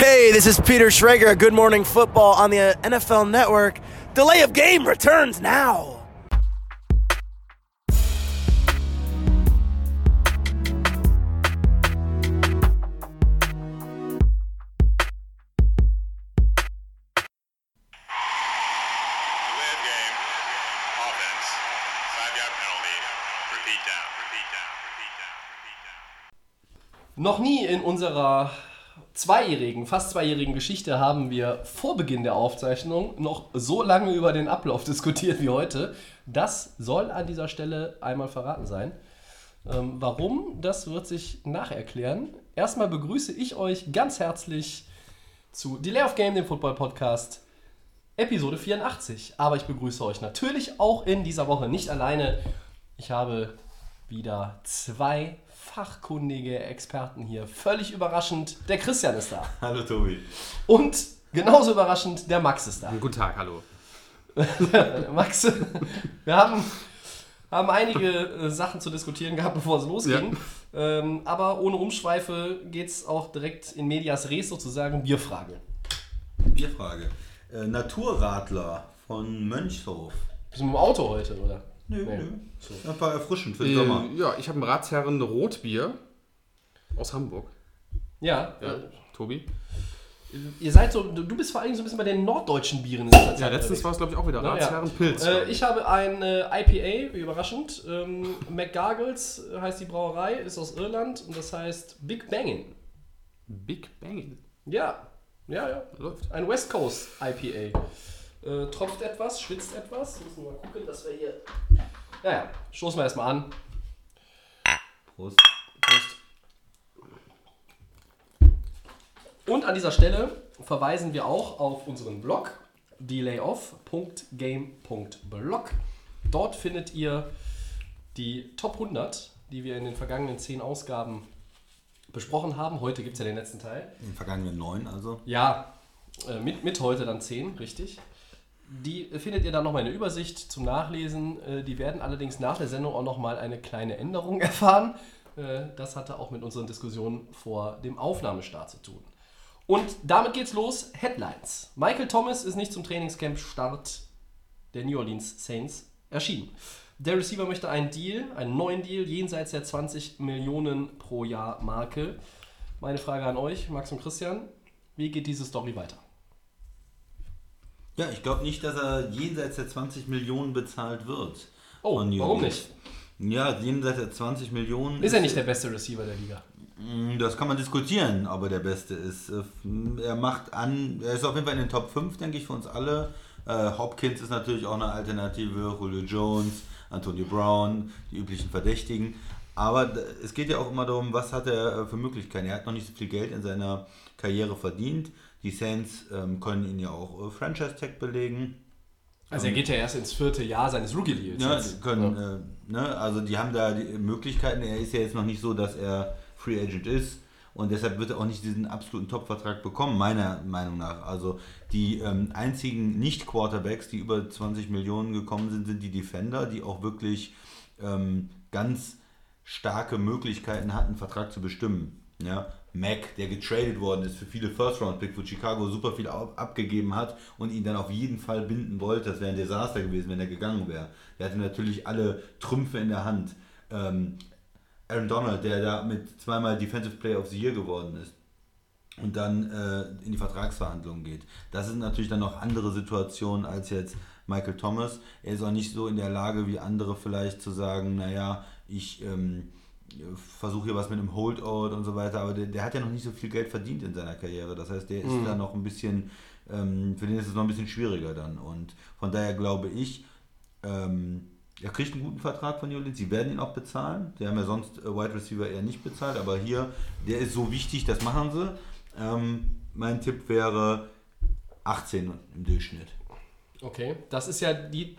Hey, this is Peter Schrager. Good Morning Football on the NFL Network. Delay of game returns now. Delay of game. Offense. Five yard penalty. Repeat down. Repeat down. Repeat down. Repeat down. Noch nie in unserer zweijährigen, fast zweijährigen Geschichte haben wir vor Beginn der Aufzeichnung noch so lange über den Ablauf diskutiert wie heute. Das soll an dieser Stelle einmal verraten sein. Ähm, warum, das wird sich nacherklären. Erstmal begrüße ich euch ganz herzlich zu Delay of Game, dem Football Podcast, Episode 84. Aber ich begrüße euch natürlich auch in dieser Woche nicht alleine. Ich habe wieder zwei fachkundige Experten hier. Völlig überraschend, der Christian ist da. Hallo Tobi. Und genauso überraschend, der Max ist da. Guten Tag, hallo. Max, wir haben, haben einige äh, Sachen zu diskutieren gehabt, bevor es losging. Ähm, aber ohne Umschweife geht es auch direkt in Medias Res sozusagen Bierfrage. Bierfrage. Äh, Naturradler von Mönchshof. Bist du mit dem Auto heute, oder? Nö, Nee. nö. Einfach erfrischend für den Sommer. Äh, ja, ich habe ein Ratsherren Rotbier aus Hamburg. Ja, Ja, Äh, Tobi. ihr seid so, du bist vor allem so ein bisschen bei den norddeutschen Bieren in Ja, letztens war es, glaube ich, auch wieder Na, ja. Ratsherren Pilz. Äh, ich habe ein äh, IPA, wie überraschend. Ähm, McGargles heißt die Brauerei, ist aus Irland und das heißt Big Bangin. Big Bang. Ja, ja, ja. Läuft. Ein West Coast IPA. Äh, tropft etwas, schwitzt etwas. Müssen wir mal gucken, dass wir hier. Ja, ja. Stoßen wir erstmal an. Prost. Prost. Und an dieser Stelle verweisen wir auch auf unseren Blog delayoff.game.blog. Dort findet ihr die Top 100, die wir in den vergangenen 10 Ausgaben besprochen haben. Heute gibt es ja den letzten Teil. In den vergangenen neun also. Ja, äh, mit, mit heute dann 10, richtig. Die findet ihr dann nochmal in der Übersicht zum Nachlesen. Äh, Die werden allerdings nach der Sendung auch nochmal eine kleine Änderung erfahren. Äh, Das hatte auch mit unseren Diskussionen vor dem Aufnahmestart zu tun. Und damit geht's los. Headlines. Michael Thomas ist nicht zum Trainingscamp-Start der New Orleans Saints erschienen. Der Receiver möchte einen Deal, einen neuen Deal, jenseits der 20 Millionen pro Jahr Marke. Meine Frage an euch, Max und Christian, wie geht diese Story weiter? Ja, ich glaube nicht, dass er jenseits der 20 Millionen bezahlt wird. Oh, warum Orleans. Ja, jenseits der 20 Millionen. Ist er nicht der beste Receiver der Liga? Mm, Das kann man diskutieren, ob er der Beste ist. Äh, Er macht an, er ist auf jeden Fall in den Top 5, denke ich, für uns alle. Äh, Hopkins ist natürlich auch eine Alternative, Julio Jones, Antonio Brown, die üblichen Verdächtigen. Aber es geht ja auch immer darum, was hat er äh, für Möglichkeiten. Er hat noch nicht so viel Geld in seiner Karriere verdient. Die Saints ähm, können ihn ja auch äh, Franchise-Tag belegen. Also er geht ja erst ins vierte Jahr seines Rookie-Deals. Ja, können, Ja. Äh, ne, also die haben da die Möglichkeiten. Er ist ja jetzt noch nicht so, dass er Free Agent ist und deshalb wird er auch nicht diesen absoluten Top-Vertrag bekommen, meiner Meinung nach. Also die ähm, einzigen Nicht-Quarterbacks, die über 20 Millionen gekommen sind, sind die Defender, die auch wirklich ähm, ganz starke Möglichkeiten hatten, einen Vertrag zu bestimmen. Ja, Mac, der getradet worden ist für viele First-Round-Picks, wo Chicago super viel ab- abgegeben hat und ihn dann auf jeden Fall binden wollte. Das wäre ein Desaster gewesen, wenn er gegangen wäre. Der hatte natürlich alle Trümpfe in der Hand. Ähm, Aaron Donald, der da mit zweimal Defensive Player of the Year geworden ist und dann äh, in die Vertragsverhandlungen geht. Das sind natürlich dann noch andere Situationen als jetzt Michael Thomas. Er ist auch nicht so in der Lage wie andere vielleicht zu sagen, naja, ich ähm, versuche hier was mit einem Holdout und so weiter, aber der, der hat ja noch nicht so viel Geld verdient in seiner Karriere. Das heißt, der ist da noch ein bisschen, ähm, für den ist es noch ein bisschen schwieriger dann. Und von daher glaube ich, ähm, er kriegt einen guten Vertrag von Orleans. Sie werden ihn auch bezahlen. Die haben ja sonst äh, Wide Receiver eher nicht bezahlt, aber hier, der ist so wichtig, das machen sie. Ähm, mein Tipp wäre 18 im Durchschnitt. Okay, das ist ja die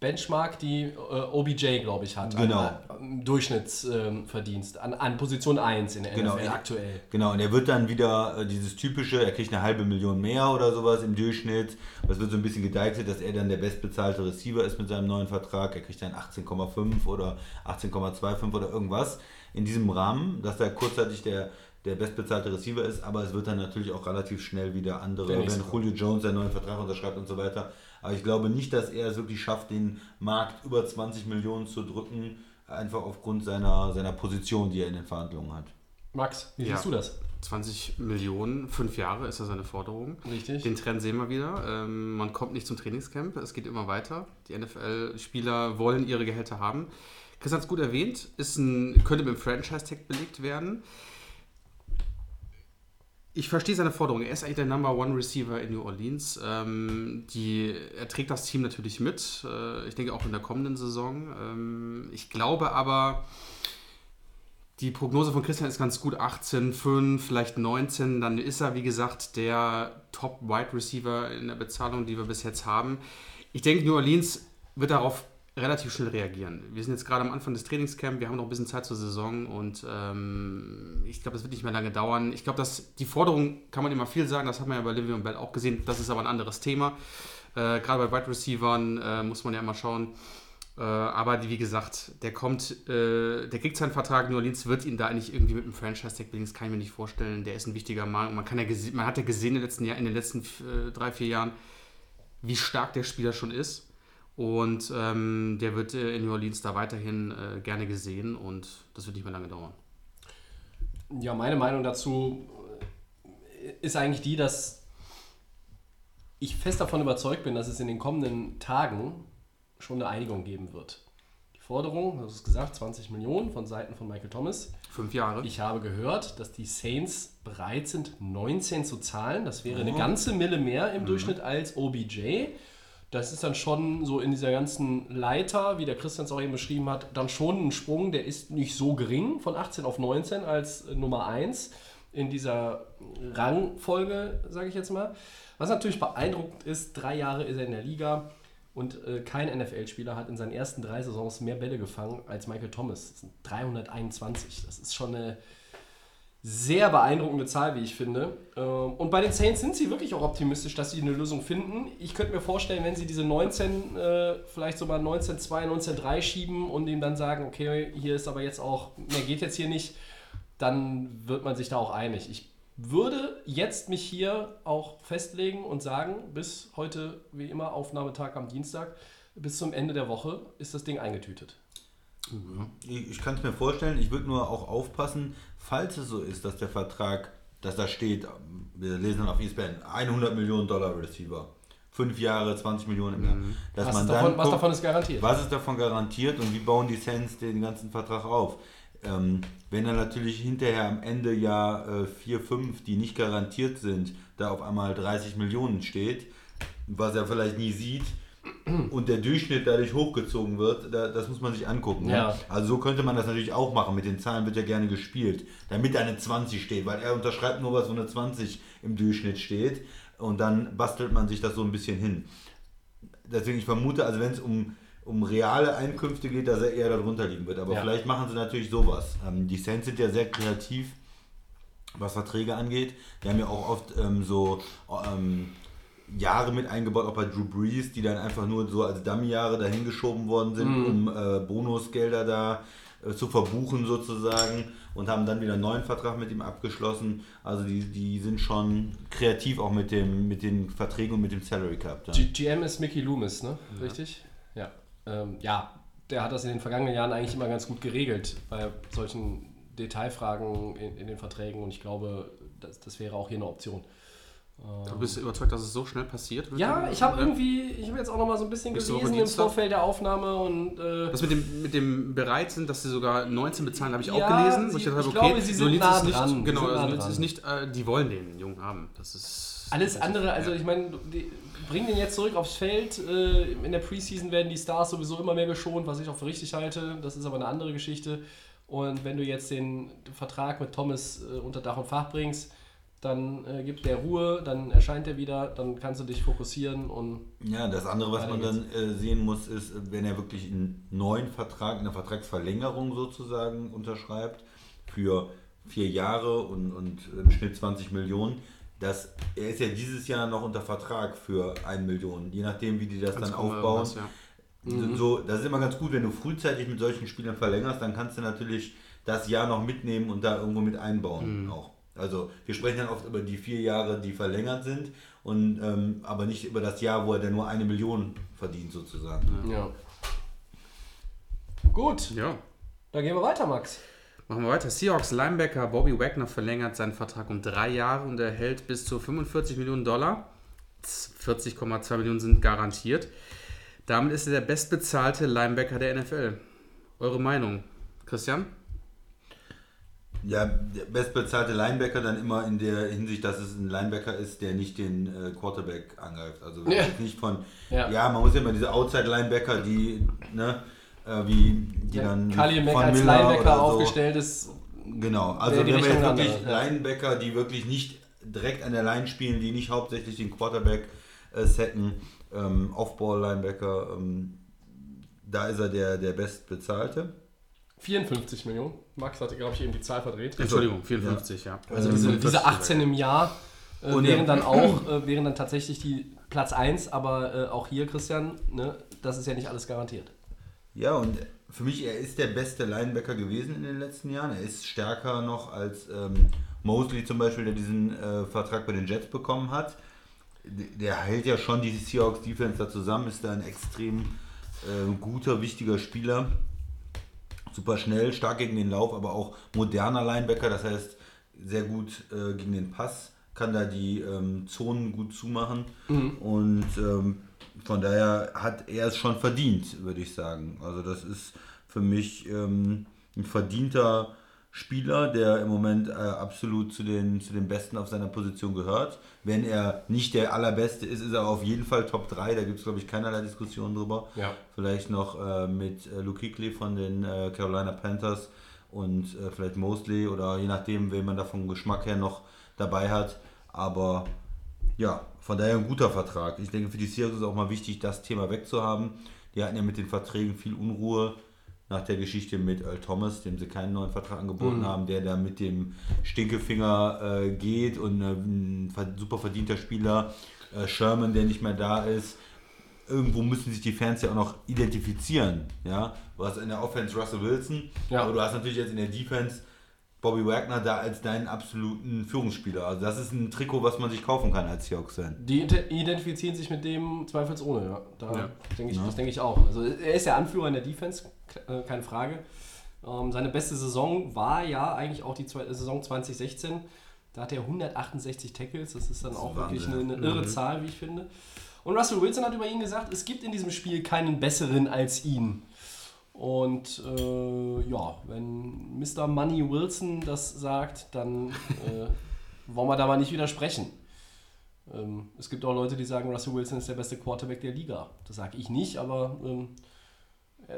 Benchmark, die äh, OBJ, glaube ich, hat. Genau. An Durchschnittsverdienst. an, an Position 1 in der Genau, NFL aktuell. Genau, und er wird dann wieder äh, dieses typische, er kriegt eine halbe Million mehr oder sowas im Durchschnitt. Das wird so ein bisschen gedeichselt, dass er dann der bestbezahlte Receiver ist mit seinem neuen Vertrag. Er kriegt dann 18,5 oder 18,25 oder irgendwas in diesem Rahmen, dass er kurzzeitig der der bestbezahlte Receiver ist, aber es wird dann natürlich auch relativ schnell wieder andere, Der wenn Julio Jones einen neuen Vertrag unterschreibt und so weiter. Aber ich glaube nicht, dass er es wirklich schafft, den Markt über 20 Millionen zu drücken, einfach aufgrund seiner, seiner Position, die er in den Verhandlungen hat. Max, wie Ja. siehst du das? 20 Millionen, fünf Jahre ist ja seine Forderung. Richtig. Den Trend sehen wir wieder. Ähm, man kommt nicht zum Trainingscamp, es geht immer weiter. Die NFL-Spieler wollen ihre Gehälter haben. Chris hat es gut erwähnt, ist ein, könnte mit dem Franchise-Tag belegt werden. Ich verstehe seine Forderung. Er ist eigentlich der Number One Receiver in New Orleans. Ähm, die, er trägt das Team natürlich mit. Äh, ich denke auch in der kommenden Saison. Ähm, ich glaube aber, die Prognose von Christian ist ganz gut. 18, 5, vielleicht 19. Dann ist er, wie gesagt, der Top-Wide Receiver in der Bezahlung, die wir bis jetzt haben. Ich denke, New Orleans wird darauf relativ schnell reagieren. Wir sind jetzt gerade am Anfang des Trainingscamps, wir haben noch ein bisschen Zeit zur Saison und ähm, ich glaube, das wird nicht mehr lange dauern. Ich glaube, dass die Forderung kann man immer viel sagen, das hat man ja bei Livion Bell auch gesehen, das ist aber ein anderes Thema. Äh, gerade bei Wide Receivern äh, muss man ja immer schauen. Äh, aber wie gesagt, der kommt, äh, der kriegt seinen Vertrag, New Orleans wird ihn da nicht irgendwie mit einem Franchise-Tag belegen, das kann ich mir nicht vorstellen. Der ist ein wichtiger Mann und man, kann ja man hat ja gesehen in den letzten, Jahr, in den letzten äh, drei, vier Jahren, wie stark der Spieler schon ist. Und ähm, der wird äh, in New Orleans da weiterhin äh, gerne gesehen und das wird nicht mehr lange dauern. Ja, meine Meinung dazu äh, ist eigentlich die, dass ich fest davon überzeugt bin, dass es in den kommenden Tagen schon eine Einigung geben wird. Die Forderung, du hast es gesagt, 20 Millionen von Seiten von Michael Thomas. Fünf Jahre. Ich habe gehört, dass die Saints bereit sind, 19 zu zahlen. Das wäre eine ganze Mille mehr im Durchschnitt als OBJ. Das ist dann schon so in dieser ganzen Leiter, wie der Christian es auch eben beschrieben hat, dann schon ein Sprung, der ist nicht so gering, von 18 auf 19 als äh, Nummer 1 in dieser Rangfolge, sage ich jetzt mal. Was natürlich beeindruckend ist, drei Jahre ist er in der Liga und äh, kein NFL-Spieler hat in seinen ersten drei Saisons mehr Bälle gefangen als Michael Thomas. Das sind 321. Das ist schon eine sehr beeindruckende Zahl, wie ich finde. Ähm, Und bei den Saints sind sie wirklich auch optimistisch, dass sie eine Lösung finden. Ich könnte mir vorstellen, wenn sie diese 19, äh, vielleicht sogar 19-2, 19-3 schieben und ihm dann sagen, okay, hier ist aber jetzt auch, mehr geht jetzt hier nicht, dann wird man sich da auch einig. Ich würde jetzt mich hier auch festlegen und sagen, bis heute, wie immer, Aufnahmetag am Dienstag, bis zum Ende der Woche ist das Ding eingetütet. Ich, ich kann es mir vorstellen, ich würde nur auch aufpassen, falls es so ist, dass der Vertrag, dass da steht, wir lesen dann auf ESPN, 100 Millionen Dollar Receiver, fünf Jahre, 20 Millionen im Jahr, dass Was, man davon, dann was guckt, davon ist garantiert? was ist davon garantiert und wie bauen die Saints den ganzen Vertrag auf? Ähm, wenn dann natürlich hinterher am Ende ja äh, 4, 5, die nicht garantiert sind, da auf einmal 30 Millionen steht, was er vielleicht nie sieht, und der Durchschnitt dadurch hochgezogen wird, da, das muss man sich angucken. ne? Ja. Also so könnte man das natürlich auch machen. Mit den Zahlen wird ja gerne gespielt, damit da eine 20 steht, weil er unterschreibt nur was, wo eine 20 im Durchschnitt steht und dann bastelt man sich das so ein bisschen hin. Deswegen, ich vermute, also wenn es um, um reale Einkünfte geht, dass er eher darunter liegen wird. Aber Ja. vielleicht machen sie natürlich sowas. Ähm, die Saints sind ja sehr kreativ, was Verträge angeht. Die haben ja auch oft ähm, so ähm, Jahre mit eingebaut, auch bei Drew Brees, die dann einfach nur so als Dummy-Jahre dahingeschoben worden sind, um äh, Bonusgelder da äh, zu verbuchen sozusagen und haben dann wieder einen neuen Vertrag mit ihm abgeschlossen. Also die, die sind schon kreativ auch mit, dem, mit den Verträgen und mit dem Salary Cap. Ja. G GM ist Mickey Loomis, ne? Richtig? Ja. Ähm, ja, der hat das in den vergangenen Jahren eigentlich immer ganz gut geregelt bei solchen Detailfragen in, in den Verträgen und ich glaube, das, das wäre auch hier eine Option. Du bist überzeugt, dass es so schnell passiert? Ja, ich habe irgendwie, ich habe jetzt auch noch mal so ein bisschen gelesen im? Vorfeld der Aufnahme und äh, Das mit dem, mit dem bereit sind, dass sie sogar 19 bezahlen, habe ich auch Ja, gelesen. wo sie- ich dachte, ich okay, glaube, sie sind Nolitz nah ist nicht, dran. Sie Genau, nah also Nolitz dran. ist nicht, äh, die wollen den Jungen haben. Das ist alles das andere, also ich meine, die bringen den jetzt zurück aufs Feld. Äh, in der Preseason werden die Stars sowieso immer mehr geschont, was ich auch für richtig halte. Das ist aber eine andere Geschichte. Und wenn du jetzt den Vertrag mit Thomas äh, unter Dach und Fach bringst, dann äh, gibt der Ruhe, dann erscheint er wieder, dann kannst du dich fokussieren und Ja, das andere, was man dann äh, sehen muss, ist, wenn er wirklich einen neuen Vertrag, eine Vertragsverlängerung sozusagen unterschreibt für vier Jahre und, und im Schnitt 20 Millionen, dass er ist ja dieses Jahr noch unter Vertrag für 1 Million, je nachdem, wie die das Ganz dann aufbauen. irgendwas, ja. Mhm. So, das ist immer ganz gut, wenn du frühzeitig mit solchen Spielern verlängerst, dann kannst du natürlich das Jahr noch mitnehmen und da irgendwo mit einbauen auch. Also wir sprechen dann oft über die vier Jahre, die verlängert sind, und, ähm, aber nicht über das Jahr, wo er dann nur eine Million verdient sozusagen. Ja. Gut, Ja. dann gehen wir weiter, Max. Machen wir weiter. Seahawks Linebacker Bobby Wagner verlängert seinen Vertrag um drei Jahre und erhält bis zu 45 Millionen Dollar. 40,2 Millionen sind garantiert. Damit ist er der bestbezahlte Linebacker der NFL. Eure Meinung, Christian? Ja, der bestbezahlte Linebacker dann immer in der Hinsicht, dass es ein Linebacker ist, der nicht den äh, Quarterback angreift. Also Ja. jetzt nicht von, Ja. ja. man muss ja immer diese Outside-Linebacker, die, ne, äh, wie die dann Kali Mack von als Miller Linebacker so- aufgestellt ist. Genau, also die wenn wir jetzt wirklich andere, ja. Linebacker, die wirklich nicht direkt an der Line spielen, die nicht hauptsächlich den Quarterback äh, setten, ähm, Off-Ball-Linebacker, ähm, da ist er der, der bestbezahlte. 54 Millionen. Max hatte, glaube ich, eben die Zahl verdreht. Entschuldigung, 54, ja. Also diese, diese 18 im Jahr äh, Und wären dann auch, äh, wären dann tatsächlich die Platz 1, aber äh, auch hier, Christian, ne, das ist ja nicht alles garantiert. Ja, und für mich, er ist der beste Linebacker gewesen in den letzten Jahren. Er ist stärker noch als ähm, Mosley zum Beispiel, der diesen äh, Vertrag bei den Jets bekommen hat. Der hält ja schon die Seahawks Defense da zusammen, ist da ein extrem äh, guter, wichtiger Spieler. Super schnell, stark gegen den Lauf, aber auch moderner Linebacker, das heißt sehr gut äh, gegen den Pass, kann da die ähm, Zonen gut zumachen. Und ähm, von daher hat er es schon verdient, würde ich sagen. Also das ist für mich ähm, ein verdienter Spieler, der im Moment äh, absolut zu den, zu den Besten auf seiner Position gehört. Wenn er nicht der Allerbeste ist, ist er auf jeden Fall Top 3. Da gibt es, glaube ich, keinerlei Diskussion drüber. Ja. Vielleicht noch äh, mit äh, Luke Kuechly von den äh, Carolina Panthers und äh, vielleicht Mosley oder je nachdem, wen man da vom Geschmack her noch dabei hat. Aber ja, von daher ein guter Vertrag. Ich denke, für die Seahawks ist auch mal wichtig, das Thema wegzuhaben. Die hatten ja mit den Verträgen viel Unruhe nach der Geschichte mit Earl Thomas, dem sie keinen neuen Vertrag angeboten haben, der da mit dem Stinkefinger äh, geht und äh, ein super verdienter Spieler, äh, Sherman, der nicht mehr da ist. Irgendwo müssen sich die Fans ja auch noch identifizieren. Ja? Du hast in der Offense Russell Wilson, Ja. aber du hast natürlich jetzt in der Defense Bobby Wagner da als deinen absoluten Führungsspieler. Also das ist ein Trikot, was man sich kaufen kann als Seahawks-Fan. Die ide- identifizieren sich mit dem zweifelsohne, ja. Da Ja. denke ich, Ja. das denke ich auch. Also er ist der Anführer in der Defense, äh, keine Frage. Ähm, seine beste Saison war ja eigentlich auch die zwei, Saison 2016. Da hatte er 168 Tackles. Das ist dann ist auch wirklich eine, eine irre Zahl, wie ich finde. Und Russell Wilson hat über ihn gesagt, es gibt in diesem Spiel keinen besseren als ihn. Und äh, ja, wenn Mr. Money Wilson das sagt, dann äh, wollen wir da mal nicht widersprechen. Ähm, es gibt auch Leute, die sagen, Russell Wilson ist der beste Quarterback der Liga. Das sage ich nicht, aber ähm,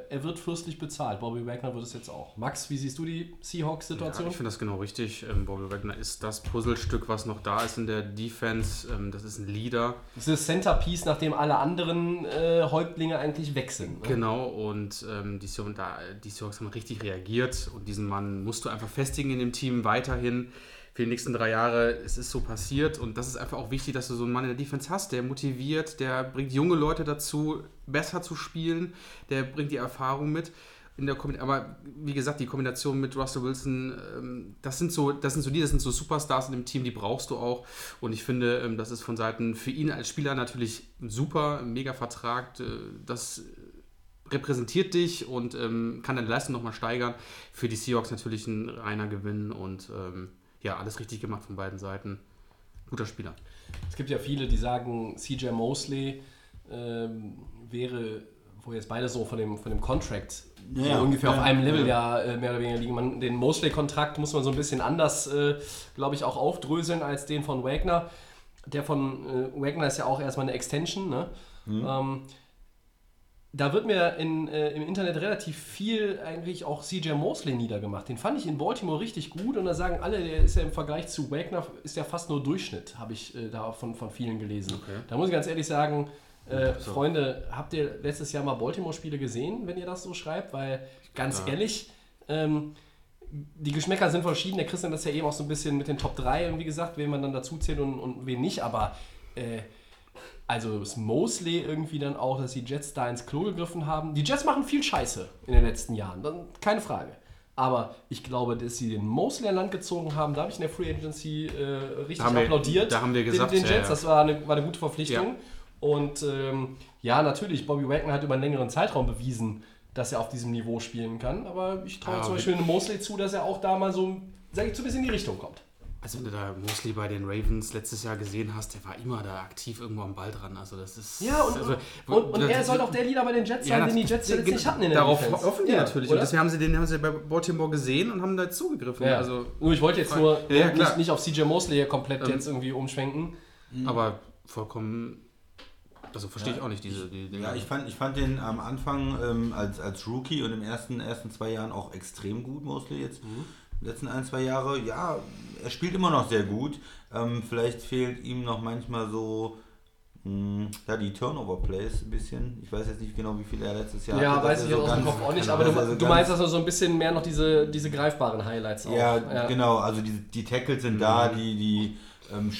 er, wird fürstlich bezahlt. Bobby Wagner wird es jetzt auch. Max, wie siehst du die Ja, Seahawks-Situation? ich finde das genau richtig. Ähm, Bobby Wagner ist das Puzzlestück, was noch da ist in der Defense. Ähm, das ist ein Leader. das ist das Centerpiece, nachdem alle anderen äh, Häuptlinge eigentlich weg sind. Ne? Genau, und ähm, die, Seahawks, da, die Seahawks haben richtig reagiert und diesen Mann musst du einfach festigen in dem Team weiterhin für die nächsten drei Jahre. Es ist so passiert und das ist einfach auch wichtig, dass du so einen Mann in der Defense hast, der motiviert, der bringt junge Leute dazu, besser zu spielen, der bringt die Erfahrung mit. Aber wie gesagt, die Kombination mit Russell Wilson, ähm, das sind so, das sind so die, das sind so Superstars in dem Team, die brauchst du auch. Und ich finde, ähm, das ist von Seiten für ihn als Spieler natürlich super, mega Vertrag. Äh, das repräsentiert dich und ähm, kann deine Leistung nochmal steigern. Für die Seahawks natürlich ein reiner Gewinn und ja, alles richtig gemacht von beiden Seiten. Guter Spieler. Es gibt ja viele, die sagen, CJ Mosley ähm, wäre, wo jetzt beide so von dem, von dem Contract Ja, so ja. ungefähr auf Ja, einem Level ja. ja, äh, mehr oder weniger liegen. Man, den Mosley-Kontrakt muss man so ein bisschen anders, äh, glaube ich, auch aufdröseln als den von Wagner. Der von äh, Wagner ist ja auch erstmal eine Extension. Ne? Ähm, da wird mir in, äh, im Internet relativ viel eigentlich auch CJ Mosley niedergemacht. Den fand ich in Baltimore richtig gut und da sagen alle, der ist ja im Vergleich zu Wagner ist ja fast nur Durchschnitt, habe ich äh, da von, von vielen gelesen. Okay. Da muss ich ganz ehrlich sagen, äh, Freunde, habt ihr letztes Jahr mal Baltimore-Spiele gesehen, wenn ihr das so schreibt? Weil ganz Ja. ehrlich, ähm, die Geschmäcker sind verschieden. Der Christian hat das ja eben auch so ein bisschen mit den Top 3 irgendwie gesagt, wen man dann dazu zählt und, und wen nicht. Aber äh, also ist Mosley irgendwie dann auch, dass die Jets da ins Klo gegriffen haben. Die Jets machen viel Scheiße in den letzten Jahren, dann, keine Frage. Aber ich glaube, dass sie den Mosley an Land gezogen haben, da habe ich in der Free Agency äh, richtig Da haben wir- applaudiert. da haben wir den- gesagt, den, ja, Jets, ja. das war eine, war eine gute Verpflichtung. Ja. Und ähm, ja, natürlich, Bobby Wagner hat über einen längeren Zeitraum bewiesen, dass er auf diesem Niveau spielen kann. Aber ich traue Ja, zum Beispiel einem Mosley zu, dass er auch da mal so, sag ich, so ein bisschen in die Richtung kommt. Also wenn du da Mosley bei den Ravens letztes Jahr gesehen hast, der war immer da aktiv irgendwo am Ball dran. Also das ist. Ja, und, also, und, und er das- soll doch der Leader bei den Jets sein, Ja, den die Jets jetzt nicht hatten in der Darauf Defense. hoffen die Ja, natürlich. oder? Und deswegen haben sie den haben sie bei Baltimore gesehen und haben da zugegriffen. Ja, Also, nur ich wollte jetzt nur Ja, ja, nicht, nicht auf CJ Mosley hier komplett Ähm, jetzt irgendwie umschwenken. aber vollkommen. Also verstehe ich auch nicht diese. Die, die Ja, ich fand, ich fand den am Anfang ähm, als, als Rookie und im ersten, ersten zwei Jahren auch extrem gut, Mosley jetzt. Die letzten ein, zwei Jahre, ja, er spielt immer noch sehr gut. Ähm, vielleicht fehlt ihm noch manchmal so mh, ja, die Turnover-Plays ein bisschen. Ich weiß jetzt nicht genau, wie viel er letztes Jahr Ja, hatte, weiß dass ich so aus dem Kopf auch nicht, genau, aber du, dass er so du meinst also so ein bisschen mehr noch diese, diese greifbaren Highlights auch. Ja, genau. Also die, die Tackles sind da, Mhm. die, die ähm,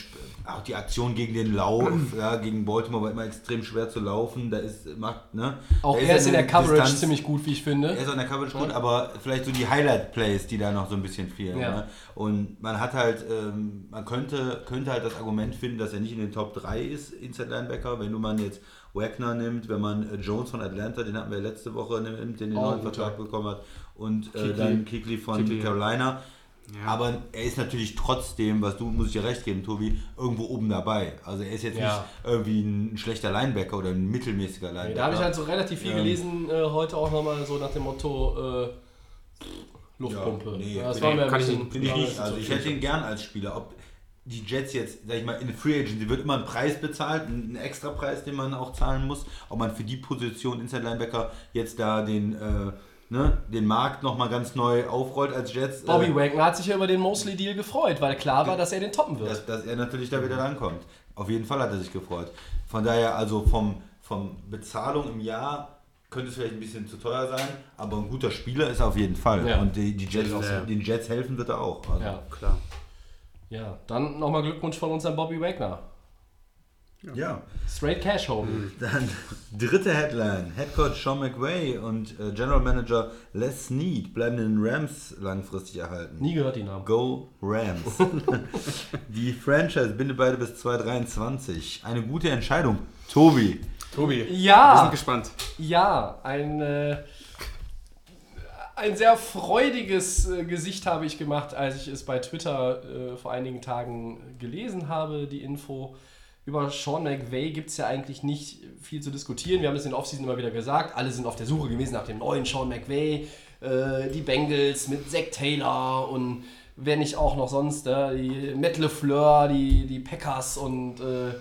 auch die Aktion gegen den Lauf, ja, gegen Baltimore war immer extrem schwer zu laufen. Da ist macht ne. Auch er ist in der Coverage Distanz- ziemlich gut, wie ich finde. Er ist an der Coverage gut, aber vielleicht so die Highlight-Plays, die da noch so ein bisschen fehlen. Ja. Ne? Und man hat halt, ähm, man könnte, könnte halt das Argument finden, dass er nicht in den Top 3 ist, Inside Linebacker. Wenn du man jetzt Wagner nimmt, wenn man äh, Jones von Atlanta, den hatten wir letzte Woche, nimmt, den den Oh, neuen. Vertrag bekommen hat, und äh, Kuechly. dann Kikli von Kuechly. Carolina. Ja. Aber er ist natürlich trotzdem, was du, muss ich dir recht geben, Tobi, irgendwo oben dabei. Also er ist jetzt Ja. nicht irgendwie ein schlechter Linebacker oder ein mittelmäßiger Linebacker. Nee, da habe ich halt so relativ viel Ähm. gelesen, äh, heute auch nochmal so nach dem Motto äh, Luftpumpe. Ja, nee, Ja, das war mir ein kann ich bisschen. nicht- nicht. Also ich hätte ihn gern als Spieler. Ob die Jets jetzt, sag ich mal, in Free Agency wird immer ein Preis bezahlt, ein extra Preis, den man auch zahlen muss. Ob man für die Position Inside Linebacker jetzt da den, äh, ne, den Markt nochmal ganz neu aufrollt als Jets. Bobby äh, Wagner hat sich ja über den Mosley-Deal gefreut, weil klar war, dass er den toppen wird. dass, dass er natürlich da wieder rankommt. Auf jeden Fall hat er sich gefreut. Von daher, also vom, vom Bezahlung im Jahr könnte es vielleicht ein bisschen zu teuer sein, aber ein guter Spieler ist er auf jeden Fall. Ja. Und die, die Jets, Ja. den Jets helfen wird er auch. Also. Ja. Klar. ja, dann nochmal Glückwunsch von uns an Bobby Wagner. Ja. Straight Cash Home. Dann dritte Headline. Headcoach Sean McVay und äh, General Manager Les Snead bleiben den Rams langfristig erhalten. Nie gehört die Namen. Go Rams. Die Franchise bindet beide bis 2023. Eine gute Entscheidung. Tobi. Tobi, wir sind Ja, gespannt. ja, ein, äh, ein sehr freudiges äh, Gesicht habe ich gemacht, als ich es bei Twitter äh, vor einigen Tagen gelesen habe, die Info. Über Sean McVay gibt es ja eigentlich nicht viel zu diskutieren. Wir haben es in der Offseason immer wieder gesagt. Alle sind auf der Suche gewesen nach dem neuen Sean McVay. Äh, die Bengals mit Zach Taylor und wer nicht auch noch sonst, äh, die Matt LeFleur, die, die Packers und äh,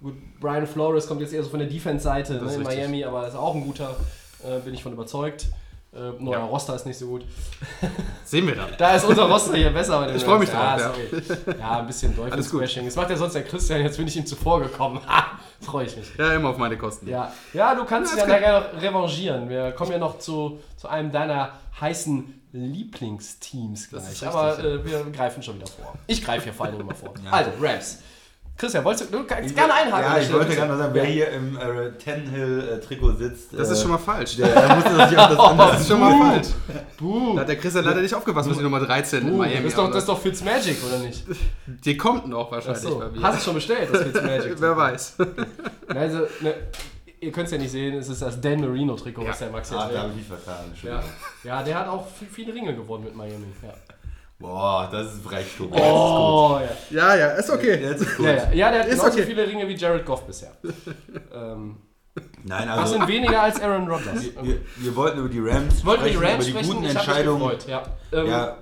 gut, Brian Flores kommt jetzt eher so von der Defense-Seite ne, in richtig. Miami, aber ist auch ein guter, äh, bin ich von überzeugt. Äh, neuer Ja. Roster ist nicht so gut. Sehen wir dann. Da ist unser Roster hier besser. Ich freu mich drauf, ja. sorry. Ja, ein bisschen. Teufelscrashing. Das macht ja sonst der Christian, jetzt bin ich ihm zuvor gekommen. Ha, freue ich mich. Ja, immer auf meine Kosten. Ja, ja du kannst dich ja nachher noch revanchieren. Wir kommen ja noch zu, zu einem deiner heißen Lieblingsteams gleich. ist Aber richtig, äh, wir greifen schon wieder vor. Ich greife hier vor allem immer vor. Ja. Also, Rams. Christian, wolltest du, du kannst gerne einhaken. Ja, ich wollte bitte. gerade noch sagen, wer Ja. hier im äh, Tannehill-Trikot sitzt. Das äh, ist schon mal falsch. Der, er musste sich auf das andere Das ist schon mal falsch. Buh. Da hat der Christian leider nicht aufgepasst, was die Nummer 13 in Buh. Miami Das ist, doch, das ist doch Fitzmagic, oder nicht? Die kommt noch wahrscheinlich Achso, bei mir. hast du es schon bestellt, das Fitzmagic? Wer weiß. Also, ne, ihr könnt es ja nicht sehen, es ist das Dan Marino-Trikot, was Ja. der Max Ah, jetzt da habe ich vertan. Ja. Ja, der hat auch viel- viele Ringe gewonnen mit Miami. Ja. Boah, das ist frech, Tobi. Oh, ja. Ja, ja, ist okay. Jetzt ist gut. Ja, ja. ja, der hat Ist genauso okay. viele Ringe wie Jared Goff bisher. ähm, Nein, das also sind weniger als Aaron Rodgers. wir, wir wollten über die Rams wollte über die sprechen, Rams über die sprechen, guten Entscheidungen. gefreut. Ja. Ähm, Ja,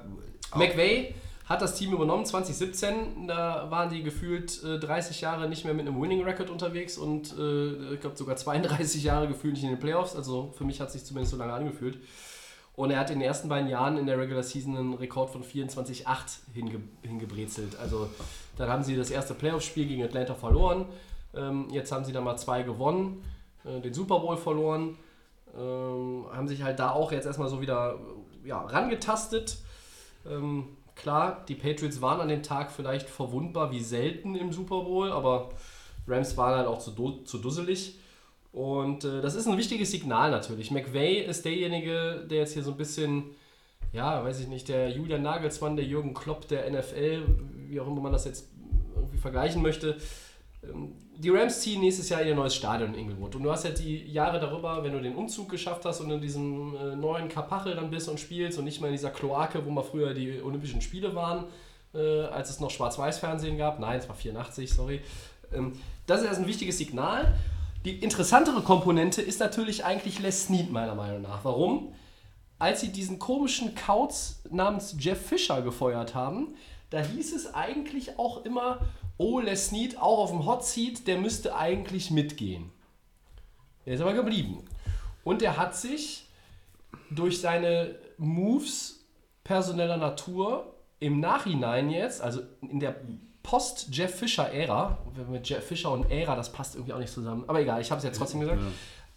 McVay hat das Team übernommen 2017. Da waren die gefühlt äh, 30 Jahre nicht mehr mit einem Winning Record unterwegs und äh, ich glaube sogar 32 Jahre gefühlt nicht in den Playoffs. Also für mich hat es sich zumindest so lange angefühlt. Und er hat in den ersten beiden Jahren in der Regular Season einen Rekord von 24-8 hinge hingebrezelt. Also dann haben sie das erste Playoff-Spiel gegen Atlanta verloren. Ähm, jetzt haben sie da mal zwei gewonnen, äh, den Super Bowl verloren. Ähm, haben sich halt da auch jetzt erstmal so wieder ja, rangetastet. Ähm, klar, die Patriots waren an dem Tag vielleicht verwundbar wie selten im Super Bowl, aber Rams waren halt auch zu, zu dusselig. Und äh, das ist ein wichtiges Signal natürlich. McVay ist derjenige, der jetzt hier so ein bisschen ja, weiß ich nicht, der Julian Nagelsmann, der Jürgen Klopp der NFL, wie auch immer man das jetzt irgendwie vergleichen möchte. Ähm, Die Rams ziehen nächstes Jahr ihr neues Stadion in Inglewood. Und du hast ja die Jahre darüber, wenn du den Umzug geschafft hast und in diesem äh, neuen Kapachel dann bist und spielst und nicht mehr in dieser Kloake, wo mal früher die Olympischen Spiele waren, äh, als es noch Schwarz-Weiß-Fernsehen gab. Nein, es war 84, sorry. Ähm, das ist also ein wichtiges Signal. Die interessantere Komponente ist natürlich eigentlich Les Snead, meiner Meinung nach. Warum? Als sie diesen komischen Kauz namens Jeff Fisher gefeuert haben, da hieß es eigentlich auch immer, oh, Les Snead auch auf dem Hot Seat, der müsste eigentlich mitgehen. Er ist aber geblieben. Und er hat sich durch seine Moves personeller Natur im Nachhinein jetzt, also in der Post-Jeff Fischer-Ära, mit Jeff Fischer und Ära, das passt irgendwie auch nicht zusammen, aber egal, ich habe es jetzt trotzdem gesagt,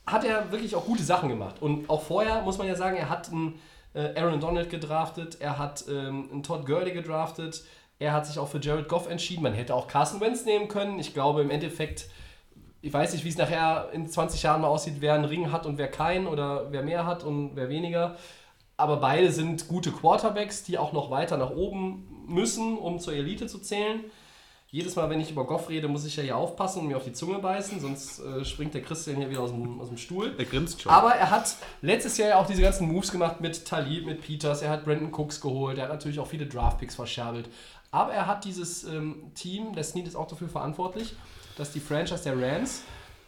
hat er wirklich auch gute Sachen gemacht. Und auch vorher muss man ja sagen, er hat einen äh, Aaron Donald gedraftet, er hat ähm, einen Todd Gurley gedraftet, er hat sich auch für Jared Goff entschieden. Man hätte auch Carson Wentz nehmen können. Ich glaube im Endeffekt, ich weiß nicht, wie es nachher in 20 Jahren mal aussieht, wer einen Ring hat und wer keinen oder wer mehr hat und wer weniger. Aber beide sind gute Quarterbacks, die auch noch weiter nach oben müssen, um zur Elite zu zählen. Jedes Mal, wenn ich über Goff rede, muss ich ja hier aufpassen und mir auf die Zunge beißen, sonst äh, springt der Christian hier wieder aus dem, aus dem Stuhl. Er grinst schon. Aber er hat letztes Jahr ja auch diese ganzen Moves gemacht mit Talib, mit Peters, er hat Brandon Cooks geholt, er hat natürlich auch viele Draftpicks verscherbelt. Aber er hat dieses ähm, Team, der Snead ist auch dafür verantwortlich, dass die Franchise der Rams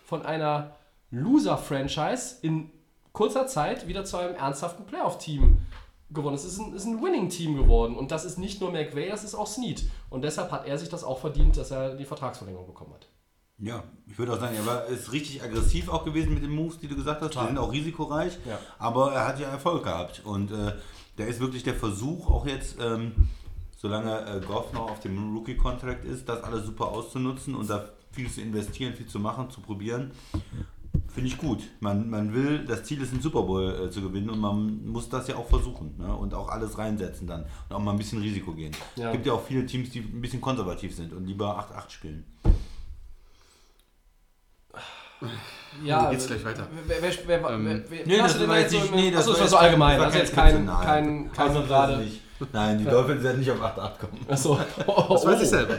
von einer Loser-Franchise in kurzer Zeit wieder zu einem ernsthaften Playoff-Team gewonnen. Es ist ein, ist ein Winning-Team geworden. Und das ist nicht nur McVay, das ist auch Snead. Und deshalb hat er sich das auch verdient, dass er die Vertragsverlängerung bekommen hat. Ja, ich würde auch sagen, er war, ist richtig aggressiv auch gewesen mit den Moves, die du gesagt hast. Die Total. sind auch risikoreich, Ja. aber er hat ja Erfolg gehabt. Und äh, da ist wirklich der Versuch, auch jetzt, ähm, solange äh, Goff noch auf dem Rookie-Contract ist, das alles super auszunutzen und da viel zu investieren, viel zu machen, zu probieren. Finde ich gut. Man, man will, das Ziel ist, einen Super Bowl äh, zu gewinnen und man muss das ja auch versuchen ne? und auch alles reinsetzen dann und auch mal ein bisschen Risiko gehen. Es Ja. gibt ja auch viele Teams, die ein bisschen konservativ sind und lieber 8-8 spielen. Ja, Wie geht's gleich weiter? Wer, wer, wer, Ähm, wer, Nee, das war jetzt nicht, nee, das Achso, war das war jetzt so allgemein. das ist jetzt kein, kein, nein. kein Also gerade. nicht. Nein, die Dolphins werden nicht auf 8-8 kommen. Achso. Das weiß ich selber.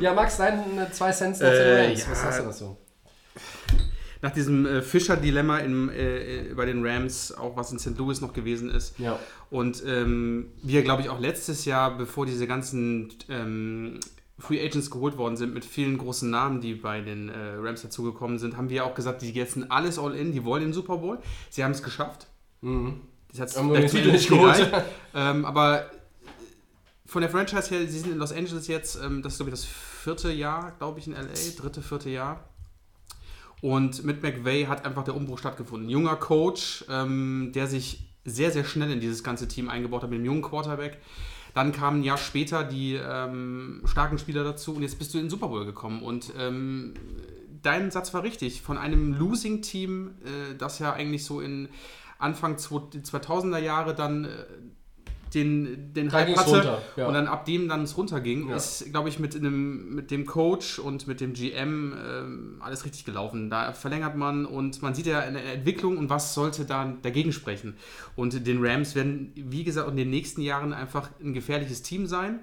Ja, Max, deine zwei Cents noch zu Äh, den Rams. Was ja. hast du dazu? Nach diesem äh, Fischer-Dilemma im, äh, bei den Rams, auch was in St. Louis noch gewesen ist. Ja. Und ähm, wir, glaube ich, auch letztes Jahr, bevor diese ganzen ähm, Free Agents geholt worden sind, mit vielen großen Namen, die bei den äh, Rams dazugekommen sind, haben wir auch gesagt, die setzen alles all in, die wollen den Super Bowl. Sie haben es geschafft. Das Haben nur den vielleicht Titel nicht geholt. ähm, aber von der Franchise her, sie sind in Los Angeles jetzt, ähm, das ist glaube ich das vierte Jahr, glaube ich, in LA, dritte, vierte Jahr. Und mit McVay hat einfach der Umbruch stattgefunden. Ein junger Coach, ähm, der sich sehr, sehr schnell in dieses ganze Team eingebaut hat mit dem jungen Quarterback. Dann kamen ein Jahr später die ähm, starken Spieler dazu und jetzt bist du in den Super Bowl gekommen. Und ähm, dein Satz war richtig. Von einem Losing-Team, äh, das ja eigentlich so in Anfang 2000er Jahre dann äh, den, den Da Hype hatte runter, ja. und dann ab dem dann es runterging, Ja. ist, glaube ich, mit, einem, mit dem Coach und mit dem GM ähm, alles richtig gelaufen. Da verlängert man und man sieht ja eine Entwicklung und was sollte da dagegen sprechen. Und den Rams werden, wie gesagt, in den nächsten Jahren einfach ein gefährliches Team sein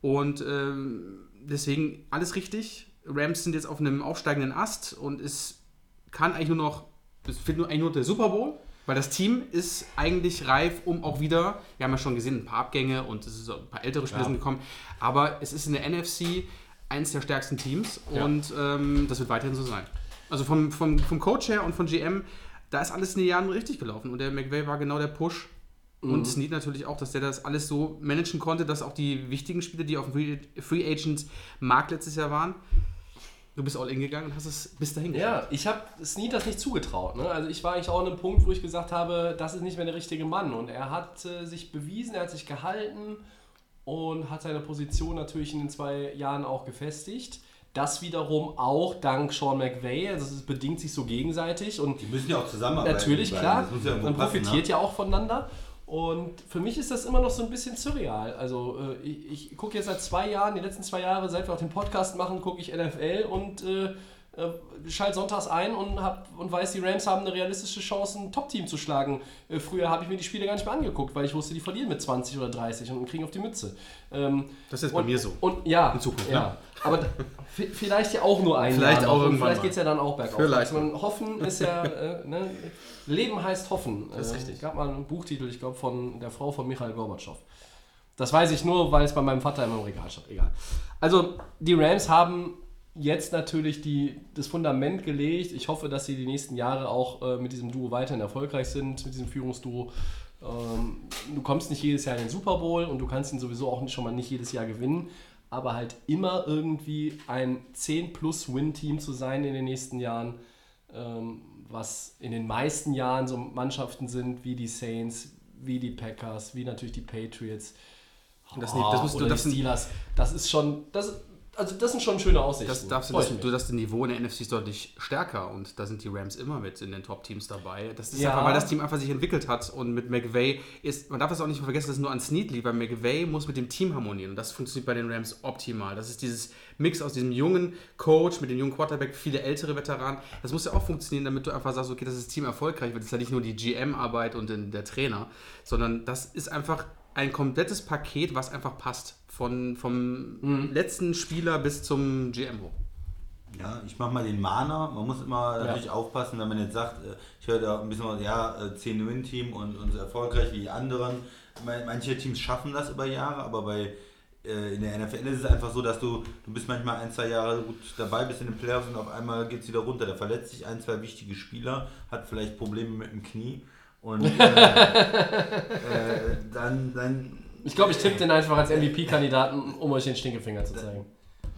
und ähm, deswegen alles richtig. Rams sind jetzt auf einem aufsteigenden Ast und es kann eigentlich nur noch, es fehlt nur, eigentlich nur der Super Bowl. Weil das Team ist eigentlich reif, um auch wieder, wir haben ja schon gesehen, ein paar Abgänge und es ist ein paar ältere Spieler Ja. sind gekommen, aber es ist in der NFC eines der stärksten Teams Ja. und ähm, das wird weiterhin so sein. Also vom, vom, vom Coach her und von GM, da ist alles in den Jahren richtig gelaufen und der McVay war genau der Push. Mhm. Und Snead natürlich auch, dass der das alles so managen konnte, dass auch die wichtigen Spieler, die auf dem Free, Free Agent Markt letztes Jahr waren, du bist all in gegangen und hast es bis dahin Ja, ich habe Snead das nicht zugetraut. Ne? Also ich war eigentlich auch an einem Punkt, wo ich gesagt habe, das ist nicht mehr der richtige Mann. Und er hat äh, sich bewiesen, er hat sich gehalten und hat seine Position natürlich in den zwei Jahren auch gefestigt. Das wiederum auch dank Sean McVay. Also es bedingt sich so gegenseitig. Und Die müssen ja auch zusammenarbeiten. Natürlich, klar. Ja Man passen, profitiert ne? ja auch voneinander. Und für mich ist das immer noch so ein bisschen surreal. Also äh, ich, ich gucke jetzt seit zwei Jahren, die letzten zwei Jahre, seit wir auch den Podcast machen, gucke ich NFL und äh, schalt sonntags ein und, hab, und weiß, die Rams haben eine realistische Chance, ein Top-Team zu schlagen. Äh, früher habe ich mir die Spiele gar nicht mehr angeguckt, weil ich wusste, die verlieren mit 20 oder 30 und kriegen auf die Mütze. Ähm, Das ist jetzt und, bei mir so. Und ja, In Zukunft, ja. ne? Aber vielleicht ja auch nur ein Vielleicht Jahr auch irgendwann Vielleicht geht es ja dann auch bergauf. Vielleicht. Also man, hoffen ist ja, äh, ne? Leben heißt hoffen. Das ist Äh, richtig. Es gab mal einen Buchtitel, ich glaube, von der Frau von Michael Gorbatschow. Das weiß ich nur, weil es bei meinem Vater immer im Regal stand. Egal. Also, die Rams haben jetzt natürlich die, das Fundament gelegt. Ich hoffe, dass sie die nächsten Jahre auch äh, mit diesem Duo weiterhin erfolgreich sind, mit diesem Führungsduo. Ähm, du kommst nicht jedes Jahr in den Super Bowl und du kannst ihn sowieso auch schon mal nicht jedes Jahr gewinnen, aber halt immer irgendwie ein 10-plus-Win-Team zu sein in den nächsten Jahren, ähm, was in den meisten Jahren so Mannschaften sind wie die Saints, wie die Packers, wie natürlich die Patriots. Das nicht- das musst du- oder das Steelers. Das ist schon, das, also das sind schon schöne Aussichten. Das, darfst du, das, du, das Niveau in der NFC ist deutlich stärker und da sind die Rams immer mit in den Top-Teams dabei. Das ist Ja. einfach, weil das Team einfach sich entwickelt hat und mit McVay ist, man darf das auch nicht vergessen, dass es nur an Snead liegt, weil McVay muss mit dem Team harmonieren und das funktioniert bei den Rams optimal. Das ist dieses Mix aus diesem jungen Coach mit dem jungen Quarterback, viele ältere Veteranen. Das muss ja auch funktionieren, damit du einfach sagst, okay, das ist Team erfolgreich, weil das ist ja nicht nur die GM-Arbeit und der Trainer, sondern das ist einfach ein komplettes Paket, was einfach passt. Von, vom letzten Spieler bis zum GM hoch. Ja, ich mach mal den Mahner. Man muss immer natürlich aufpassen, wenn man jetzt sagt, äh, ich höre da ein bisschen mal, ja, äh, 10-Win-Team und, und so erfolgreich wie die anderen. Man- Manche Teams schaffen das über Jahre, aber bei äh, in der NFL ist es einfach so, dass du, du bist manchmal ein, zwei Jahre gut dabei, bist in den Playoffs und auf einmal geht es wieder runter. Da verletzt sich ein, zwei wichtige Spieler, hat vielleicht Probleme mit dem Knie und äh, äh, dann, dann Ich glaube, ich tippe den einfach als MVP-Kandidaten, um euch den Stinkefinger zu zeigen.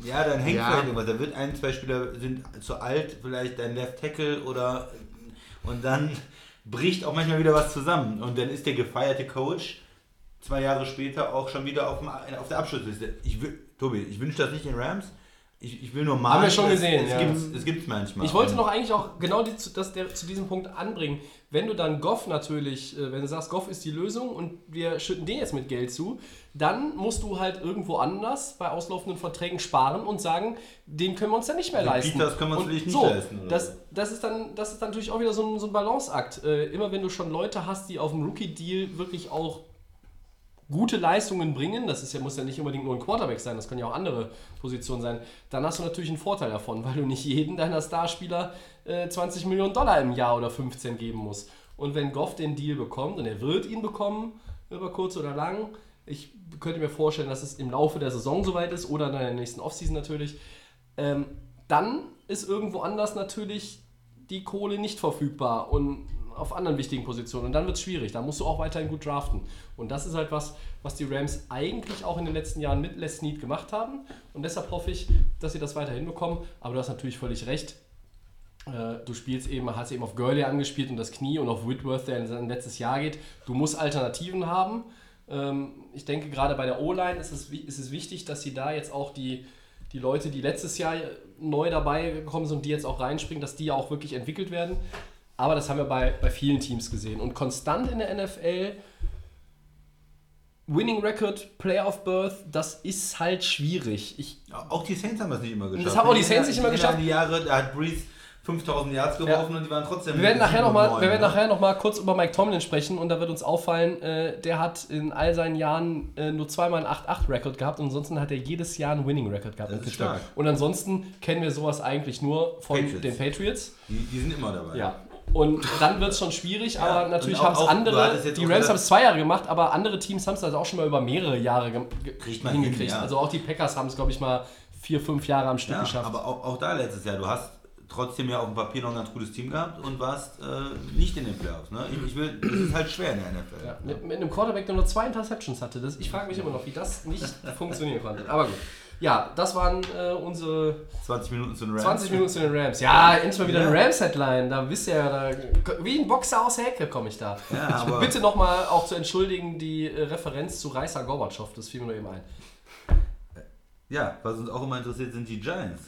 Ja, dann hängt Ja. vielleicht irgendwas. Da wird ein, zwei Spieler sind zu alt, vielleicht dein Left Tackle oder und dann bricht auch manchmal wieder was zusammen. Und dann ist der gefeierte Coach zwei Jahre später auch schon wieder auf, dem, auf der Abschlussliste. Ich Tobi, ich wünsche das nicht den Rams. Ich, ich will nur mal. Haben wir schon gesehen, es, ja. es gibt's, es gibt's manchmal. Ich wollte noch eigentlich auch genau die, zu- das, der, zu diesem Punkt anbringen. Wenn du dann Goff natürlich, äh, wenn du sagst, Goff ist die Lösung und wir schütten den jetzt mit Geld zu, dann musst du halt irgendwo anders bei auslaufenden Verträgen sparen und sagen, den können wir uns dann nicht mehr Also leisten. Peters können wir uns nicht so, leisten, Das, das, ist dann, das ist dann natürlich auch wieder so ein, so ein Balanceakt. Äh, immer wenn du schon Leute hast, die auf dem Rookie-Deal wirklich auch gute Leistungen bringen, das ist ja, muss ja nicht unbedingt nur ein Quarterback sein, das können ja auch andere Positionen sein, dann hast du natürlich einen Vorteil davon, weil du nicht jeden deiner Starspieler äh, 20 Millionen Dollar im Jahr oder 15 geben musst. Und wenn Goff den Deal bekommt, und er wird ihn bekommen, über kurz oder lang, ich könnte mir vorstellen, dass es im Laufe der Saison soweit ist oder in der nächsten Offseason natürlich, ähm, dann ist irgendwo anders natürlich die Kohle nicht verfügbar. Und auf anderen wichtigen Positionen. Und dann wird es schwierig. Da musst du auch weiterhin gut draften. Und das ist halt was, was die Rams eigentlich auch in den letzten Jahren mit Les Snead gemacht haben. Und deshalb hoffe ich, dass sie das weiterhin bekommen. Aber du hast natürlich völlig recht. Äh, Du spielst eben, hast eben auf Gurley angespielt und das Knie und auf Whitworth, der in sein letztes Jahr geht. Du musst Alternativen haben. Ähm, Ich denke, gerade bei der O-Line ist es, ist es wichtig, dass sie da jetzt auch die, die Leute, die letztes Jahr neu dabei gekommen sind und die jetzt auch reinspringen, dass die auch wirklich entwickelt werden. Aber das haben wir bei, bei vielen Teams gesehen. Und konstant in der NFL, Winning Record, Player of Birth, das ist halt schwierig. Ich, Auch die Saints haben das nicht immer geschafft. Das haben auch die Saints nicht immer geschafft. Die Jahre, da hat Breeze 5000 Yards geworfen und die waren trotzdem. wir werden nachher und nochmal neun, wir werden ne? nachher noch mal kurz über Mike Tomlin sprechen und da wird uns auffallen, äh, der hat in all seinen Jahren äh, nur zweimal einen 8-8-Record gehabt und ansonsten hat er jedes Jahr einen Winning-Record gehabt. Und ansonsten kennen wir sowas eigentlich nur von Patriots. den Patriots. Die, die sind immer dabei. Ja. Und dann wird es schon schwierig, aber natürlich haben es andere, die Rams haben es zwei Jahre gemacht, aber andere Teams haben es also auch schon mal über mehrere Jahre ge ge- Kriegt man hin, hingekriegt. ja. Also auch die Packers haben es, glaube ich, mal vier, fünf Jahre am Stück Ja, geschafft. aber auch, auch da letztes Jahr, du hast trotzdem ja auf dem Papier noch ein ganz gutes Team gehabt und warst äh, nicht in den Playoffs. Ne? Ich, ich will, das ist halt schwer in der NFL. Ja, mit, mit einem Quarterback, der nur zwei Interceptions hatte. Das, ich frage mich immer noch, wie das nicht funktionieren konnte. Aber gut. Ja, das waren äh, unsere 20 Minuten zu den Rams. 20 Minuten zu den Rams. Ja, endlich mal wieder Ja. eine Rams-Headline. Da wisst ihr ja, da, wie ein Boxer aus der Ecke komme ich da. Ja, ich aber- bitte nochmal auch zu entschuldigen, die äh, Referenz zu Reißer Gorbatschow. Das fiel mir nur eben ein. Ja, was uns auch immer interessiert, sind die Giants.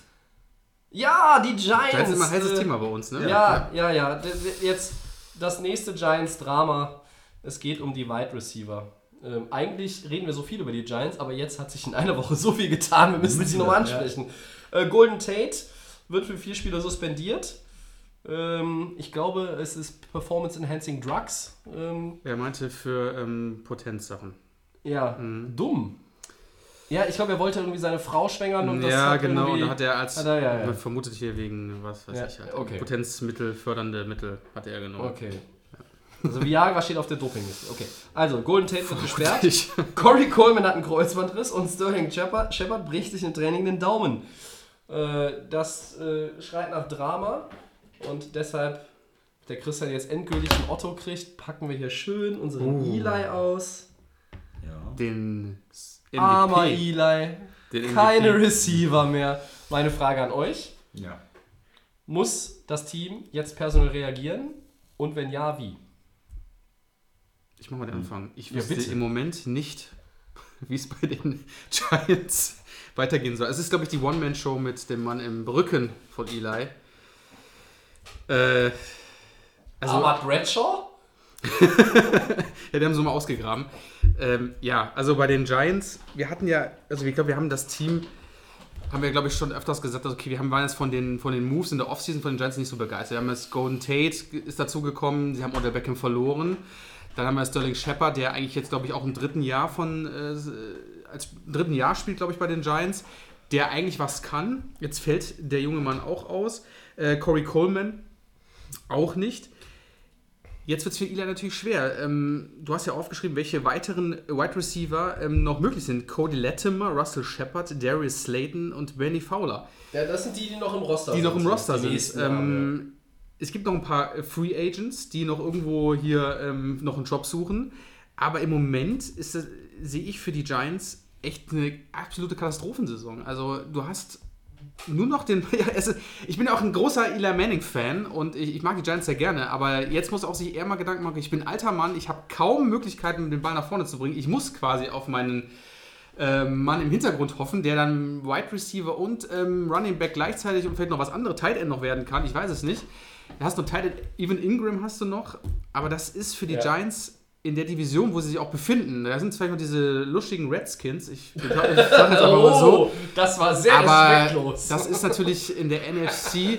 Ja, die Giants. Das ist immer ein heißes äh, Thema bei uns, ne? Ja, ja, ja. D- Jetzt das nächste Giants-Drama. Es geht um die Wide Receiver. Ähm, eigentlich reden wir so viel über die Giants, aber jetzt hat sich in einer Woche so viel getan, wir müssen sie nochmal ansprechen. Äh, Golden Tate wird für vier Spiele suspendiert. Ähm, ich glaube, es ist Performance Enhancing Drugs. Ähm, Er meinte für ähm, Potenzsachen. ja, dumm. Ja, ich glaube, er wollte irgendwie seine Frau schwängern und das ja, genau. irgendwie- Da hat er als, Hat er, ja, ja. vermutet hier wegen, was weiß Ja, ich halt, okay. Potenzmittel, fördernde Mittel hat er genommen. Okay. Also Viagra steht auf der Dopingliste. Okay. Also, Golden Tate wird gesperrt. Corey Coleman hat einen Kreuzbandriss und Sterling Shepard, Shepard bricht sich im Training den Daumen. Äh, das äh, schreit nach Drama und deshalb, der Christian jetzt endgültig ein Otto kriegt, packen wir hier schön unseren Uh. Eli aus. Ja. Den MVP. Armer Eli. Den MVP. Keine Receiver mehr. Meine Frage an euch. ja. Muss das Team jetzt personell reagieren? Und wenn ja, wie? Ich mach mal den Anfang. Ich Ja, wüsste bitte. im Moment nicht, wie es bei den Giants weitergehen soll. Es ist, glaube ich, die One-Man-Show mit dem Mann im Rücken von Eli. Äh, also, Ahmad Bradshaw? ja, die haben so mal ausgegraben. Ähm, ja, also bei den Giants, wir hatten ja, also ich glaube, wir haben das Team, haben wir, glaube ich, schon öfters gesagt, also okay, wir haben, waren jetzt von den, von den Moves in der Offseason von den Giants nicht so begeistert. Wir haben jetzt Golden Tate ist dazugekommen, sie haben Odell Beckham verloren. Dann haben wir Sterling Shepard, der eigentlich jetzt, glaube ich, auch im dritten Jahr von, äh, als dritten Jahr spielt, glaube ich, bei den Giants, der eigentlich was kann. Jetzt fällt der junge Mann auch aus. Äh, Corey Coleman auch nicht. Jetzt wird es für Eli natürlich schwer. Ähm, du hast ja aufgeschrieben, welche weiteren Wide Receiver ähm, noch möglich sind. Cody Latimer, Russell Shepard, Darius Slayton und Benny Fowler. Ja, das sind die, die noch im Roster Die sind. noch im Roster Die sind. Ähm, es gibt noch ein paar äh, Free Agents, die noch irgendwo hier ähm, noch einen Job suchen. Aber im Moment sehe ich für die Giants echt eine absolute Katastrophensaison. Also du hast nur noch den. Ja, ist, ich bin auch ein großer Eli Manning-Fan und ich, ich mag die Giants sehr gerne, aber jetzt muss auch sich eher mal Gedanken machen, ich bin alter Mann, ich habe kaum Möglichkeiten, den Ball nach vorne zu bringen. Ich muss quasi auf meinen ähm, Mann im Hintergrund hoffen, der dann Wide Receiver und ähm, Running Back gleichzeitig und vielleicht noch was anderes, Tight End noch werden kann. Ich weiß es nicht. Du hast noch Tight End, Even Ingram hast du noch, aber das ist für die Ja. Giants in der Division, wo sie sich auch befinden. Da sind vielleicht noch diese luschigen Redskins. Ich, ich sage jetzt einfach mal so. Oh, das war sehr Aber respektlos. das ist natürlich in der NFC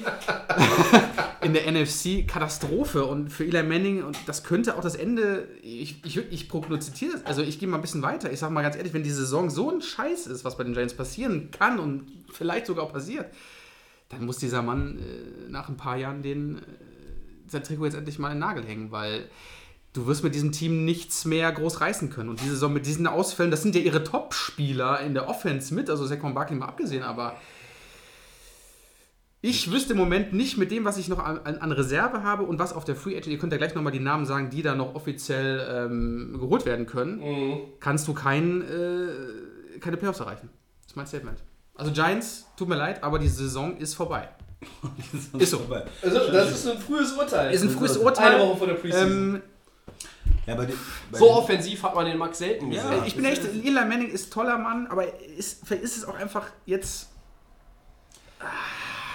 in der NFC Katastrophe und für Eli Manning und das könnte auch das Ende ich, ich, ich prognostiziere das, also ich gehe mal ein bisschen weiter. Ich sage mal ganz ehrlich, wenn die Saison so ein Scheiß ist, was bei den Giants passieren kann und vielleicht sogar auch passiert, dann muss dieser Mann äh, nach ein paar Jahren den äh, sein Trikot jetzt endlich mal in den Nagel hängen, weil du wirst mit diesem Team nichts mehr groß reißen können. Und diese Saison mit diesen Ausfällen, das sind ja ihre Top-Spieler in der Offense mit, also Saquon Barkley mal abgesehen, aber ich wüsste im Moment nicht mit dem, was ich noch an, an Reserve habe und was auf der Free Agent, ihr könnt ja gleich nochmal die Namen sagen, die da noch offiziell ähm, geholt werden können, Mhm. kannst du kein, äh, keine Playoffs erreichen. Das ist mein Statement. Also Giants, tut mir leid, aber die Saison ist vorbei. Ist so. Vorbei. Also, das ist ein frühes Urteil. Ist ein frühes Urteil. Eine Woche vor der Preseason. Ähm, Ja, bei den, bei so offensiv hat man den Max selten gesehen. Ja. ich bin echt, Eli Manning ist toller Mann, aber ist, vielleicht ist es auch einfach jetzt.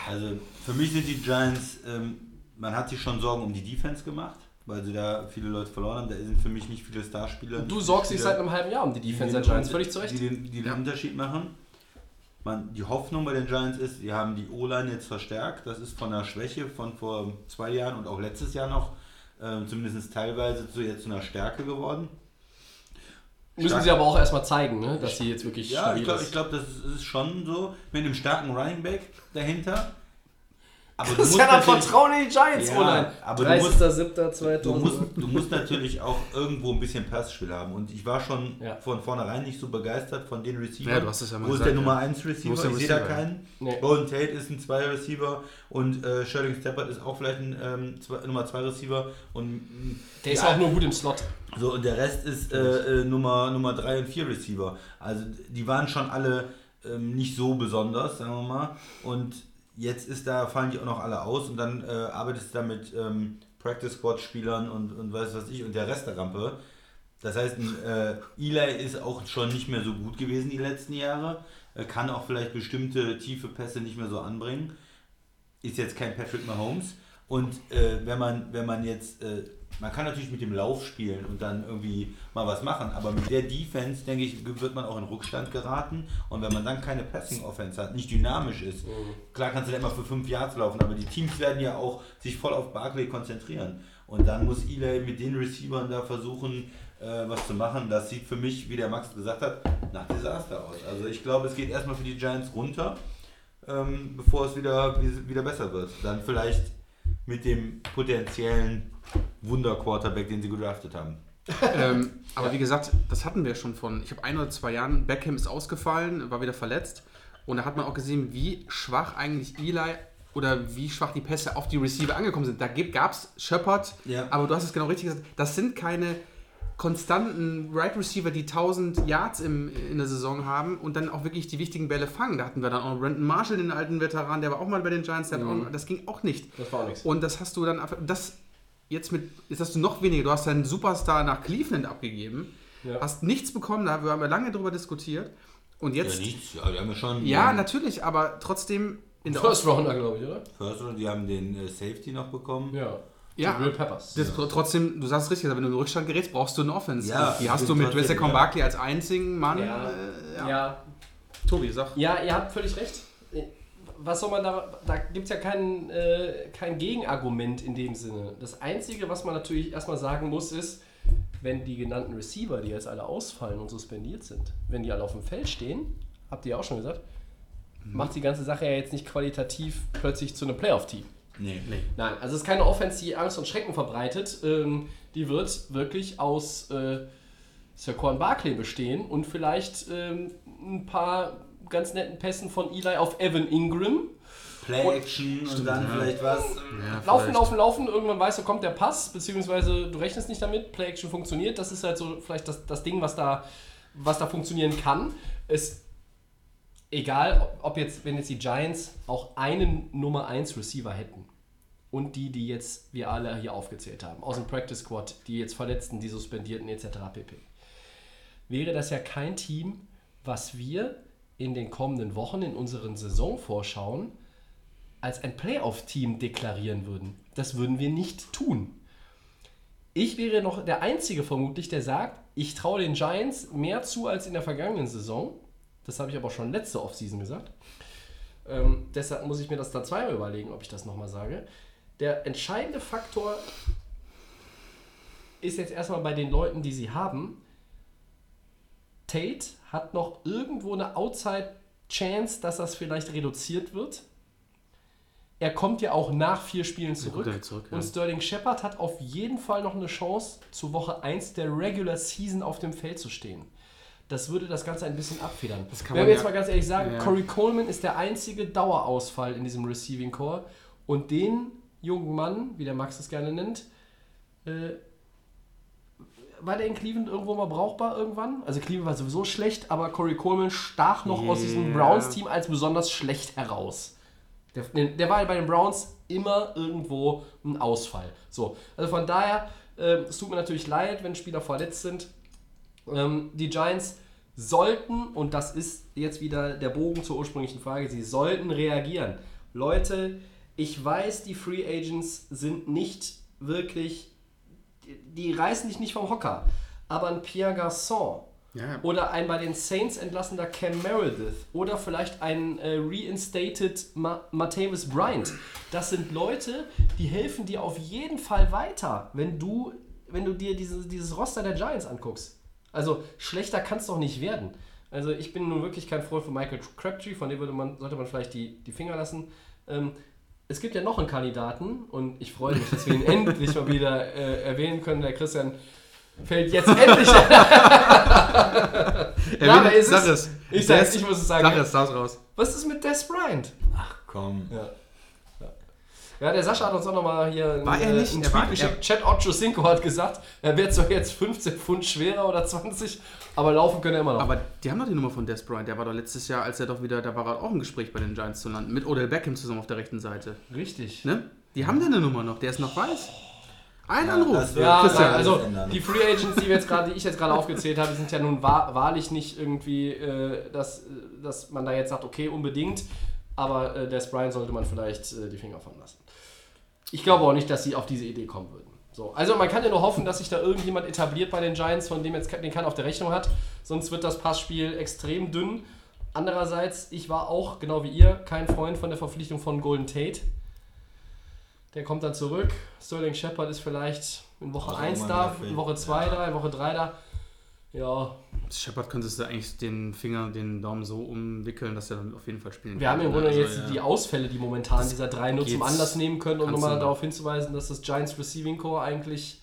Also für mich sind die Giants, ähm, man hat sich schon Sorgen um die Defense gemacht, weil sie da viele Leute verloren haben. Da sind für mich nicht viele Starspieler. Du sorgst dich seit einem halben Jahr um die Defense der Giants, völlig zu Recht. Die den, die den Unterschied machen. Man, die Hoffnung bei den Giants ist, die haben die O-Line jetzt verstärkt. Das ist von der Schwäche von vor zwei Jahren und auch letztes Jahr noch, äh, zumindest teilweise, zu jetzt zu einer Stärke geworden. Müssen Stark- sie aber auch erstmal zeigen, ne? dass sie jetzt wirklich Ja, ich glaube, glaub, das ist schon so, mit einem starken Running Back dahinter. Aber du Das ist musst ja Vertrauen in die Giants, Ja, Roland. aber du musst- 30.07.2000. Du musst, du musst natürlich auch irgendwo ein bisschen Passspiel haben. Und ich war schon Ja. von vornherein nicht so begeistert von den Receivers. Ja, du hast es ja mal Wo ist gesagt, der Nummer ja. 1 Wo Receiver? ist der Ich sehe da keinen. Nee. Golden Tate ist ein 2 Receiver und äh, Sterling Steppert ist auch vielleicht ein ähm, zwei, Nummer 2 Receiver. Und mm, Der ist ja, auch nur gut im Slot. so, und der Rest ist äh, äh, Nummer, Nummer 3 und 4 Receiver. Also die waren schon alle ähm, nicht so besonders, sagen wir mal. Und jetzt ist da, fallen die auch noch alle aus und dann äh, arbeitest du da mit ähm, Practice Squad Spielern und, und weiß was ich und der Rest der Rampe. Das heißt, äh, Eli ist auch schon nicht mehr so gut gewesen die letzten Jahre. Er kann auch vielleicht bestimmte tiefe Pässe nicht mehr so anbringen. Ist jetzt kein Patrick Mahomes. Und äh, wenn, man, wenn man jetzt, äh, man kann natürlich mit dem Lauf spielen und dann irgendwie mal was machen, aber mit der Defense, denke ich, wird man auch in Rückstand geraten. Und wenn man dann keine Passing-Offense hat, nicht dynamisch ist, klar kannst du dann immer für fünf Yards laufen, aber die Teams werden ja auch sich voll auf Barkley konzentrieren. Und dann muss Eli mit den Receivern da versuchen, äh, was zu machen. Das sieht für mich, wie der Max gesagt hat, nach Desaster aus. Also ich glaube, es geht erstmal für die Giants runter, ähm, bevor es wieder, wieder besser wird. Dann vielleicht mit dem potenziellen Wunder-Quarterback, den sie gedraftet haben. ähm, aber wie gesagt, das hatten wir schon von, ich habe ein oder zwei Jahren, Beckham ist ausgefallen, war wieder verletzt. Und da hat man auch gesehen, wie schwach eigentlich Eli oder wie schwach die Pässe auf die Receiver angekommen sind. Da gab es Shepard, Ja. aber du hast es genau richtig gesagt, das sind keine konstanten Right Receiver, die 1000 Yards im, in der Saison haben und dann auch wirklich die wichtigen Bälle fangen. Da hatten wir dann auch Brandon Marshall, den alten Veteran, der war auch mal bei den Giants, der hat auch, das ging auch nicht. Das war auch nichts. Und das hast du dann, einfach- das jetzt mit, jetzt hast du noch weniger, du hast deinen Superstar nach Cleveland abgegeben, Ja. hast nichts bekommen, da haben wir lange drüber diskutiert. Und Ja, jetzt, ja, nichts. Ja, die haben ja schon. natürlich, aber trotzdem in der First Rounder, glaube ich, oder? First und die haben den äh, Safety noch bekommen. Ja. Ja. Real Peppers. Das, Trotzdem, du sagst es richtig, wenn du in den Rückstand gerätst, brauchst du eine Offense. Ja, die hast du mit Wesley ja. Barkley als einzigen Mann. Ja. Äh, ja. ja. Tobi, sag. Ja, ihr habt völlig recht. Was soll man da. Da gibt es ja kein, äh, kein Gegenargument in dem Sinne. Das Einzige, was man natürlich erstmal sagen muss, ist, wenn die genannten Receiver, die jetzt alle ausfallen und suspendiert sind, wenn die alle auf dem Feld stehen, habt ihr ja auch schon gesagt, macht die ganze Sache ja jetzt nicht qualitativ plötzlich zu einem Playoff-Team. Nee. Nein, also es ist keine Offense, die Angst und Schrecken verbreitet. Ähm, die wird wirklich aus äh, Saquon Barkley bestehen und vielleicht ähm, ein paar ganz netten Pässen von Eli auf Evan Ingram. Play-Action und dann vielleicht was. Ja, Laufen, vielleicht. laufen, laufen, irgendwann weißt du, kommt der Pass, beziehungsweise du rechnest nicht damit, Play-Action funktioniert. Das ist halt so vielleicht das, das Ding, was da, was da funktionieren kann. Es, egal, ob- ob jetzt, wenn jetzt die Giants auch einen Nummer 1 Receiver hätten und die, die jetzt wir alle hier aufgezählt haben, aus dem Practice Squad, die jetzt Verletzten, die Suspendierten etc. pp. Wäre das ja kein Team, was wir in den kommenden Wochen in unseren Saisonvorschauen als ein Playoff-Team deklarieren würden. Das würden wir nicht tun. Ich wäre noch der Einzige vermutlich, der sagt, ich traue den Giants mehr zu als in der vergangenen Saison. Das habe ich aber schon letzte Offseason gesagt. Ähm, deshalb muss ich mir das dann zweimal überlegen, ob ich das nochmal sage. Der entscheidende Faktor ist jetzt erstmal bei den Leuten, die sie haben. Tate hat noch irgendwo eine Outside-Chance, dass das vielleicht reduziert wird. Er kommt ja auch nach vier Spielen zurück. ja zurück, ja. Und Sterling Shepard hat auf jeden Fall noch eine Chance, zu Woche 1 der Regular Season auf dem Feld zu stehen. Das würde das Ganze ein bisschen abfedern. Das kann Wenn wir jetzt ja- mal ganz ehrlich sagen. Corey Coleman ist der einzige Dauerausfall in diesem Receiving Core. Und den jungen Mann, wie der Max es gerne nennt, äh, war der in Cleveland irgendwo mal brauchbar irgendwann? Also Cleveland war sowieso schlecht, aber Corey Coleman stach noch aus diesem. Browns-Team als besonders schlecht heraus. Der, der war bei den Browns immer irgendwo ein Ausfall. So, also von daher, äh, es tut mir natürlich leid, wenn Spieler verletzt sind. Ähm, die Giants sollten, und das ist jetzt wieder der Bogen zur ursprünglichen Frage, sie sollten reagieren. Leute, ich weiß, die Free Agents sind nicht wirklich, die, reißen dich nicht vom Hocker. Aber ein Pierre Garçon Ja. oder ein bei den Saints entlassener Cam Meredith oder vielleicht ein äh, reinstated Ma Martavis Bryant. Das sind Leute, die helfen dir auf jeden Fall weiter, wenn du, wenn du dir dieses, dieses Roster der Giants anguckst. Also schlechter kann es doch nicht werden. Also ich bin nun wirklich kein Freund von Michael Crabtree, von dem würde man, sollte man vielleicht die, die Finger lassen. Ähm, es gibt ja noch einen Kandidaten und ich freue mich, dass wir ihn endlich mal wieder äh, erwähnen können. Der Christian fällt jetzt endlich aber ist sag es- es. Ich Des- ich muss es sagen. Sag es, raus. Was ist mit Des Bryant? Komm. Ja. Ja, der Sascha hat uns auch nochmal hier War er äh, nicht? einen Er Tweet war- geschickt. Chat Ocho Cinco hat gesagt, er wird zwar jetzt 15 Pfund schwerer oder 20, aber laufen können er immer noch. Aber die haben doch die Nummer von Des Bryant. Der war doch letztes Jahr, als er doch wieder, da war er auch im Gespräch bei den Giants zu landen. Mit Odell Beckham zusammen auf der rechten Seite. Richtig. Ne? Die haben deine Nummer noch. Der ist noch weiß. Ein Ja, Anruf. Ja, Christian, also ändern. die Free Agents, die, wir jetzt gerade, die ich jetzt gerade aufgezählt habe, sind ja nun wahr, wahrlich nicht irgendwie, äh, dass, dass man da jetzt sagt, okay, unbedingt, aber äh, Des Bryant sollte man vielleicht äh, die Finger von lassen. Ich glaube auch nicht, dass sie auf diese Idee kommen würden. So, also man kann ja nur hoffen, dass sich da irgendjemand etabliert bei den Giants, von dem jetzt den kann auf der Rechnung hat. Sonst wird das Passspiel extrem dünn. Andererseits, ich war auch, genau wie ihr, kein Freund von der Verpflichtung von Golden Tate. Der kommt dann zurück. Sterling Shepard ist vielleicht in Woche Auch 1 mal da, in Woche 2 da, in Woche 3 da. Ja, Shepard könntest du eigentlich den Finger, den Daumen so umwickeln, dass er dann auf jeden Fall spielen wir haben im kann. Grunde Also, jetzt ja. die Ausfälle, die momentan dieser drei nur zum geht's- Anlass nehmen können, um nochmal du- darauf hinzuweisen, dass das Giants Receiving Core eigentlich.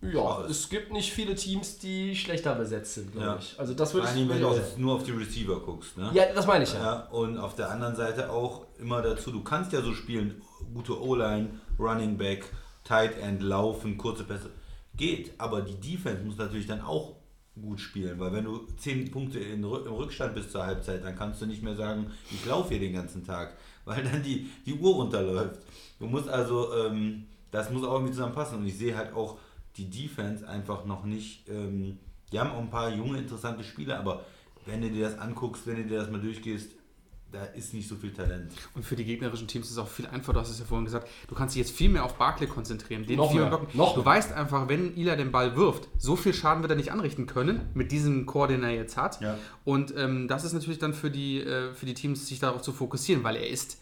Ja, es gibt nicht viele Teams, die schlechter besetzt sind, glaube Ja. ich. Also das würde Vor ich, allem, wenn du ich auch jetzt sagen. nur auf die Receiver guckst. Ne? Ja, das meine ich ja. Ja, und auf der anderen Seite auch immer dazu, du kannst ja so spielen, gute O-Line, Running Back, Tight End, Laufen, kurze Pässe. Geht, aber die Defense muss natürlich dann auch gut spielen, weil wenn du 10 Punkte in, im Rückstand bist zur Halbzeit, dann kannst du nicht mehr sagen, ich laufe hier den ganzen Tag, weil dann die, die Uhr runterläuft. Du musst also, ähm, das muss auch irgendwie zusammenpassen und ich sehe halt auch die Defense einfach noch nicht, ähm, die haben auch ein paar junge, interessante Spieler, aber wenn du dir das anguckst, wenn du dir das mal durchgehst, da ist nicht so viel Talent. Und für die gegnerischen Teams ist es auch viel einfacher, du hast es ja vorhin gesagt, du kannst dich jetzt viel mehr auf Barkley konzentrieren, den Noch viel mehr, blocken. noch du mehr. weißt einfach, wenn Ila den Ball wirft, so viel Schaden wird er nicht anrichten können mit diesem Core, den er jetzt hat. Ja. Und ähm, das ist natürlich dann für die, äh, für die Teams, sich darauf zu fokussieren, weil er ist,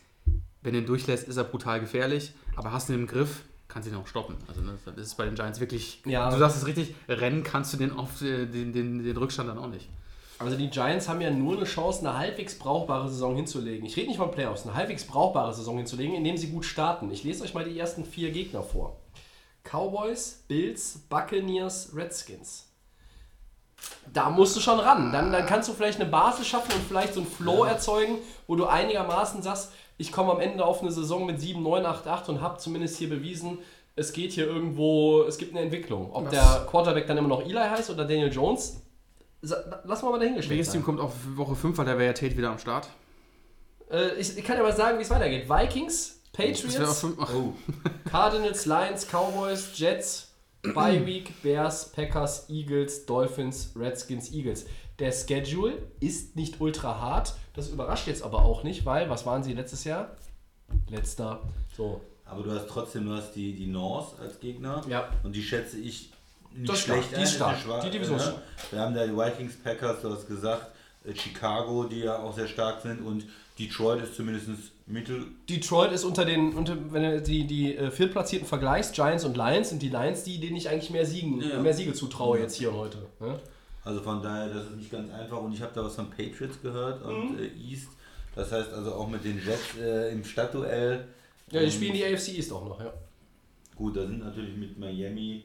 wenn du ihn durchlässt, ist er brutal gefährlich, aber hast du ihn im Griff, kannst du ihn auch stoppen. Also ne, das ist bei den Giants wirklich, Ja. du sagst es richtig, rennen kannst du den auf äh, den, den, den Rückstand dann auch nicht. Also die Giants haben ja nur eine Chance, eine halbwegs brauchbare Saison hinzulegen. Ich rede nicht von Playoffs, eine halbwegs brauchbare Saison hinzulegen, indem sie gut starten. Ich lese euch mal die ersten vier Gegner vor. Cowboys, Bills, Buccaneers, Redskins. Da musst du schon ran. Dann, dann kannst du vielleicht eine Basis schaffen und vielleicht so einen Flow erzeugen, wo du einigermaßen sagst, ich komme am Ende auf eine Saison mit 7, 9, 8, 8 und habe zumindest hier bewiesen, es geht hier irgendwo, es gibt eine Entwicklung. Ob Was? der Quarterback dann immer noch Eli heißt oder Daniel Jones, lass mal mal dahingestellt Welches. Team kommt auf Woche 5, weil da wäre ja Tate wieder am Start? Äh, ich, ich kann ja mal sagen, wie es weitergeht. Vikings, Patriots, Oh, Cardinals, Lions, Cowboys, Jets, Bye Week, Bears, Packers, Eagles, Dolphins, Redskins, Eagles. Der Schedule ist nicht ultra hart. Das überrascht jetzt aber auch nicht, weil, was waren sie letztes Jahr? Letzter. So. aber du hast trotzdem, du hast die, die North als Gegner Ja. und die schätze ich nicht Das ist stark, schlecht die ist stark, schwach, die Division ist ne? stark. Wir haben da die Vikings, Packers, du hast gesagt, äh, Chicago, die ja auch sehr stark sind und Detroit ist zumindest mittel, Detroit ist unter den, unter, wenn du die, die äh, Viertplatzierten vergleichst, Giants und Lions, sind die Lions die, denen ich eigentlich mehr, Siegen, Ja. mehr Siege zutraue jetzt hier heute. Ne? Also von daher, das ist nicht ganz einfach. Und ich habe da was von Patriots gehört und Mhm. äh, East. Das heißt also auch mit den Jets äh, im Stadtduell. Ja, die spielen die AFC East auch noch, ja. Gut, da sind natürlich mit Miami,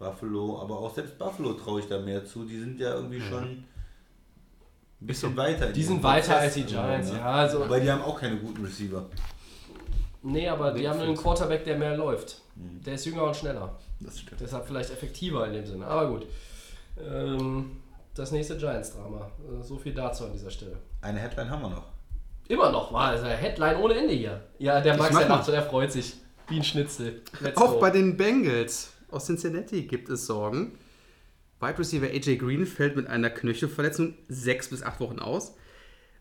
Buffalo, aber auch selbst Buffalo traue ich da mehr zu. Die sind ja irgendwie schon ein bisschen weiter. Die sind weiter als die Giants, ne? ja. Also, Aber die haben auch keine guten Receiver. nee, aber die haben einen Quarterback, der mehr läuft. Mhm. Der ist jünger und schneller. Das stimmt. Deshalb vielleicht effektiver in dem Sinne. Aber gut. Ähm, das nächste Giants-Drama. Äh, So viel dazu an dieser Stelle. Eine Headline haben wir noch. Immer noch, war also Headline ohne Ende hier. Ja, der Max, der mal. lacht schon, der freut sich. Wie ein Schnitzel. Let's Auch go. bei den Bengals aus Cincinnati gibt es Sorgen. Wide Receiver AJ Green fällt mit einer Knöchelverletzung sechs bis acht Wochen aus.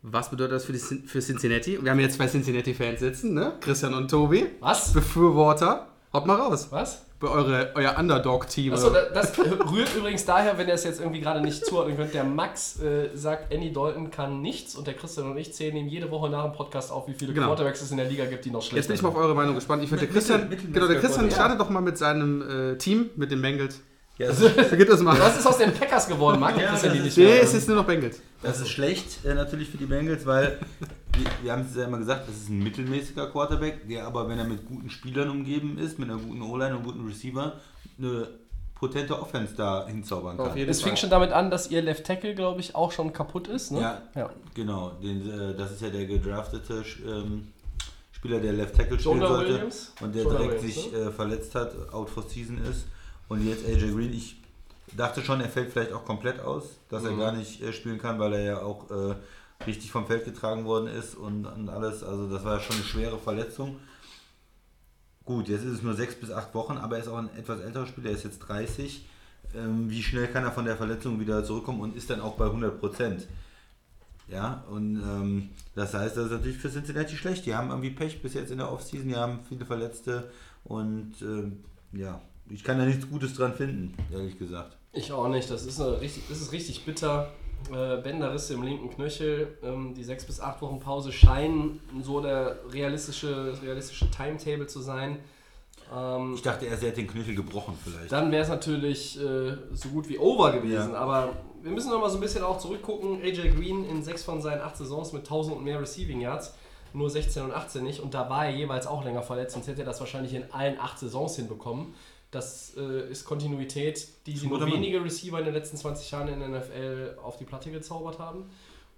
Was bedeutet das für, die, für Cincinnati? Wir haben jetzt zwei Cincinnati-Fans sitzen, ne? Christian und Tobi. Was? Befürworter. Haut mal raus. Was? Bei eure, euer Underdog-Team. Achso, das rührt übrigens daher, wenn ihr es jetzt irgendwie gerade nicht zuordnen könnt. Der Max äh, sagt, Andy Dalton kann nichts und der Christian und ich zählen ihm jede Woche nach dem Podcast auf, wie viele Genau. Quarterbacks es in der Liga gibt, die noch schlechter Jetzt bin ich mal auf eure Meinung gespannt. Ich finde, der Christian, genau, der Christian ja. startet doch mal mit seinem äh, Team, mit den Bengals. Ja, das, ist, Vergibt das mal. Was ist aus den Packers geworden, Marc? Ja, Christian, die das nicht mehr- Nee, es ist nur noch Bengals. das ist schlecht äh, natürlich für die Bengals, weil wir, haben es ja immer gesagt, das ist ein mittelmäßiger Quarterback, der aber, wenn er mit guten Spielern umgeben ist, mit einer guten O-Line und guten Receiver, eine potente Offense da hinzaubern kann. Es fing schon damit an, dass ihr Left Tackle, glaube ich, auch schon kaputt ist. Ne? Ja, ja. genau. Den, äh, das ist ja der gedraftete ähm, Spieler, der Left Tackle spielen Jonah sollte Williams? und der Jonah direkt Williams, sich äh, verletzt hat, out for season ist. Und jetzt AJ Green, ich dachte schon, er fällt vielleicht auch komplett aus, dass er Mhm. gar nicht äh, spielen kann, weil er ja auch äh, richtig vom Feld getragen worden ist und, und alles. Also das war schon eine schwere Verletzung. Gut, jetzt ist es nur sechs bis acht Wochen, aber er ist auch ein etwas älterer Spieler, er ist jetzt 30. Ähm, wie schnell kann er von der Verletzung wieder zurückkommen und ist dann auch bei 100 Prozent? Ja, und ähm, das heißt, das ist natürlich für Cincinnati schlecht. Die haben irgendwie Pech bis jetzt in der Offseason, die haben viele Verletzte und ähm, ja, ich kann da nichts Gutes dran finden, ehrlich gesagt. Ich auch nicht. Das ist, eine richtig, das ist richtig bitter. Äh, Bänderrisse im linken Knöchel. Ähm, die sechs bis acht Wochen Pause scheinen so der realistische, realistische Timetable zu sein. Ähm, Ich dachte er hätte den Knöchel gebrochen vielleicht. dann wäre es natürlich äh, so gut wie over gewesen. Ja. Aber wir müssen noch mal so ein bisschen auch zurückgucken. AJ Green in sechs von seinen acht Saisons mit 1000 und mehr Receiving Yards. Nur 16 und 18 nicht. Und da war er jeweils auch länger verletzt. Sonst hätte er das wahrscheinlich in allen acht Saisons hinbekommen. Das äh, ist Kontinuität, die sie nur wenige Receiver in den letzten 20 Jahren in der NFL auf die Platte gezaubert haben.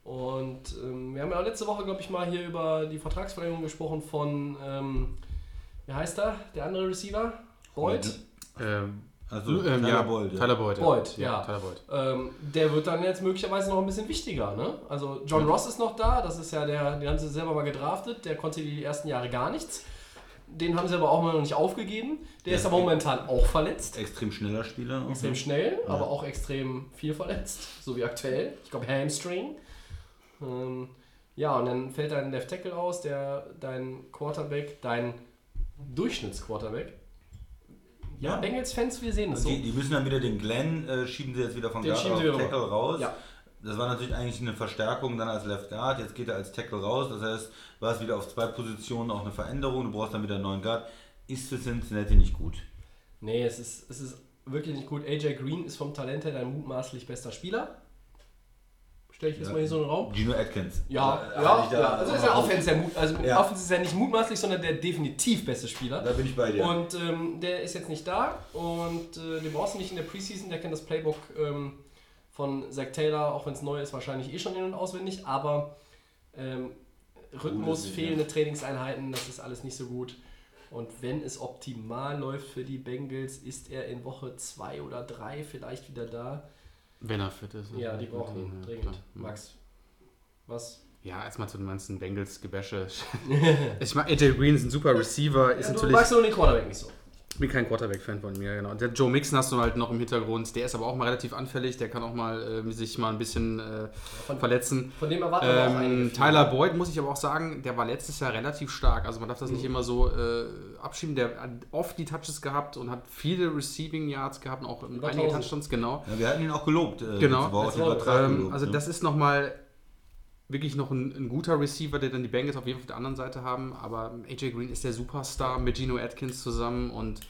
Und ähm, wir haben ja letzte Woche, glaube ich, mal hier über die Vertragsverlängerung gesprochen von, ähm, wie heißt er, der andere Receiver? Boyd? Ähm, Also, ähm, Tyler ja, Boyd, ja. Tyler Boyd. ja. Boyd, ja. Tyler Boyd. Ähm, der wird dann jetzt möglicherweise noch ein bisschen wichtiger. Ne? Also John Ross ist noch da, das ist ja der, den haben sie selber mal gedraftet, der konnte die ersten Jahre gar nichts. Den haben sie aber auch mal noch nicht aufgegeben. Der ist aber momentan auch verletzt. Extrem schneller Spieler. Extrem schnell, aber auch extrem viel verletzt, so wie aktuell. Ich glaube Hamstring. Ähm, ja, und dann fällt dein Left Tackle aus, der dein Quarterback, dein Durchschnittsquarterback. Ja, Ja. Bengals-Fans, wir sehen es so. Die, die müssen dann wieder den Glenn, äh, schieben sie jetzt wieder von Den Guard auf Tackle raus. Ja. Das war natürlich eigentlich eine Verstärkung dann als Left Guard. Jetzt geht er als Tackle raus. Das heißt, du hast wieder auf zwei Positionen auch eine Veränderung. Du brauchst dann wieder einen neuen Guard. Ist für Cincinnati nicht gut. Nee, es ist, es ist wirklich nicht gut. AJ Green ist vom Talent her dein mutmaßlich bester Spieler. Stelle ich jetzt Ja. mal hier so einen Raum. Gino Atkins. Ja, ja, ich da- ja. Also ist ja Offense der also Ja. Offense ist ja nicht mutmaßlich, sondern der definitiv beste Spieler. Da bin ich bei dir. Und ähm, der ist jetzt nicht da und äh, den brauchst du nicht in der Preseason, der kennt das Playbook ähm, von Zach Taylor, auch wenn es neu ist, wahrscheinlich eh schon in- und auswendig, aber ähm, Rhythmus, nicht, fehlende Trainingseinheiten, das ist alles nicht so gut. Und wenn es optimal läuft für die Bengals, ist er in Woche 2 oder 3 vielleicht wieder da. Wenn er fit ist. Ja, die brauchen ihn Ja, dringend. klar. Max, was? Ja, erstmal zu den ganzen Bengals-Gebäsche. ich mag AJ Green ist ein super Receiver, ist Ja, du natürlich. magst nur den Quarterback nicht so. Ich bin kein Quarterback-Fan von mir, genau. Der Joe Mixon hast du halt noch im Hintergrund, der ist aber auch mal relativ anfällig, der kann auch mal äh, sich mal ein bisschen äh, Von, verletzen. von dem erwarten wir auch. Ähm, Tyler Boyd muss ich aber auch sagen, der war letztes Jahr relativ stark. Also man darf das Mhm. nicht immer so äh, abschieben. Der hat oft die Touches gehabt und hat viele Receiving Yards gehabt und auch Über einige 1000. Touchdowns, genau. Ja, wir hatten ihn auch gelobt. Äh, Genau. Das den war- Vertrag Ähm, gelobt, also ne? das ist nochmal wirklich noch ein, ein guter Receiver, der dann die Bengals auf jeden Fall auf der anderen Seite haben. Aber AJ Green ist der Superstar mit Geno Atkins zusammen und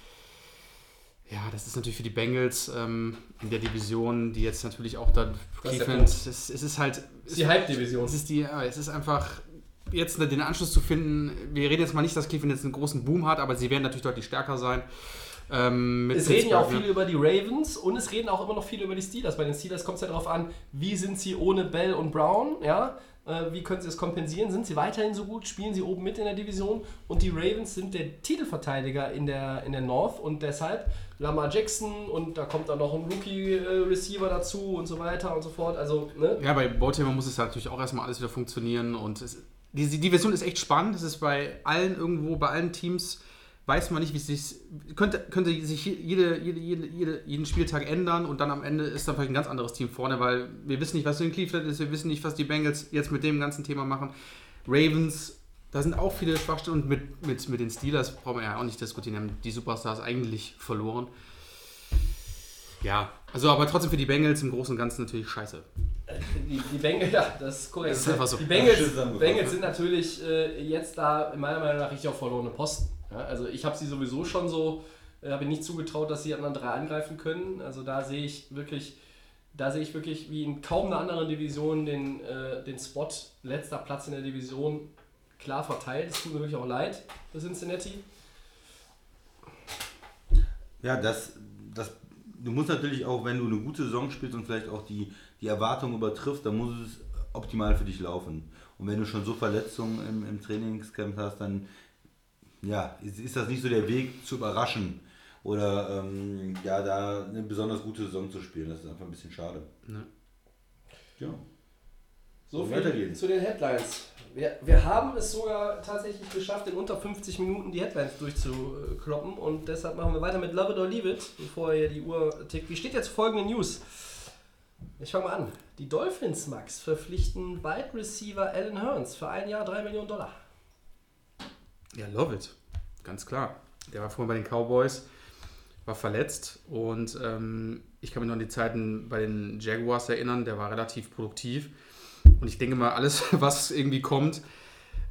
ja, das ist natürlich für die Bengals ähm, in der Division, die jetzt natürlich auch dann Cleveland, es, es ist halt, ist die Halbdivision. es ist die, es ist einfach jetzt den Anschluss zu finden. Wir reden jetzt mal nicht, dass Cleveland jetzt einen großen Boom hat, aber sie werden natürlich deutlich stärker sein. Ähm, Es reden ja auch viele über die Ravens und es reden auch immer noch viele über die Steelers. Bei den Steelers kommt es ja darauf an, wie sind sie ohne Bell und Brown, ja? Äh, Wie können sie es kompensieren? Sind sie weiterhin so gut? Spielen sie oben mit in der Division? Und die Ravens sind der Titelverteidiger in der, in der North und deshalb Lamar Jackson und da kommt dann noch ein Rookie-Receiver dazu und so weiter und so fort. Also, ne? Ja, bei Baltimore muss es halt natürlich auch erstmal alles wieder funktionieren und es, die, die Version ist echt spannend. Es ist bei allen irgendwo, bei allen Teams weiß man nicht, wie es sich könnte, könnte sich jede, jede, jede, jede, jeden Spieltag ändern und dann am Ende ist dann vielleicht ein ganz anderes Team vorne, weil wir wissen nicht, was in Cleveland ist, wir wissen nicht, was die Bengals jetzt mit dem ganzen Thema machen. Ravens, da sind auch viele Schwachstellen und mit, mit, mit den Steelers brauchen wir ja auch nicht diskutieren, die haben die Superstars eigentlich verloren. Ja, also aber trotzdem für die Bengals im Großen und Ganzen natürlich scheiße. Die, die Bengals, ja, das ist korrekt. Das ist einfach so. Die Bengals, Bengals ne? sind natürlich äh, jetzt da meiner Meinung nach richtig auf verlorene Posten. Ja, also ich habe sie sowieso schon so, äh, habe nicht zugetraut, dass sie anderen drei angreifen können. Also da sehe ich wirklich, da sehe ich wirklich wie in kaum einer anderen Division den, äh, den Spot letzter Platz in der Division klar verteilt. Es tut mir wirklich auch leid für Cincinnati. Ja, das, das, du musst natürlich auch, wenn du eine gute Saison spielst und vielleicht auch die, die Erwartungen übertriffst, dann muss es optimal für dich laufen. Und wenn du schon so Verletzungen im, im Trainingscamp hast, dann ja, ist, ist das nicht so der Weg zu überraschen oder ähm, ja, da eine besonders gute Saison zu spielen. Das ist einfach ein bisschen schade. Ne. Ja. So So, viel zu den Headlines. Wir, wir haben es sogar tatsächlich geschafft, in unter 50 Minuten die Headlines durchzukloppen und deshalb machen wir weiter mit Love It or Leave It, bevor hier die Uhr tickt. Wie steht jetzt folgende News? Ich fange mal an. Die Dolphins, Max, verpflichten Wide Receiver Alan Hearns für ein Jahr 3 Millionen Dollar. Ja, love it. Ganz klar. Der war vorhin bei den Cowboys, war verletzt und ähm, ich kann mich noch an die Zeiten bei den Jaguars erinnern. Der war relativ produktiv. Und ich denke mal, alles, was irgendwie kommt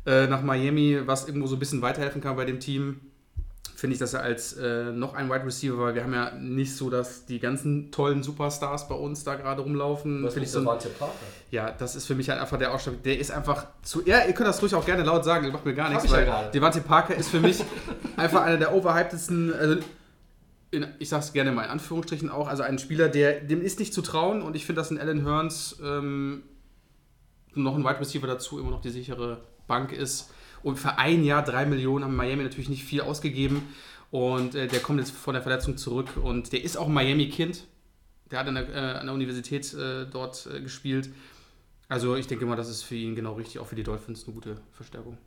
äh, nach Miami, was irgendwo so ein bisschen weiterhelfen kann bei dem Team, finde ich, dass er als äh, noch ein Wide Receiver, weil wir haben ja nicht so, dass die ganzen tollen Superstars bei uns da gerade rumlaufen. Was ich so ein, Parker? ja, das ist für mich halt einfach der Ausschlag. Der ist einfach zu. Ja, ihr könnt das ruhig auch gerne laut sagen, das macht mir gar nichts, ich ja weil gerade. Devante Parker ist für mich einfach einer der overhypedsten. Also in, ich sag's gerne mal in Anführungsstrichen auch, also ein Spieler, der dem ist nicht zu trauen und ich finde, dass ein Alan Hearns ähm, noch ein Wide Receiver dazu immer noch die sichere Bank ist. Und für ein Jahr drei Millionen haben Miami natürlich nicht viel ausgegeben. Und äh, der kommt jetzt von der Verletzung zurück und der ist auch Miami-Kind. Der hat an der, äh, an der Universität äh, dort äh, gespielt. Also ich denke mal, das ist für ihn genau richtig, auch für die Dolphins eine gute Verstärkung.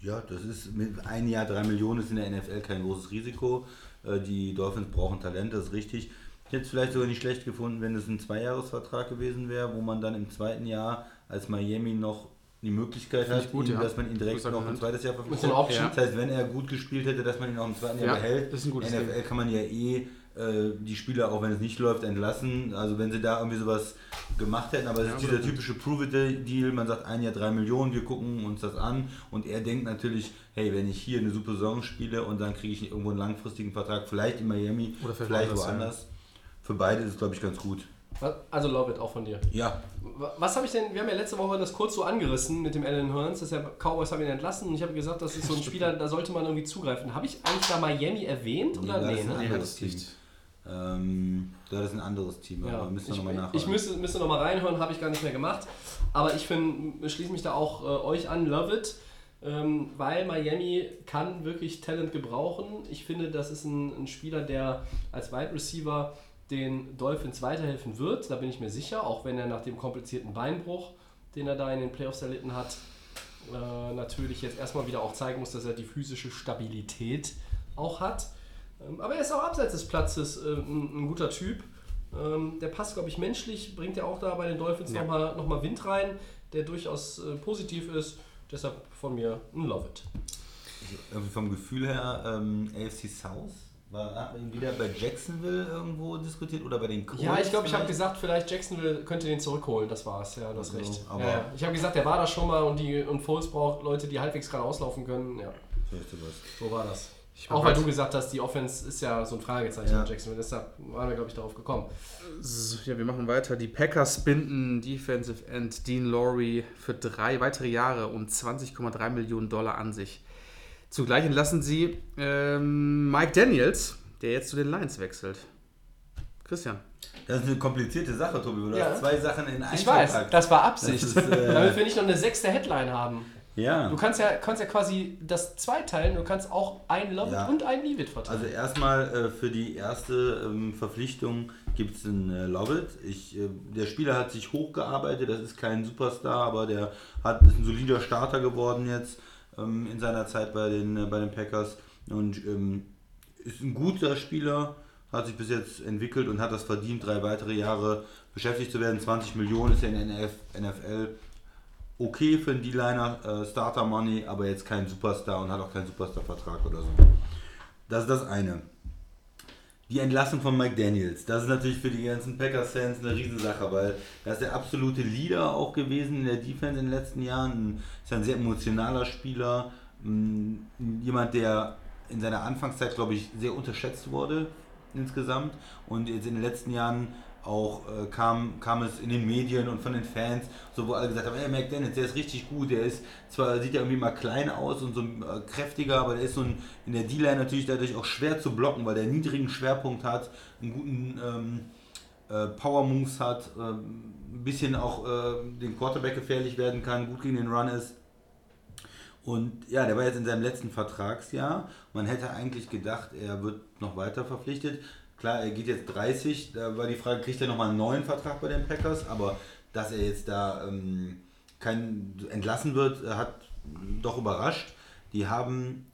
Ja, das ist mit ein Jahr drei Millionen ist in der NFL kein großes Risiko. Äh, Die Dolphins brauchen Talent, das ist richtig. Ich hätte es vielleicht sogar nicht schlecht gefunden, wenn es ein Zweijahresvertrag gewesen wäre, wo man dann im zweiten Jahr als Miami noch die Möglichkeit Finde hat, gut, ihn, ja. dass man ihn direkt noch ein zweites Jahr verpflichtet. Ja. Das heißt, wenn er gut gespielt hätte, dass man ihn auch im zweiten Jahr Ja, behält. das ist ein gutes NFL Ding. kann man ja eh äh, die Spieler, auch wenn es nicht läuft, entlassen. Also wenn sie da irgendwie sowas gemacht hätten, aber es ist dieser typische Prove-It-Deal, man sagt ein Jahr drei Millionen, wir gucken uns das an und er denkt natürlich, hey, wenn ich hier eine super Saison spiele und dann kriege ich irgendwo einen langfristigen Vertrag, vielleicht in Miami, Oder vielleicht vielleicht woanders, woanders. Für beide ist es, glaube ich, ganz gut. Also Love it auch von dir. Ja, Wa- Was habe ich denn, wir haben ja letzte Woche das kurz so angerissen mit dem Alan Hearns, dass ja Cowboys haben ihn entlassen und ich habe gesagt, das ist so ein Spieler, da sollte man irgendwie zugreifen. Habe ich eigentlich da Miami erwähnt oder das nee? ist ein Ne? anderes das Team. nicht. Ähm, das ist ein anderes Team, Ja, aber müssen wir ich, nochmal nachfragen. ich müsste, müsste nochmal reinhören, habe ich gar nicht mehr gemacht. Aber ich find, schließe mich da auch äh, euch an, love it. Ähm, weil Miami kann wirklich Talent gebrauchen. Ich finde, das ist ein, ein Spieler, der als Wide Receiver den Dolphins weiterhelfen wird. Da bin ich mir sicher, auch wenn er nach dem komplizierten Beinbruch, den er da in den Playoffs erlitten hat, äh, natürlich jetzt erstmal wieder auch zeigen muss, dass er die physische Stabilität auch hat. Ähm, aber er ist auch abseits des Platzes äh, ein, ein guter Typ. Ähm, der passt, glaube ich, menschlich, bringt ja auch da bei den Dolphins Ja. nochmal noch mal Wind rein, der durchaus äh, positiv ist. Deshalb von mir ein Love it. Irgendwie vom Gefühl her, ähm, AFC South, war, hat man ihn wieder bei Jacksonville irgendwo diskutiert oder bei den Colts? Ja, ich glaube, ich habe gesagt, vielleicht Jacksonville könnte den zurückholen. Das war's. Ja, du hast Also, recht. aber- Ja. Ich habe gesagt, der war da schon mal und, die, und Foles braucht Leute, die halbwegs gerade auslaufen können. Ja, so war das. Ich Auch weil du halt- gesagt hast, die Offense ist ja so ein Fragezeichen Ja. in Jacksonville. Deshalb waren wir, glaube ich, darauf gekommen. So, Ja, wir machen weiter. Die Packers binden Defensive End Dean Laurie für drei weitere Jahre um 20,3 Millionen Dollar an sich. Zugleich entlassen sie ähm, Mike Daniels, der jetzt zu den Lions wechselt. Christian. Das ist eine komplizierte Sache, Tobi. Du Ja. hast zwei Sachen in einen Ich weiß, verpackt. das war Absicht. Das ist, äh, Damit wir nicht noch eine sechste Headline haben. Ja. Du kannst ja, kannst ja quasi das zweiteilen. Du kannst auch ein Love Ja. und ein Leave verteilen. Also erstmal äh, für die erste ähm, Verpflichtung gibt es einen äh, Lovett. Ich, äh, der Spieler hat sich hochgearbeitet, das ist kein Superstar, aber der hat, ist ein solider Starter geworden jetzt ähm, in seiner Zeit bei den, äh, bei den Packers und ähm, ist ein guter Spieler, hat sich bis jetzt entwickelt und hat das verdient, drei weitere Jahre beschäftigt zu werden. 20 Millionen ist ja in NF, NFL okay für einen D-Liner, äh, Starter Money, aber jetzt kein Superstar und hat auch keinen Superstar-Vertrag oder so. Das ist das eine. Die Entlassung von Mike Daniels, das ist natürlich für die ganzen Packers-Fans eine Riesensache, weil er ist der absolute Leader auch gewesen in der Defense in den letzten Jahren. Ist ein sehr emotionaler Spieler, jemand, der in seiner Anfangszeit, glaube ich, sehr unterschätzt wurde insgesamt. Und jetzt in den letzten Jahren auch äh, kam, kam es in den Medien und von den Fans, so wo alle gesagt haben, ey, Mike Daniels, der ist richtig gut, der ist zwar, sieht ja irgendwie mal klein aus und so äh, kräftiger, aber der ist so ein, in der D-Line natürlich dadurch auch schwer zu blocken, weil der einen niedrigen Schwerpunkt hat, einen guten ähm, äh, Power Moves hat, ähm, ein bisschen auch äh, den Quarterback gefährlich werden kann, gut gegen den Run ist. Und ja, der war jetzt in seinem letzten Vertragsjahr. Man hätte eigentlich gedacht, er wird noch weiter verpflichtet. Klar, er geht jetzt 30. Da war die Frage, kriegt er nochmal einen neuen Vertrag bei den Packers? Aber dass er jetzt da ähm, kein, entlassen wird, äh, hat doch überrascht. Die haben,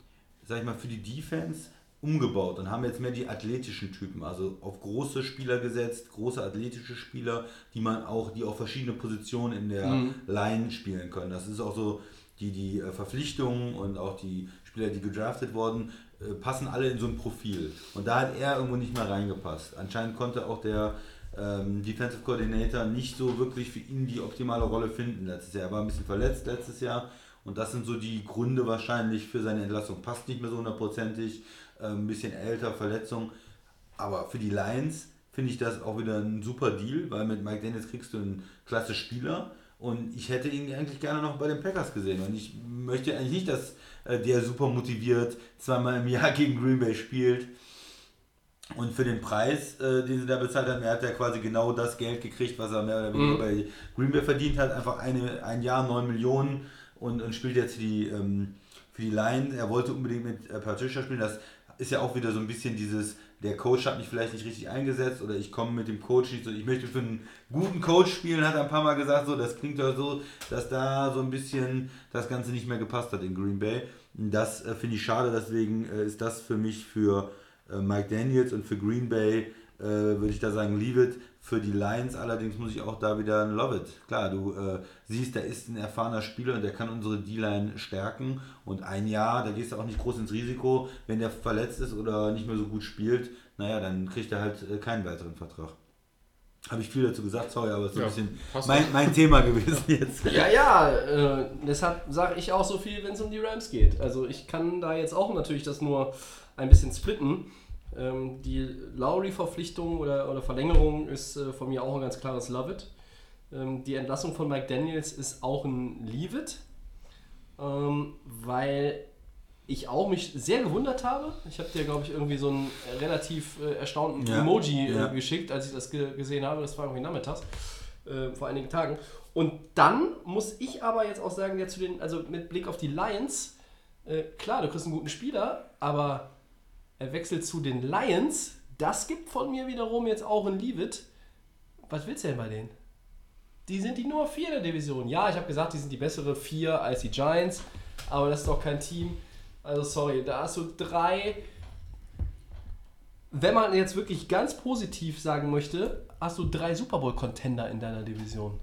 sag ich mal, für die Defense umgebaut und haben jetzt mehr die athletischen Typen, also auf große Spieler gesetzt, große athletische Spieler, die man auch, die auch verschiedene Positionen in der Line spielen können. Das ist auch so, die, die äh, Verpflichtungen und auch die Spieler, die gedraftet wurden, äh, passen alle in so ein Profil. Und da hat er irgendwo nicht mehr reingepasst. Anscheinend konnte auch der ähm, Defensive Coordinator nicht so wirklich für ihn die optimale Rolle finden letztes Jahr. Er war ein bisschen verletzt letztes Jahr und das sind so die Gründe wahrscheinlich für seine Entlassung. Passt nicht mehr so hundertprozentig, äh, ein bisschen älter, Verletzung. Aber für die Lions finde ich das auch wieder ein super Deal, weil mit Mike Dennis kriegst du einen klasse Spieler und ich hätte ihn eigentlich gerne noch bei den Packers gesehen. Und ich möchte eigentlich nicht, dass der super motiviert zweimal im Jahr gegen Green Bay spielt. Und für den Preis, äh, den sie da bezahlt haben, er hat ja quasi genau das Geld gekriegt, was er mehr oder weniger bei Green Bay verdient hat. Einfach eine, ein Jahr 9 Millionen und, und spielt jetzt für die, ähm, für die Lions. Er wollte unbedingt mit äh, Patricia spielen. Das ist ja auch wieder so ein bisschen dieses, der Coach hat mich vielleicht nicht richtig eingesetzt oder ich komme mit dem Coach nicht so, ich möchte für einen guten Coach spielen, hat er ein paar Mal gesagt, so, das klingt ja so, dass da so ein bisschen das Ganze nicht mehr gepasst hat in Green Bay. Das äh, finde ich schade, deswegen äh, ist das für mich für äh, Mike Daniels und für Green Bay äh, würde ich da sagen, leave it. Für die Lions allerdings muss ich auch da wieder ein Love it. Klar, du äh, siehst, da ist ein erfahrener Spieler und der kann unsere D-Line stärken. Und ein Jahr, da gehst du auch nicht groß ins Risiko. Wenn der verletzt ist oder nicht mehr so gut spielt, naja, dann kriegt er halt äh, keinen weiteren Vertrag. Habe ich viel dazu gesagt, sorry, aber es ist Ja, ein bisschen mein, mein Thema gewesen jetzt. Ja, ja, äh, deshalb sage ich auch so viel, wenn es um die Rams geht. Also ich kann da jetzt auch natürlich das nur ein bisschen splitten. Ähm, die Lowry-Verpflichtung oder, oder Verlängerung ist äh, von mir auch ein ganz klares Love it. Ähm, die Entlassung von Mike Daniels ist auch ein Leave it, ähm, weil ich auch mich sehr gewundert habe. Ich habe dir, glaube ich, irgendwie so einen relativ äh, erstaunten Ja, Emoji ja. äh, geschickt, als ich das ge gesehen habe. Das war irgendwie nachmittags, äh, vor einigen Tagen. Und dann muss ich aber jetzt auch sagen, der zu den, also mit Blick auf die Lions, äh, klar, du kriegst einen guten Spieler, aber er wechselt zu den Lions. Das gibt von mir wiederum jetzt auch ein Leave it. Was willst du denn bei denen? Die sind die Nummer 4 der Division. Ja, ich habe gesagt, die sind die bessere 4 als die Giants, aber das ist doch kein Team. Also sorry, da hast du drei. Wenn man jetzt wirklich ganz positiv sagen möchte, hast du drei Super Bowl-Contender in deiner Division.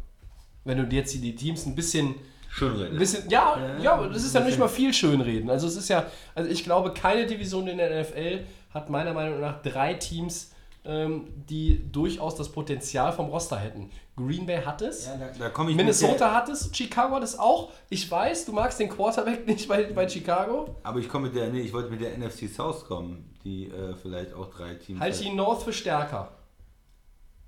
Wenn du jetzt die Teams ein bisschen Schön ein reden. bisschen, ja, Ja, ja, das ist ja nicht mal viel Schönreden. Also es ist ja, also ich glaube, keine Division in der NFL hat meiner Meinung nach drei Teams, ähm, die durchaus das Potenzial vom Roster hätten. Green Bay hat es, Ja, da, da Minnesota hat es, Chicago hat es auch. Ich weiß, du magst den Quarterback nicht bei, bei Chicago. aber ich komme mit der, nee, ich wollte mit der NFC South kommen, die äh, vielleicht auch drei Teams Halte ich die North für stärker.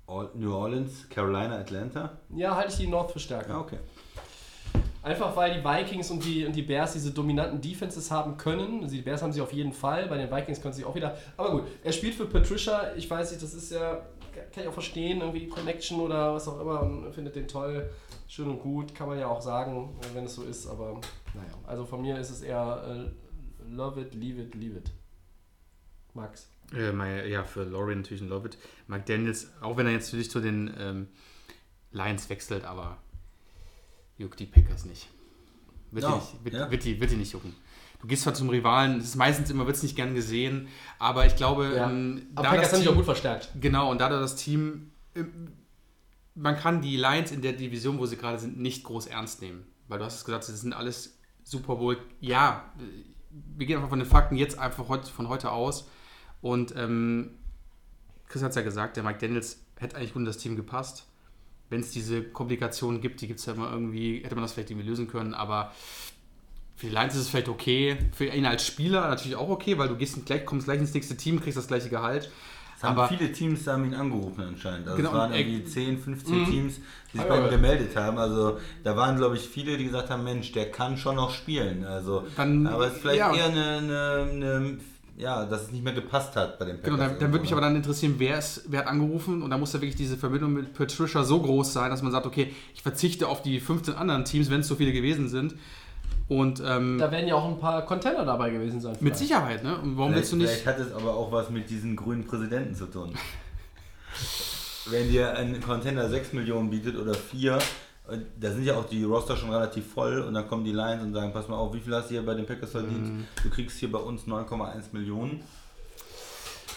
All- New Orleans, Carolina, Atlanta. Ja, halte ich die North für stärker. Ja, okay. Einfach weil die Vikings und die, und die Bears diese dominanten Defenses haben können. Die Bears haben sie auf jeden Fall, bei den Vikings können sie auch wieder. Aber gut, er spielt für Patricia. Ich weiß nicht, das ist ja, kann ich auch verstehen, irgendwie Connection oder was auch immer. Man findet den toll, schön und gut, kann man ja auch sagen, wenn es so ist. Aber naja, also von mir ist es eher äh, love it, leave it, leave it. Max. Äh, mein, ja, für Laurie natürlich ein Love It. Mike Daniels, auch wenn er jetzt natürlich zu den ähm, Lions wechselt, aber juckt die Packers nicht. Wird, Ja, die nicht, wird, ja. wird, die, wird die nicht jucken. Du gehst zwar zum Rivalen, das ist meistens immer, wird es nicht gern gesehen, aber ich glaube, Ja. ähm, Aber da Packers das sich auch Team- gut verstärkt. Genau, und da da das Team, ähm, man kann die Lions in der Division, wo sie gerade sind, nicht groß ernst nehmen. Weil du hast es gesagt, das sind alles Super Bowl. Ja, wir gehen einfach von den Fakten jetzt einfach heut, von heute aus. Und ähm, Chris hat es ja gesagt, der Mike Daniels hätte eigentlich gut in das Team gepasst. Wenn es diese Komplikationen gibt, die gibt es ja immer irgendwie, hätte man das vielleicht irgendwie lösen können, aber für die Lions ist es vielleicht okay. Für ihn als Spieler natürlich auch okay, weil du gehst gleich, kommst gleich ins nächste Team, kriegst das gleiche Gehalt. Es haben Aber- viele Teams haben ihn angerufen anscheinend. Also Genau, es waren und- irgendwie 10, 15 Teams, die sich bei ihm gemeldet haben. Also da waren, glaube ich, viele, die gesagt haben, Mensch, der kann schon noch spielen. Also, Dann- aber es ist vielleicht ja. eher eine, eine, eine, ja, dass es nicht mehr gepasst hat bei den Packers. Genau, dann, dann würde mich aber dann interessieren, wer, ist, wer hat angerufen und da muss ja wirklich diese Verbindung mit Patricia so groß sein, dass man sagt, okay, ich verzichte auf die 15 anderen Teams, wenn es so viele gewesen sind. Und ähm, Da werden ja auch ein paar Contender dabei gewesen sein. mit vielleicht. Sicherheit, ne? Und warum Vielleicht, willst du nicht. vielleicht hat es aber auch was mit diesen grünen Präsidenten zu tun. Wenn dir ein Contender 6 Millionen bietet oder 4, da sind ja auch die Roster schon relativ voll und dann kommen die Lions und sagen, pass mal auf, wie viel hast du hier bei den Packers verdient? Mhm. Du kriegst hier bei uns 9,1 Millionen.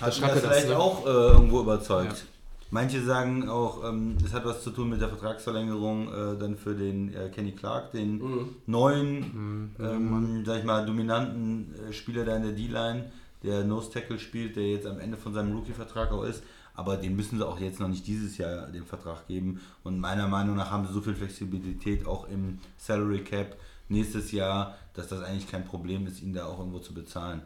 Hat das das, vielleicht ne? auch äh, irgendwo überzeugt. Ja. Manche sagen auch, ähm, das hat was zu tun mit der Vertragsverlängerung äh, dann für den äh, Kenny Clark, den Mhm. neuen, ähm, sag ich mal, dominanten äh, Spieler da in der D-Line, der Nose Tackle spielt, der jetzt am Ende von seinem Rookie-Vertrag auch ist. Aber den müssen sie auch jetzt noch nicht dieses Jahr den Vertrag geben. Und meiner Meinung nach haben sie so viel Flexibilität auch im Salary Cap nächstes Jahr, dass das eigentlich kein Problem ist, ihn da auch irgendwo zu bezahlen.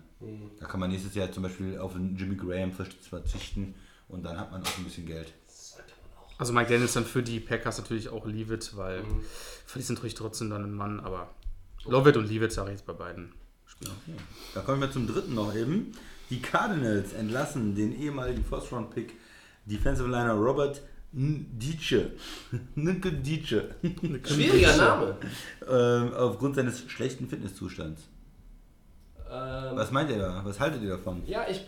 Da kann man nächstes Jahr zum Beispiel auf einen Jimmy Graham verzichten und dann hat man auch ein bisschen Geld. Also Mike Daniels dann für die Packers natürlich auch Leavitt, weil verliest natürlich trotzdem dann einen Mann, aber Lovett und Leavitt sage ich jetzt bei beiden Spielern. Da kommen wir zum dritten noch eben. Die Cardinals entlassen den ehemaligen First-Round-Pick Defensive Liner Robert Dietsche. Nike Dietsche. Schwieriger Name. ähm, aufgrund seines schlechten Fitnesszustands. Ähm, Was meint ihr da? Was haltet ihr davon? Ja, ich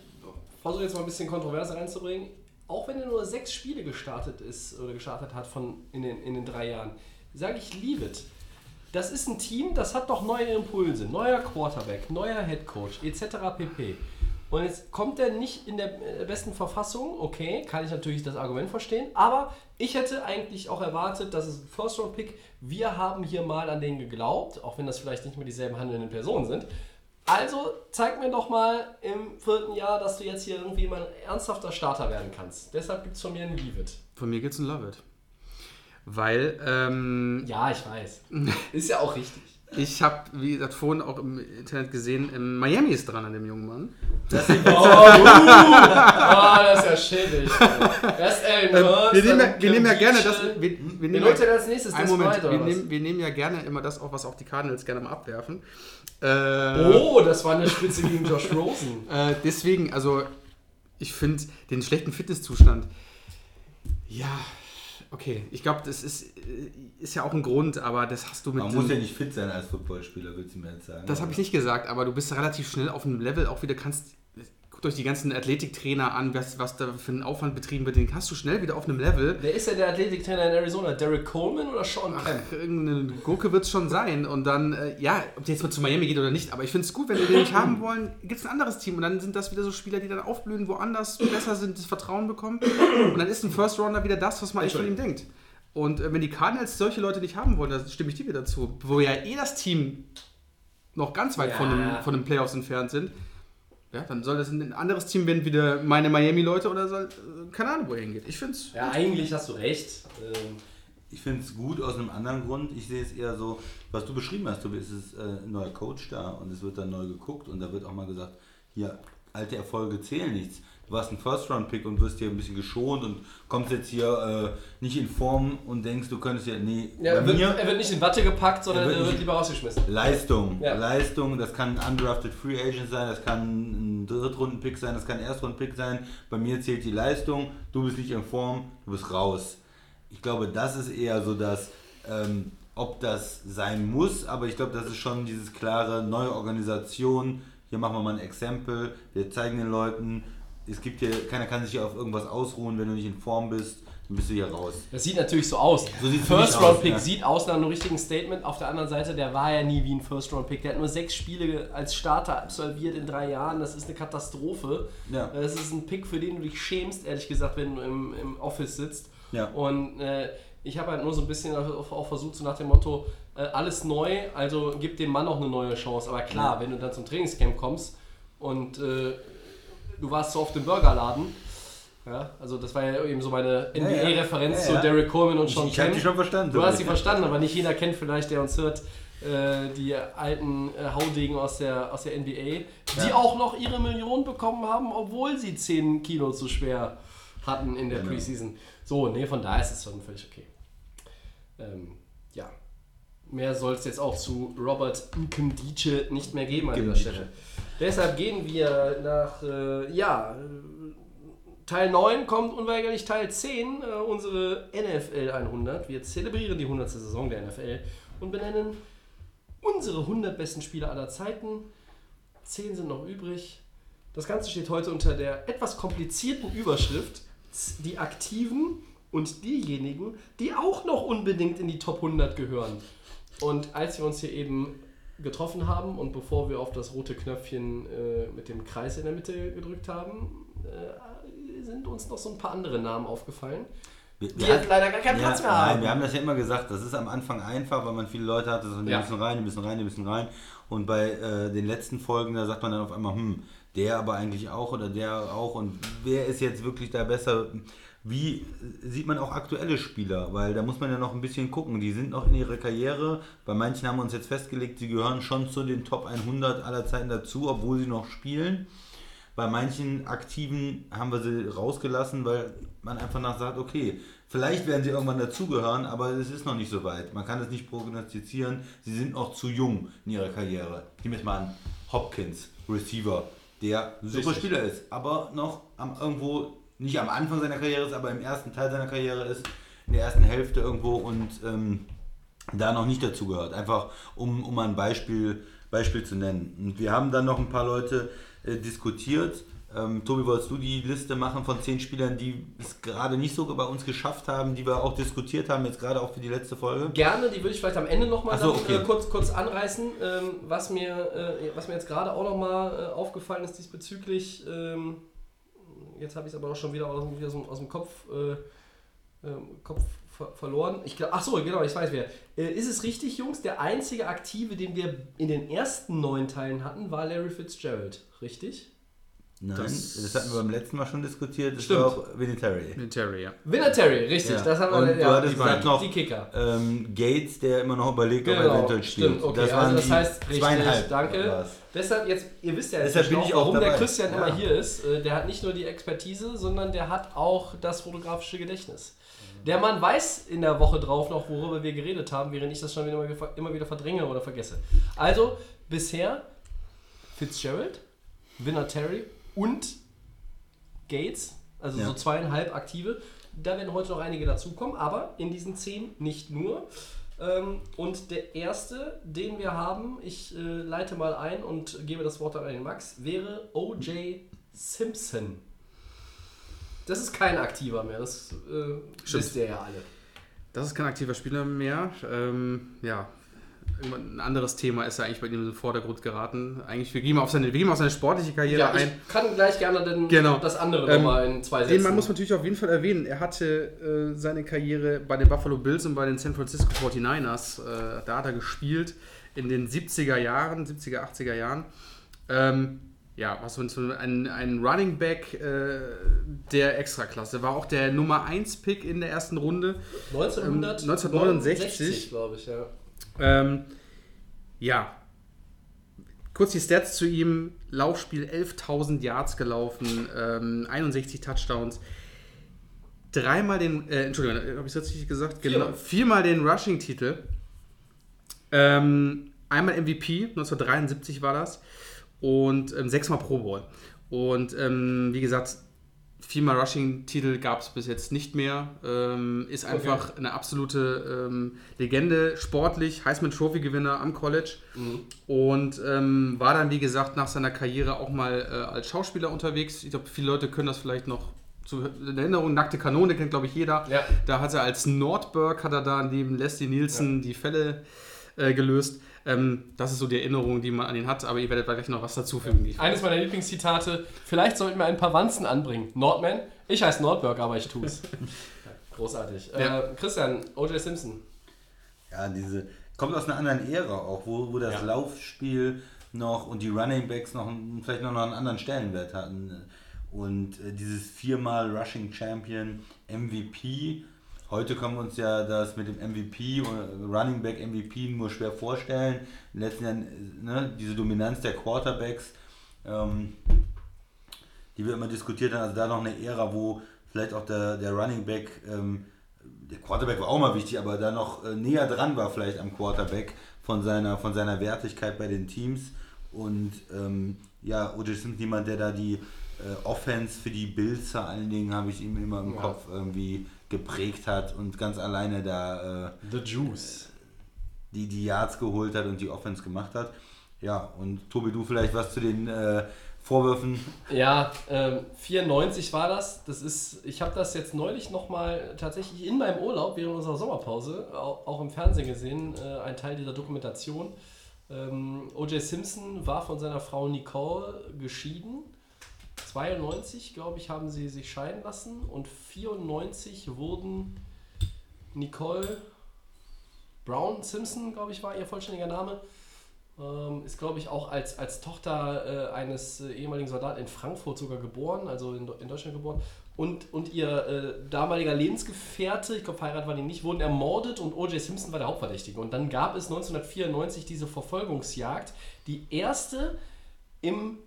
versuche jetzt mal ein bisschen Kontroverse reinzubringen. Auch wenn er nur sechs Spiele gestartet ist oder gestartet hat von in den, in den drei Jahren, sage ich leave it. Das ist ein Team, das hat doch neue Impulse, neuer Quarterback, neuer Headcoach etc. pp. Und jetzt kommt er nicht in der äh, besten Verfassung, okay, kann ich natürlich das Argument verstehen, aber ich hätte eigentlich auch erwartet, dass es ein First-Round-Pick, wir haben hier mal an den geglaubt, auch wenn das vielleicht nicht mehr dieselben handelnden Personen sind. Also zeig mir doch mal im vierten Jahr, dass du jetzt hier irgendwie mal ein ernsthafter Starter werden kannst. Deshalb gibt es von mir einen Leave It. Von mir geht's ein Lovett. Weil ähm, Ja, ich weiß. Ist ja auch richtig. Ich habe, wie gesagt, vorhin auch im Internet gesehen, ähm, Miami ist dran an dem jungen Mann. Oh, uh, das ist ja schäbig. Erst Aaron Hurts, wir nehmen, ja, wir nehmen ja gerne das. Wir, wir nehmen ja, als nächstes? einen Das Moment, wir nehmen, wir nehmen ja gerne immer das auf, was auch die Cardinals gerne mal abwerfen. Äh, Oh, das war eine Spitze gegen Josh Rosen. Äh, deswegen, also ich finde den schlechten Fitnesszustand, ja, okay, ich glaube, das ist, äh, ist ja auch ein Grund, aber das hast du mit. Man muss ja nicht fit sein als Footballspieler, willst du mir jetzt sagen. das habe ich nicht gesagt, aber du bist relativ schnell auf einem Level, auch wieder kannst. Guckt euch die ganzen Athletiktrainer an, was, was da für einen Aufwand betrieben wird, den hast du schnell wieder auf einem Level. Wer ist denn der Athletiktrainer in Arizona? Derek Coleman oder Sean Kemp? Ach, irgendeine Gurke wird es schon sein. Und dann, äh, ja, ob der jetzt mal zu Miami geht oder nicht, aber ich finde es gut, wenn wir den nicht haben wollen, gibt es ein anderes Team. Und dann sind das wieder so Spieler, die dann aufblühen, woanders besser sind, das Vertrauen bekommen. Und dann ist ein First Rounder wieder das, was man eigentlich von ihm denkt. Und äh, wenn die Cardinals solche Leute nicht haben wollen, dann stimme ich dir wieder zu. Wo ja eh das Team noch ganz weit Ja. von, dem, von den Playoffs entfernt sind. Ja, dann soll das ein anderes Team werden, wieder meine Miami-Leute oder soll, äh, keine Ahnung, wo er hingeht. Ich finde es. Ja, eigentlich hast du recht. Ähm, Ich finde es gut aus einem anderen Grund. Ich sehe es eher so, was du beschrieben hast, du bist äh, ein neuer Coach da und es wird dann neu geguckt und da wird auch mal gesagt, hier, alte Erfolge zählen nichts. Du warst ein First-Round-Pick und wirst hier ein bisschen geschont und kommst jetzt hier äh, nicht in Form und denkst, du könntest ja, nee, ja, bei er, wird, mir er wird nicht in Watte gepackt, sondern Er er wird wird, nicht- lieber rausgeschmissen. Leistung, Ja. Leistung, das kann ein undrafted Free Agent sein, das kann ein Drittrunden-Pick sein, das kann ein Erstrunden-Pick sein. Bei mir zählt die Leistung, du bist nicht in Form, du bist raus. Ich glaube, das ist eher so das, ähm, ob das sein muss, aber ich glaube, das ist schon dieses klare, neue Organisation, hier machen wir mal ein Exempel, wir zeigen den Leuten, es gibt hier, keiner kann sich hier auf irgendwas ausruhen, wenn du nicht in Form bist, dann bist du hier raus. Das sieht natürlich so aus. So First Round aus, Pick ja. sieht aus nach einem richtigen Statement. Auf der anderen Seite, der war ja nie wie ein First Round Pick. Der hat nur sechs Spiele als Starter absolviert in drei Jahren. Das ist eine Katastrophe. Ja. Das ist ein Pick, für den du dich schämst, ehrlich gesagt, wenn du im, im Office sitzt. Ja. Und äh, ich habe halt nur so ein bisschen auch auch versucht, so nach dem Motto, äh, alles neu, also gib dem Mann noch eine neue Chance. Aber klar, wenn du dann zum Trainingscamp kommst und äh, du warst so auf dem Burgerladen, ja, also das war ja eben so meine. NBA-Referenz Ja, zu ja. Derek Coleman und Sean ich habe dich schon verstanden. Du hast sie verstanden, aber nicht jeder kennt vielleicht, der uns hört, äh, die alten äh, Haudegen aus der, aus der NBA, die auch noch ihre Millionen bekommen haben, obwohl sie 10 Kilo zu schwer hatten in der Genau. Preseason. So, nee, von daher ist es schon völlig okay. Ähm, ja. Mehr soll es jetzt auch zu Robert Nkemdiche nicht mehr geben an dieser. Stelle. Deshalb gehen wir nach, äh, ja, Teil 9 kommt unweigerlich Teil 10, äh, unsere NFL 100. Wir zelebrieren die 100. Saison der NFL und benennen unsere 100 besten Spieler aller Zeiten. 10 sind noch übrig. Das Ganze steht heute unter der etwas komplizierten Überschrift die Aktiven und diejenigen, die auch noch unbedingt in die Top 100 gehören. Und als wir uns hier eben getroffen haben und bevor wir auf das rote Knöpfchen äh, mit dem Kreis in der Mitte gedrückt haben, äh, sind uns noch so ein paar andere Namen aufgefallen. Wir, Die jetzt leider gar keinen ja, Platz mehr Nein, haben. wir haben das ja immer gesagt, das ist am Anfang einfach, weil man viele Leute hatte, so, die Ja. müssen rein, die müssen rein, die müssen rein. Und bei äh, den letzten Folgen, da sagt man dann auf einmal, hm, der aber eigentlich auch oder der auch und wer ist jetzt wirklich da besser? Wie sieht man auch aktuelle Spieler? Weil da muss man ja noch ein bisschen gucken. Die sind noch in ihrer Karriere. Bei manchen haben wir uns jetzt festgelegt, sie gehören schon zu den Top 100 aller Zeiten dazu, obwohl sie noch spielen. Bei manchen Aktiven haben wir sie rausgelassen, weil man einfach nach sagt, okay, vielleicht werden sie irgendwann dazugehören, aber es ist noch nicht so weit. Man kann es nicht prognostizieren. Sie sind noch zu jung in ihrer Karriere. Nehmen wir jetzt mal an, Hopkins, Receiver, der ein super. Spieler ist, aber noch am, irgendwo, nicht am Anfang seiner Karriere ist, aber im ersten Teil seiner Karriere ist, in der ersten Hälfte irgendwo und ähm, da noch nicht dazugehört. Einfach um, um ein Beispiel, Beispiel zu nennen. Und wir haben dann noch ein paar Leute äh, diskutiert. Ähm, Tobi, wolltest du die Liste machen von zehn Spielern, die es gerade nicht so bei uns geschafft haben, die wir auch diskutiert haben, jetzt gerade auch für die letzte Folge? Gerne, die würde ich vielleicht am Ende nochmal so, okay. äh, kurz, kurz anreißen. Ähm, was, mir, äh, was mir jetzt gerade auch nochmal äh, aufgefallen ist diesbezüglich, ähm, jetzt habe ich es aber auch schon wieder aus, dem- wieder so aus dem Kopf, äh, ähm, Kopf ver verloren. Ich glaub, ach so, genau, ich weiß wer. Äh, ist es richtig, Jungs? Der einzige Aktive, den wir in den ersten neun Teilen hatten, war Larry Fitzgerald, richtig? Nein, Das- das, hatten wir beim letzten Mal schon diskutiert. Das Stimmt. war auch Vinatieri. Terry, ja. Vinatieri, richtig. Ja. Das haben wir Und du ja, hattest die, noch- die Kicker. Ähm, Gates, der immer noch überlegt, ob er Genau, eventuell spielt. stimmt, okay, das also waren das heißt, richtig, zweieinhalb. danke. Deshalb jetzt, ihr wisst ja jetzt Deshalb bin ich auch warum der dabei. Christian Ja. immer hier ist. Äh, Der hat nicht nur die Expertise, sondern der hat auch das fotografische Gedächtnis. Der Mann weiß in der Woche drauf noch, worüber wir geredet haben, während ich das schon wieder, immer wieder verdränge oder vergesse. Also, bisher Fitzgerald, Vinatieri und Gates, also Ja. so zweieinhalb aktive. Da werden heute noch einige dazukommen, aber in diesen zehn nicht nur. Ähm, und der erste, den wir haben, ich äh, leite mal ein und gebe das Wort an den Max, wäre O.J. Simpson. Das ist kein aktiver mehr, das äh, wisst ihr ja alle. Das ist kein aktiver Spieler mehr. Ähm, ja, ein anderes Thema ist ja eigentlich bei ihm in den Vordergrund geraten. Eigentlich, wir gehen mal auf seine, wir gehen mal auf seine sportliche Karriere Ja, ein. ich kann gleich gerne den, Genau. das andere Ähm, nochmal in zwei Sätzen. Den Mann muss man natürlich auf jeden Fall erwähnen. Er hatte äh, seine Karriere bei den Buffalo Bills und bei den San Francisco 49ers. Äh, da hat er gespielt in den 70er Jahren, 70er, 80er Jahren. Ähm, ja, was so ein, ein Running Back äh, der Extraklasse. War auch der Nummer 1 Pick in der ersten Runde. 1900 ähm, 1969. glaube ich, ja. Ähm, ja. Kurz die Stats zu ihm. Laufspiel 11.000 Yards gelaufen, ähm, 61 Touchdowns. Dreimal den, äh, Entschuldigung, habe ich es richtig gesagt? Viermal. Genau, viermal den Rushing-Titel. Ähm, einmal MVP, 1973 war das. Und ähm, sechsmal Pro Bowl. Und ähm, wie gesagt, viermal Rushing-Titel gab es bis jetzt nicht mehr. Ähm, ist einfach eine absolute ähm, Legende, sportlich, Heisman Trophy-Gewinner am College. Und ähm, war dann, wie gesagt, nach seiner Karriere auch mal äh, als Schauspieler unterwegs. Ich glaube, viele Leute können das vielleicht noch zu in Erinnerung. Nackte Kanone kennt, glaube ich, jeder. Ja. Da hat er als Nordberg, hat er da neben Leslie Nielsen die Fälle äh, gelöst. Ähm, das ist so die Erinnerung, die man an ihn hat. Aber ihr werdet gleich noch was dazufügen. Eines meiner Lieblingszitate, vielleicht sollten wir ein paar Wanzen anbringen. Nordman, ich heiße Nordberg, aber ich tu's. Großartig. Ja. Äh, Christian, O.J. Simpson. Ja, diese kommt aus einer anderen Ära auch, wo, wo das Ja. Laufspiel noch und die Running Backs noch einen- vielleicht noch einen anderen Stellenwert hatten. Und äh, dieses viermal Rushing Champion MVP. Heute können wir uns ja das mit dem MVP und Running Back MVP nur schwer vorstellen. In den letzten Jahren, äh, ne, diese Dominanz der Quarterbacks, ähm, die wir immer diskutiert haben, also da noch eine Ära, wo vielleicht auch der, der Running Back ähm, der Quarterback war auch mal wichtig, aber da noch äh, näher dran war vielleicht am Quarterback von seiner, von seiner Wertigkeit bei den Teams. Und ähm, ja, O.J. Simpson jemand, der da die äh, Offense für die Bills vor allen Dingen, habe ich ihm immer im Ja. Kopf irgendwie geprägt hat und ganz alleine da äh, The Juice. die, die Yards geholt hat und die Offense gemacht hat. Ja, und Tobi, du vielleicht was zu den äh, Vorwürfen? Ja, ähm, 94 war das. Das ist, ich habe das jetzt neulich nochmal tatsächlich in meinem Urlaub während unserer Sommerpause auch, auch im Fernsehen gesehen, äh, ein Teil dieser Dokumentation. Ähm, O.J. Simpson war von seiner Frau Nicole geschieden. 92, glaube ich, haben sie sich scheiden lassen und 94 wurden Nicole Brown Simpson, glaube ich, war ihr vollständiger Name. Ähm, ist, glaube ich, auch als, als Tochter äh, eines äh, ehemaligen Soldaten in Frankfurt sogar geboren, also in, in Deutschland geboren. Und, und ihr äh, damaliger Lebensgefährte, ich glaube, verheiratet waren die nicht, wurden ermordet und O.J. Simpson war der Hauptverdächtige. Und dann gab es 1994 diese Verfolgungsjagd, die erste im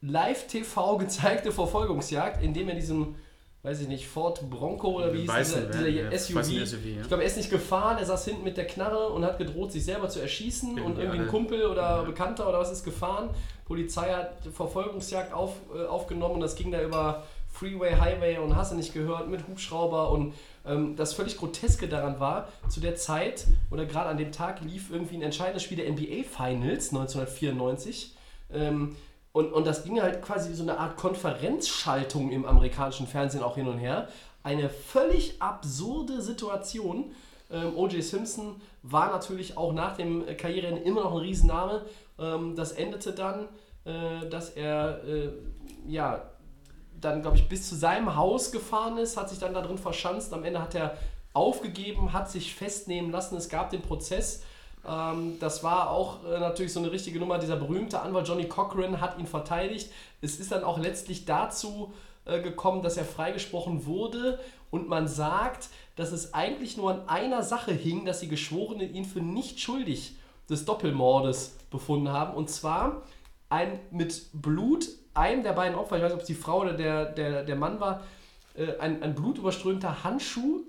Live-TV gezeigte Verfolgungsjagd, in dem er diesem, weiß ich nicht, Ford Bronco oder wie hieß dieser, dieser ja. SUV. SUV, ja. Ich glaube, er ist nicht gefahren, er saß hinten mit der Knarre und hat gedroht, sich selber zu erschießen und Irgendwie ein. Kumpel oder. Bekannter oder was ist gefahren. Polizei hat Verfolgungsjagd auf, äh, aufgenommen und das ging da über Freeway, Highway und hast du nicht gehört mit Hubschrauber und ähm, das völlig Groteske daran war, zu der Zeit oder gerade an dem Tag lief irgendwie ein entscheidendes Spiel der NBA Finals 1994. Ähm, und, und das ging halt quasi wie so eine Art Konferenzschaltung im amerikanischen Fernsehen auch hin und her. Eine völlig absurde Situation. Ähm, O.J. Simpson war natürlich auch nach dem Karriereende immer noch ein Riesenname. Ähm, das endete dann, äh, dass er äh, ja dann, glaube ich, bis zu seinem Haus gefahren ist, hat sich dann da drin verschanzt. Am Ende hat er aufgegeben, hat sich festnehmen lassen. Es gab den Prozess. Ähm, das war auch äh, natürlich so eine richtige Nummer. Dieser berühmte Anwalt Johnny Cochran hat ihn verteidigt. Es ist dann auch letztlich dazu äh, gekommen, dass er freigesprochen wurde. Und man sagt, dass es eigentlich nur an einer Sache hing, dass die Geschworenen ihn für nicht schuldig des Doppelmordes befunden haben. Und zwar ein mit Blut, einem der beiden Opfer, ich weiß nicht, ob es die Frau oder der, der, der Mann war, äh, ein, ein blutüberströmter Handschuh,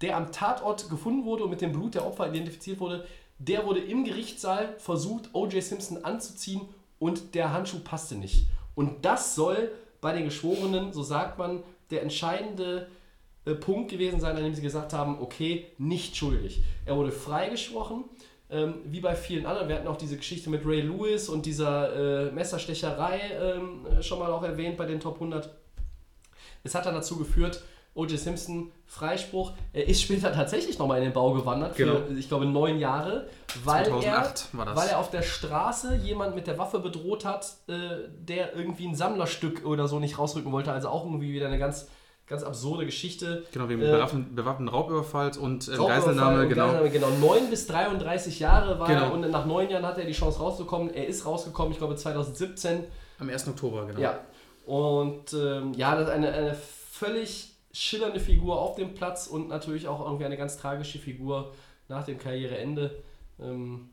der am Tatort gefunden wurde und mit dem Blut der Opfer identifiziert wurde, der wurde im Gerichtssaal versucht, O.J. Simpson anzuziehen und der Handschuh passte nicht. Und das soll bei den Geschworenen, so sagt man, der entscheidende äh, Punkt gewesen sein, an dem sie gesagt haben, okay, nicht schuldig. Er wurde freigesprochen, ähm, wie bei vielen anderen. Wir hatten auch diese Geschichte mit Ray Lewis und dieser äh, Messerstecherei ähm, schon mal auch erwähnt bei den Top 100. Es hat dann dazu geführt, O.J. Simpson, Freispruch. Er ist später tatsächlich nochmal in den Bau gewandert, für, Genau. ich glaube, neun Jahre, weil, 2008 er, weil er auf der Straße jemand mit der Waffe bedroht hat, äh, der irgendwie ein Sammlerstück oder so nicht rausrücken wollte. Also auch irgendwie wieder eine ganz, ganz absurde Geschichte. Genau, wegen Äh, bewaffneten, Raubüberfalls und äh, Raubüberfall Geiselnahme, und genau. Geiselnahme, genau. 9 bis 33 Jahre war er Genau. und nach neun Jahren hat er die Chance rauszukommen. Er ist rausgekommen, ich glaube 2017. Am 1. Oktober, genau. Ja. Und ähm, ja, das ist eine, eine völlig schillernde Figur auf dem Platz und natürlich auch irgendwie eine ganz tragische Figur nach dem Karriereende. Ähm,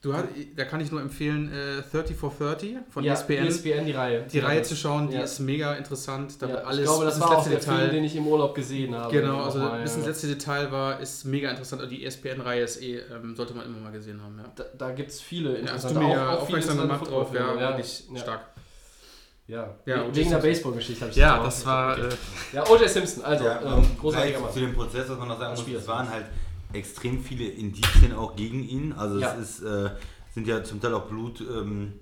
Du hast, da kann ich nur empfehlen, äh, 30 for 30 von ja, ESPN. ESPN, die Reihe. Die Reihe zu schauen, die Ja. ist mega interessant. Da Ja, alles ich glaube, das war auch letzte der Film, den Detail. ich im Urlaub gesehen habe. Genau, also Nochmal, bis ins letzte Detail war, ist mega interessant. Und die ESPN-Reihe ist eh, ähm, sollte man immer mal gesehen haben. Ja. Da, da gibt es viele Ja, hast du interessante mir auch- ja auch aufmerksam interessante gemacht drauf, ja, wirklich ja. stark. Ja, Ja, wegen der. Baseball-Geschichte habe ich Ja, auch- das war. okay. Äh, Ja, O.J. Simpson, also, Ja, ähm, großartiger Mann. zu dem Prozess, was man noch sagen Das muss, es waren halt extrem viele Indizien auch gegen ihn. Also Ja. es ist, äh, sind ja zum Teil auch Blut ähm,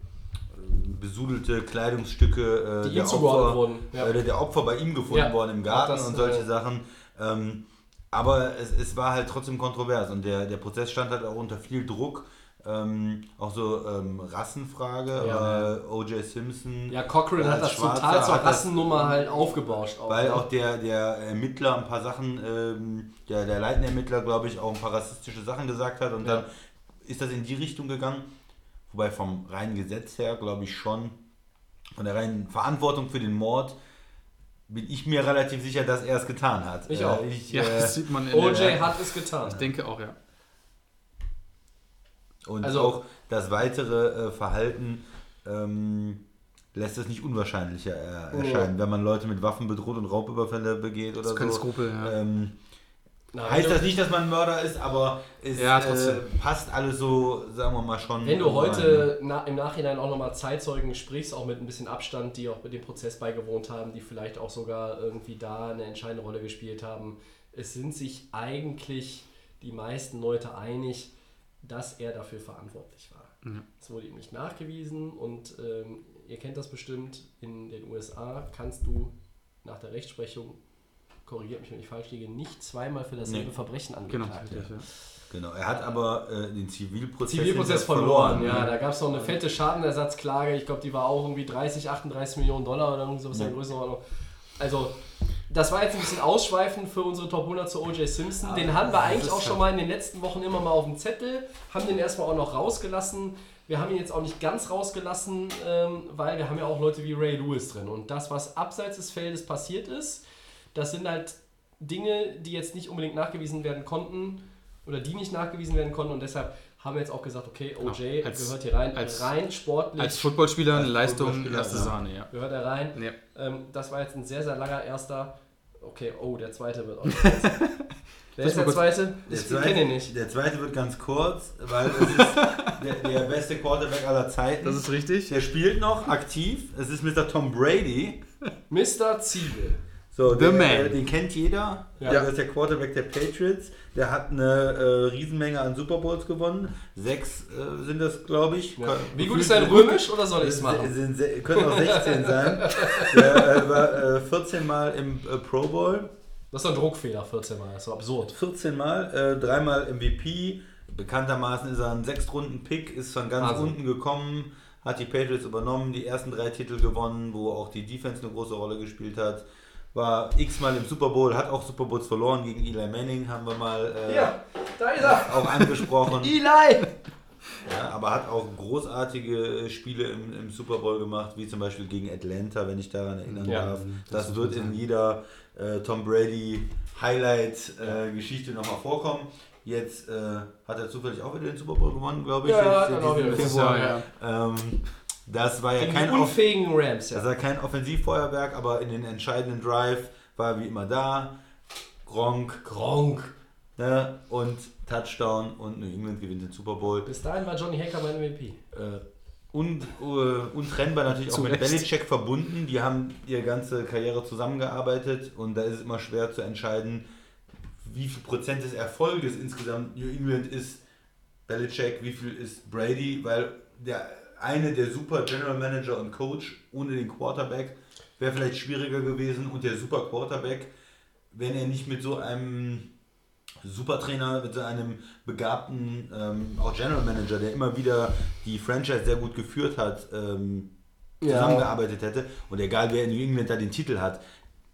besudelte Kleidungsstücke äh, Die ihm der, Opfer, wurden, ja. äh, der Opfer bei ihm gefunden Ja, worden im Garten das, und solche äh, Sachen. Ähm, aber es, es war halt trotzdem kontrovers und der, der Prozess stand halt auch unter viel Druck. Ähm, auch so ähm, Rassenfrage, Ja. äh, O.J. Simpson. Ja, Cochrane hat als das Schwarzer total zur hat das- Rassennummer halt aufgebauscht. Auch, weil ne? auch der, der Ermittler ein paar Sachen, ähm, der, der leitende Ermittler, glaube ich, auch ein paar rassistische Sachen gesagt hat und Ja. dann ist das in die Richtung gegangen. Wobei vom reinen Gesetz her, glaube ich schon, von der reinen Verantwortung für den Mord, bin ich mir relativ sicher, dass er es getan hat. Ich auch. ich, ja, äh, das sieht man in O.J. hat es getan. Ich denke auch, ja. Und Also- auch das weitere äh, Verhalten ähm, lässt es nicht unwahrscheinlicher äh, erscheinen, wenn man Leute mit Waffen bedroht und Raubüberfälle begeht oder Das ist so. Skrupel, ja. Ähm, Na, heißt das nicht, dass man ein Mörder ist, aber es Ja, äh, passt alles so, sagen wir mal schon. wenn du heute na, im Nachhinein auch nochmal Zeitzeugen sprichst, auch mit ein bisschen Abstand, die auch mit dem Prozess beigewohnt haben, die vielleicht auch sogar irgendwie da eine entscheidende Rolle gespielt haben, es sind sich eigentlich die meisten Leute einig, dass er dafür verantwortlich war. Ja. Es wurde ihm nicht nachgewiesen und ähm, ihr kennt das bestimmt, in den USA kannst du nach der Rechtsprechung korrigiert mich, wenn ich falsch liege, nicht zweimal für dasselbe Nee. Verbrechen Genau, angeklagt. richtig, ja. Genau, er hat aber äh, den Zivilprozess, Zivilprozess verloren, ne? ja. Da gab es noch eine fette Schadenersatzklage. Ich glaube, die war auch irgendwie 30, 38 Millionen Dollar oder irgendwie sowas in der Ja. Größenordnung. Also, das war jetzt ein bisschen ausschweifend für unsere Top 100 zu O.J. Simpson. Den haben wir eigentlich auch schon mal in den letzten Wochen immer mal auf dem Zettel, haben den erstmal auch noch rausgelassen. Wir haben ihn jetzt auch nicht ganz rausgelassen, ähm, weil wir haben ja auch Leute wie Ray Lewis drin. Und das, was abseits des Feldes passiert ist, das sind halt Dinge, die jetzt nicht unbedingt nachgewiesen werden konnten oder die nicht nachgewiesen werden konnten. Und deshalb haben wir jetzt auch gesagt, okay, OJ Genau. Als- gehört hier rein, als- rein sportlich Als Footballspieler eine Leistung, erste ja. Sahne, ja. gehört er rein. ja. Ähm, das war jetzt ein sehr, sehr langer erster. Okay, oh, der zweite wird auch. Wer ist der kurz- zweite? Der Ich zweite, kenne ihn nicht. der zweite wird ganz kurz, weil es ist der, der beste Quarterback aller Zeiten. Das ist richtig. der spielt noch aktiv. Es ist Mr. Tom Brady. Mr. Ziegel. So, The der, man. äh, Den kennt jeder. Ja. Das ist der Quarterback der Patriots. Der hat eine äh, Riesenmenge an Super Bowls gewonnen. Sechs äh, sind das, glaube ich. Ja. Wie gut ist dein Römisch oder soll ich es machen? sind, se- können auch 16 sein. Der äh, war äh, 14 Mal im äh, Pro Bowl. Das ist ein Druckfehler, 14 Mal. Das ist so absurd. 14 Mal, äh, dreimal MVP. Bekanntermaßen ist er ein Sechstrunden-Pick, ist von ganz Wahnsinn. unten gekommen, hat die Patriots übernommen, die ersten drei Titel gewonnen, wo auch die Defense eine große Rolle gespielt hat. War x-mal im Super Bowl, hat auch Super Bowls verloren gegen Eli Manning, haben wir mal äh, Ja, da ist er. auch angesprochen. Eli! Ja, aber hat auch großartige Spiele im, im Super Bowl gemacht, wie zum Beispiel gegen Atlanta, wenn ich daran erinnern Ja, darf. Das, das wird in jeder äh, Tom Brady Highlight-Geschichte nochmal vorkommen. Jetzt äh, hat er zufällig auch wieder den Super Bowl gewonnen, glaube ich. Ja, jetzt, auch diesen wieder. Februar. Ja, Ähm, das war ja Gegen kein, die Off unfähigen Rams, das ja. war kein Offensivfeuerwerk, aber in den entscheidenden Drive war er wie immer da. Gronk Gronk. ne? und Touchdown und New England gewinnt den Super Bowl. Bis dahin war Johnny Hacker mein MVP. äh, un, uh, untrennbar natürlich auch mit. Belichick verbunden. Die haben ihre ganze Karriere zusammengearbeitet und da ist es immer schwer zu entscheiden, wie viel Prozent des Erfolges insgesamt New England ist Belichick, wie viel ist Brady, weil der eine der super General Manager und Coach ohne den Quarterback wäre vielleicht schwieriger gewesen und der super Quarterback, wenn er nicht mit so einem Supertrainer, mit so einem begabten, ähm, auch General Manager, der immer wieder die Franchise sehr gut geführt hat, ähm, Ja. zusammengearbeitet hätte. Und egal wer in New England da den Titel hat,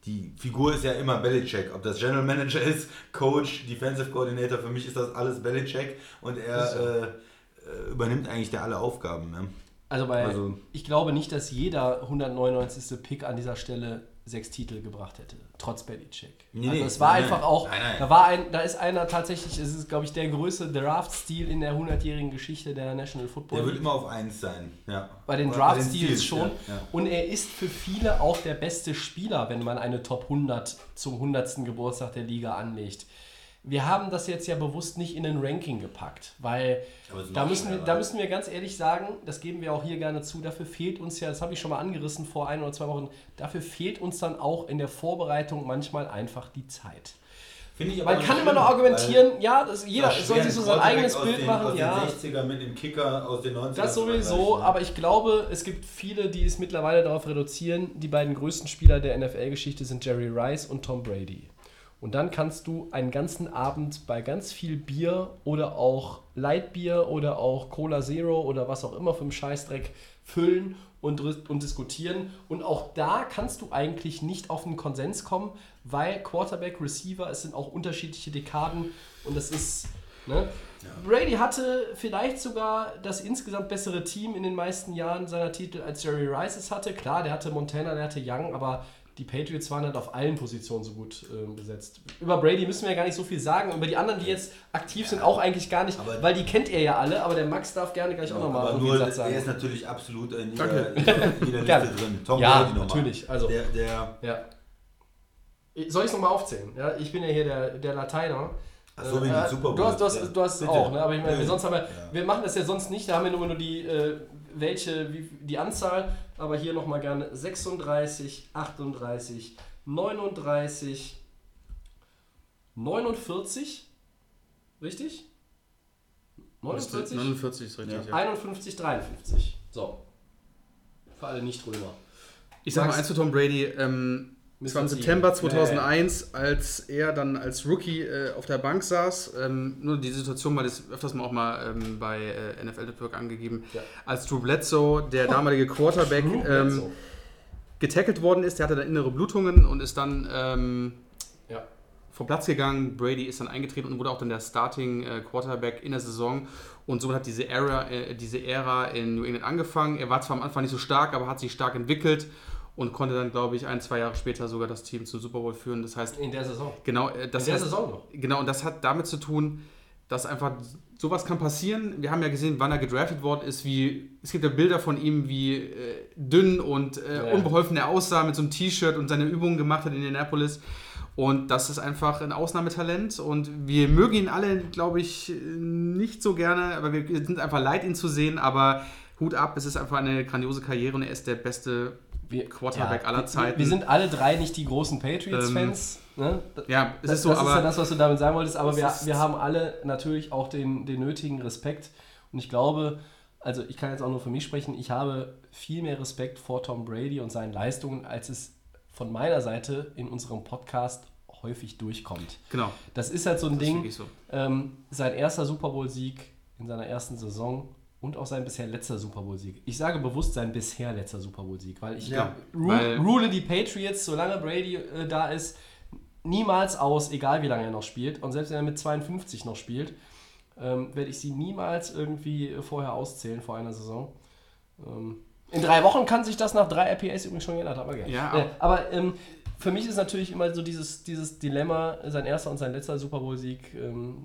die Figur ist ja immer Belichick. Ob das General Manager ist, Coach, Defensive Coordinator, für mich ist das alles Belichick und er äh, äh, übernimmt eigentlich da alle Aufgaben. Ne? Also, bei, Also- ich glaube nicht, dass jeder 199. Pick an dieser Stelle sechs Titel gebracht hätte, trotz Belichick. Nee, also es war nein, einfach auch, Nein, nein. da war ein, da ist einer tatsächlich, es ist glaube ich der größte Draft-Stil in der 100-jährigen Geschichte der National Football Der wird immer auf 1 sein. Ja. Bei den Steals, schon. Ja, ja. Und er ist für viele auch der beste Spieler, wenn man eine Top 100 zum 100. Geburtstag der Liga anlegt. Wir haben das jetzt ja bewusst nicht in ein Ranking gepackt, weil da müssen, wir, da müssen wir ganz ehrlich sagen, das geben wir auch hier gerne zu, dafür fehlt uns ja, das habe ich schon mal angerissen vor ein oder zwei Wochen, dafür fehlt uns dann auch in der Vorbereitung manchmal einfach die Zeit. Man kann immer noch argumentieren, ja, das, jeder soll sich so ein sein eigenes aus Bild den, machen, aus ja. den 60er mit dem Kicker aus den 90ern. Das sowieso, vergleichen. aber ich glaube, es gibt viele, die es mittlerweile darauf reduzieren. Die beiden größten Spieler der NFL-Geschichte sind Jerry Rice und Tom Brady. Und dann kannst du einen ganzen Abend bei ganz viel Bier oder auch Lightbier oder auch Cola Zero oder was auch immer für einen Scheißdreck füllen und, und diskutieren. Und auch da kannst du eigentlich nicht auf einen Konsens kommen, weil Quarterback, Receiver, es sind auch unterschiedliche Dekaden und das ist. Ne? Brady hatte vielleicht sogar das insgesamt bessere Team in den meisten Jahren seiner Titel, als Jerry Rice es hatte. Klar, der hatte Montana, der hatte Young, aber die Patriots waren halt auf allen Positionen so gut ähm, besetzt. Über Brady müssen wir ja gar nicht so viel sagen. Über die anderen, die jetzt aktiv sind, auch eigentlich gar nicht, Aber- weil die kennt er ja alle. Aber der Max darf gerne gleich auch nochmal aber irgendwie nur, einen Satz er ist sagen. natürlich absolut in jeder, in jeder. Liste drin. Tom Ja, Brady nochmal. natürlich, also- Der, der, Ja. Soll ich es nochmal aufzählen? Ja, ich bin ja hier der, der Lateiner. So, Äh. Du hast, du hast, du hast es Bitte. auch, ne? aber ich meine, Ja. sonst haben wir, Ja. wir machen das ja sonst nicht, da haben wir nur, nur die, äh, welche, wie, die Anzahl, aber hier nochmal gerne 36, 38, 39, 49, richtig? 49? 49 ist richtig, ja. 51, 53. So. Für alle Nicht-Römer. Ich sag mal eins zu Tom Brady. Ähm, Es war im. September Siegel. 2001, als er dann als Rookie äh, auf der Bank saß. Ähm, nur die Situation mal, das öfters mal auch mal ähm, bei äh, NFL Network angegeben. Ja. Als Drew Bledsoe, der damalige Quarterback, ähm, getackelt worden ist, der hatte dann innere Blutungen und ist dann ähm, Ja. vom Platz gegangen. Brady ist dann eingetreten und wurde auch dann der Starting äh, Quarterback in der Saison. Und so hat diese Ära, äh, diese Ära in New England angefangen. Er war zwar am Anfang nicht so stark, aber hat sich stark entwickelt und konnte dann, glaube ich, ein, zwei Jahre später sogar das Team zum Super Bowl führen. Das heißt, In der Saison. genau, äh, das In der heißt, Saison noch. Genau, und das hat damit zu tun, dass einfach sowas kann passieren. Wir haben ja gesehen, wann er gedraftet worden ist, wie es gibt ja Bilder von ihm, wie äh, dünn und äh, Ja. unbeholfen er aussah mit so einem T-Shirt und seine Übungen gemacht hat in Indianapolis. Und das ist einfach ein Ausnahmetalent und wir mögen ihn alle, glaube ich, nicht so gerne, aber wir sind einfach leid, ihn zu sehen. Aber Hut ab, es ist einfach eine grandiose Karriere und er ist der beste Wir, Quarterback aller wir- Zeiten. Wir sind alle drei nicht die großen Patriots-Fans. ne? Ja, es Das, ist so, das ist ja aber das, was du damit sagen wolltest, aber wir, wir haben alle natürlich auch den, den nötigen Respekt. Und ich glaube, also ich kann jetzt auch nur für mich sprechen, ich habe viel mehr Respekt vor Tom Brady und seinen Leistungen, als es von meiner Seite in unserem Podcast häufig durchkommt. genau, Das ist halt so ein das Ding, so. ähm, sein erster Super Bowl-Sieg in seiner ersten Saison und auch sein bisher letzter Super Bowl-Sieg. Ich sage bewusst sein bisher letzter Super Bowl-Sieg, weil ich Ja, weil- rule die Patriots, solange Brady äh, da ist, niemals aus, egal wie lange er noch spielt. Und selbst wenn er mit 52 noch spielt, ähm, werde ich sie niemals irgendwie vorher auszählen vor einer Saison. Ähm, in drei Wochen kann sich das nach drei RPAs übrigens schon geändert, aber gerne. Ja, äh, aber ähm, für mich ist natürlich immer so dieses, dieses Dilemma, sein erster und sein letzter Super Bowl-Sieg ähm,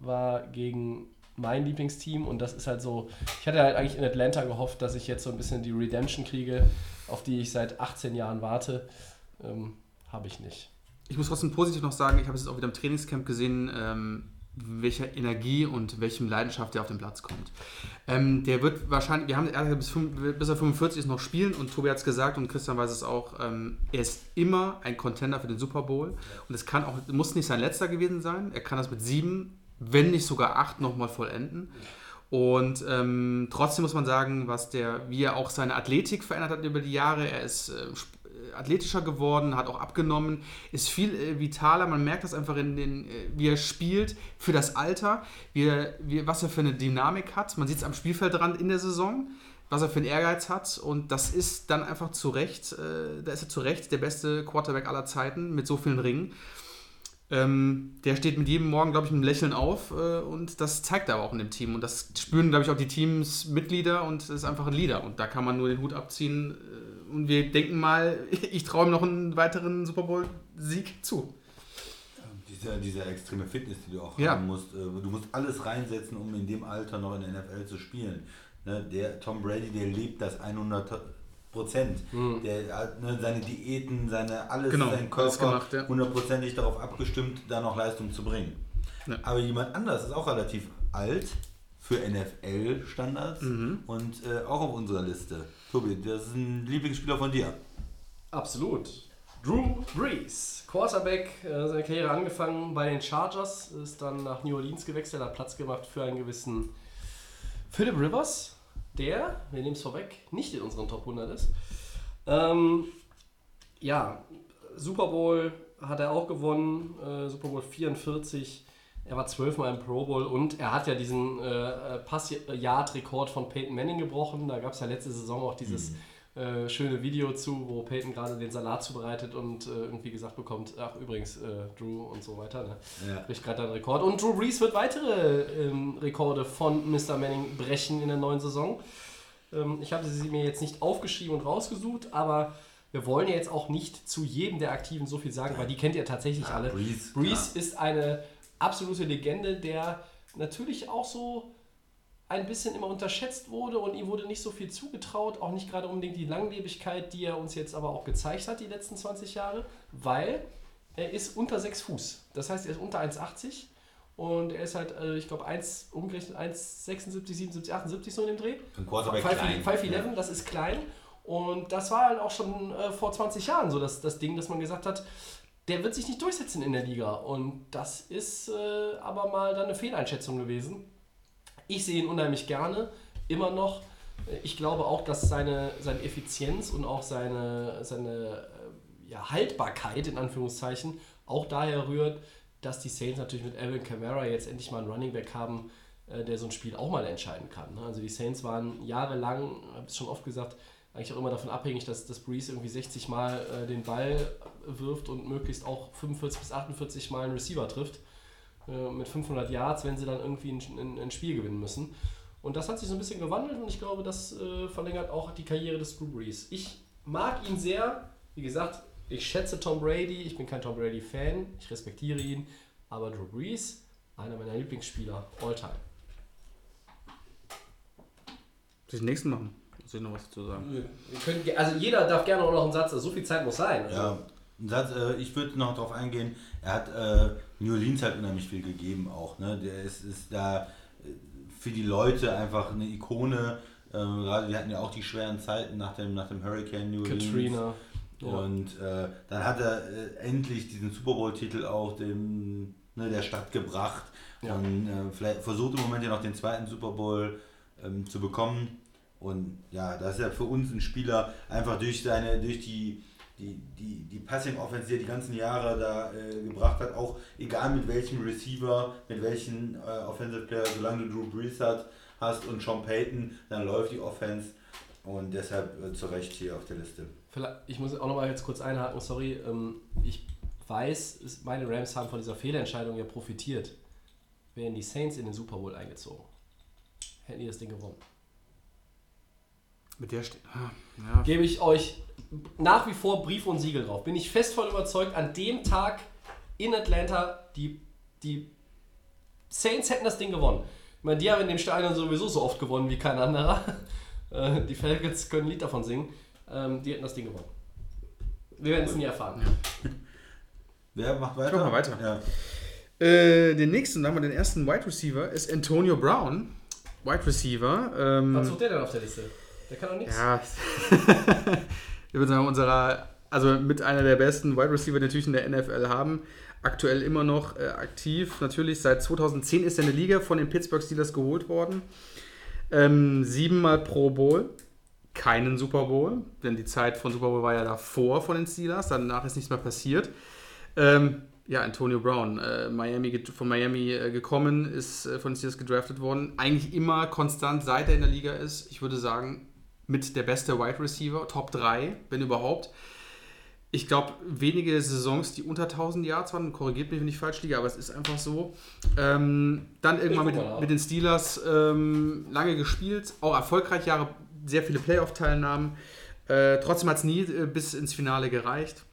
war gegen mein Lieblingsteam und das ist halt so, ich hatte halt eigentlich in Atlanta gehofft, dass ich jetzt so ein bisschen die Redemption kriege, auf die ich seit 18 Jahren warte. Ähm, Habe ich nicht. Ich muss trotzdem positiv noch sagen, ich habe es jetzt auch wieder im Trainingscamp gesehen, ähm, welcher Energie und welchem Leidenschaft der auf den Platz kommt. Ähm, der wird wahrscheinlich, wir haben bis, bis er 45 ist noch spielen und Tobi hat es gesagt und Christian weiß es auch, ähm, er ist immer ein Contender für den Super Bowl und es kann auch, muss nicht sein letzter gewesen sein, er kann das mit sieben, wenn nicht sogar acht nochmal vollenden. Und ähm, trotzdem muss man sagen, was der, wie er auch seine Athletik verändert hat über die Jahre. Er ist äh, äh, athletischer geworden, hat auch abgenommen, ist viel äh, vitaler. Man merkt das einfach in den, äh, wie er spielt für das Alter, wie er, wie, was er für eine Dynamik hat. Man sieht es am Spielfeldrand in der Saison, was er für einen Ehrgeiz hat. Und das ist dann einfach zu Recht, äh, da ist er zu Recht der beste Quarterback aller Zeiten mit so vielen Ringen. Ähm, der steht mit jedem Morgen, glaube ich, mit einem Lächeln auf äh, und das zeigt er aber auch in dem Team. Und das spüren, glaube ich, auch die Teamsmitglieder und ist einfach ein Leader. Und da kann man nur den Hut abziehen. Äh, und wir denken mal, ich traue ihm noch einen weiteren Super Bowl-Sieg zu. Dieser, dieser extreme Fitness, die du auch Ja. haben musst. äh, Du musst alles reinsetzen, um in dem Alter noch in der NFL zu spielen. Ne, der Tom Brady, der lebt das 100 Prozent. Der hat ne, seine Diäten, seine alles, Genau, sein Körper gemacht, ja. hundertprozentig darauf abgestimmt, da noch Leistung zu bringen. Ja. Aber jemand anders ist auch relativ alt für NFL-Standards Mhm. und äh, auch auf unserer Liste. Tobi, das ist ein Lieblingsspieler von dir. Absolut. Drew Brees, Quarterback, äh, seine Karriere angefangen bei den Chargers, ist dann nach New Orleans gewechselt, hat Platz gemacht für einen gewissen Philip Rivers, der, wir nehmen es vorweg, nicht in unseren Top 100 ist. Ähm, ja, Super Bowl hat er auch gewonnen, äh, Super Bowl 44. Er war zwölfmal im Pro Bowl und er hat ja diesen äh, Pass-Yard-Rekord von Peyton Manning gebrochen. Da gab es ja letzte Saison auch dieses äh, schöne Video zu, wo Peyton gerade den Salat zubereitet und äh, irgendwie gesagt bekommt, ach übrigens, äh, Drew und so weiter. Ne? Ja. Bricht gerade einen Rekord. Und Drew Brees wird weitere ähm, Rekorde von Mr. Manning brechen in der neuen Saison. Ähm, ich habe sie mir jetzt nicht aufgeschrieben und rausgesucht, aber wir wollen ja jetzt auch nicht zu jedem der Aktiven so viel sagen, weil die kennt ihr tatsächlich alle. Brees, Brees ist eine absolute Legende, der natürlich auch so ein bisschen immer unterschätzt wurde und ihm wurde nicht so viel zugetraut, auch nicht gerade unbedingt die Langlebigkeit, die er uns jetzt aber auch gezeigt hat, die letzten 20 Jahre, weil er ist unter 6 Fuß. Das heißt, er ist unter 1,80 und er ist halt, äh, ich glaube, 1, umgerechnet 1,76, 77, 78 so in dem Dreh. Einen Quarterback 5'11", klein. 5'11", das ist klein. Und das war halt auch schon äh, vor 20 Jahren so das, das Ding, dass man gesagt hat, der wird sich nicht durchsetzen in der Liga. Und das ist äh, aber mal dann eine Fehleinschätzung gewesen. Ich sehe ihn unheimlich gerne, immer noch. Äh, Ich glaube auch, dass seine, seine Effizienz und auch seine, seine ja, Haltbarkeit in Anführungszeichen auch daher rührt, dass die Saints natürlich mit Alvin Kamara jetzt endlich mal einen Running Back haben, äh, der so ein Spiel auch mal entscheiden kann. Ne? Also die Saints waren jahrelang, habe es schon oft gesagt, eigentlich auch immer davon abhängig, dass, dass Breeze irgendwie 60 Mal äh, den Ball wirft und möglichst auch 45 bis 48 Mal einen Receiver trifft. Äh, mit 500 Yards, wenn sie dann irgendwie ein, ein, ein, Spiel gewinnen müssen. Und das hat sich so ein bisschen gewandelt und ich glaube, das äh, verlängert auch die Karriere des Drew Brees. Ich mag ihn sehr. Wie gesagt, ich schätze Tom Brady. Ich bin kein Tom Brady-Fan. Ich respektiere ihn. Aber Drew Brees, einer meiner Lieblingsspieler, all time. Den nächsten machen. Muss ich noch was dazu sagen? Wir können, also jeder darf gerne auch noch einen Satz, also so viel Zeit muss sein. Also. Ja, Satz, äh, ich würde noch darauf eingehen, er hat äh, New Orleans halt unheimlich viel gegeben auch. Ne? Der ist, ist da äh, für die Leute einfach eine Ikone. Ähm, gerade wir hatten ja auch die schweren Zeiten nach dem, nach dem Hurricane New Orleans. Katrina. Und äh, dann hat er äh, endlich diesen Super Bowl-Titel auch dem, ne, der Stadt gebracht. Ja. Und äh, vielleicht versucht im Moment ja noch den zweiten Super Bowl ähm, zu bekommen. Und ja, das ist ja für uns ein Spieler einfach durch seine, durch die, die, die, die Passing Offense, die er die ganzen Jahre da äh, gebracht hat, auch egal mit welchem Receiver, mit welchen äh, Offensive Player, solange du Drew Brees hat, hast und Sean Payton, dann läuft die Offense und deshalb äh, zu Recht hier auf der Liste. Ich muss auch noch mal jetzt kurz einhaken, sorry, ähm, ich weiß, meine Rams haben von dieser Fehlentscheidung ja profitiert. Wären die Saints in den Super Bowl eingezogen, hätten die das Ding gewonnen. Mit der Ste ah, ja. Gebe ich euch nach wie vor Brief und Siegel drauf. Bin ich fest von überzeugt, an dem Tag in Atlanta, die, die Saints hätten das Ding gewonnen. Ich meine, die haben in dem Stadion sowieso so oft gewonnen wie kein anderer. Äh, die Falcons können ein Lied davon singen. Ähm, die hätten das Ding gewonnen. Wir werden es nie erfahren. Ja. Wer macht weiter? Ich mach mal weiter. Ja. Äh, den nächsten, da haben wir den ersten Wide Receiver, ist Antonio Brown. Wide Receiver. Ähm, Was sucht der denn auf der Liste? Der kann doch nichts. Ja. ich würde sagen, unserer, also mit einer der besten Wide Receiver natürlich in der NFL haben. Aktuell immer noch äh, aktiv. Natürlich seit 2010 ist er in der Liga von den Pittsburgh Steelers geholt worden. Ähm, siebenmal Pro Bowl. Keinen Super Bowl, denn die Zeit von Super Bowl war ja davor von den Steelers. Danach ist nichts mehr passiert. Ähm, ja, Antonio Brown, äh, Miami, von Miami äh, gekommen, ist äh, von den Steelers gedraftet worden. Eigentlich immer konstant, seit er in der Liga ist. Ich würde sagen, mit der beste Wide Receiver, Top 3, wenn überhaupt. Ich glaube, wenige Saisons, die unter 1000 Yards waren, korrigiert mich, wenn ich falsch liege, aber es ist einfach so. Ähm, dann irgendwann mit, mit, den Steelers ähm, lange gespielt, auch erfolgreich Jahre, sehr viele Playoff-Teilnahmen. Äh, trotzdem hat es nie äh, bis ins Finale gereicht.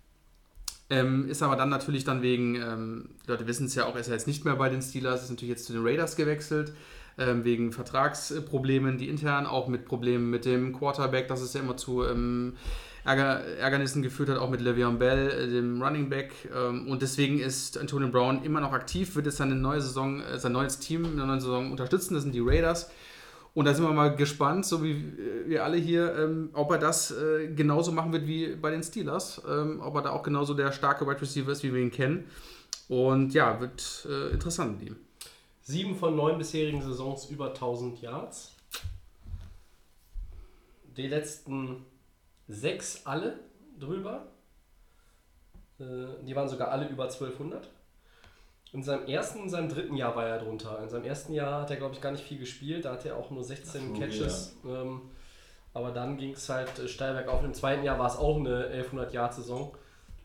Ähm, ist aber dann natürlich dann wegen, ähm, Leute wissen es ja auch, ist er jetzt nicht mehr bei den Steelers, ist natürlich jetzt zu den Raiders gewechselt ähm, wegen Vertragsproblemen, die intern auch mit Problemen mit dem Quarterback, dass es ja immer zu ähm, Ärger, Ärgernissen geführt hat, auch mit Le'Veon Bell, äh, dem Running Back. Ähm, und deswegen ist Antonio Brown immer noch aktiv, wird jetzt seine neue Saison, äh, sein neues Team in der neuen Saison unterstützen. Das sind die Raiders. Und da sind wir mal gespannt, so wie äh, wir alle hier, ähm, ob er das genauso machen wird wie bei den Steelers. Ob er da auch genauso der starke Wide Receiver ist, wie wir ihn kennen. Und ja, wird interessant mit ihm. Sieben von neun bisherigen Saisons über 1000 Yards. Die letzten sechs alle drüber. Äh, die waren sogar alle über 1200. In seinem ersten und seinem dritten Jahr war er drunter. In seinem ersten Jahr hat er, glaube ich, gar nicht viel gespielt. Da hatte er auch nur 16 so, Catches. Ja. Ähm, aber dann ging es halt äh, steil bergauf. Im zweiten Jahr war es auch eine 1100-Jahr-Saison.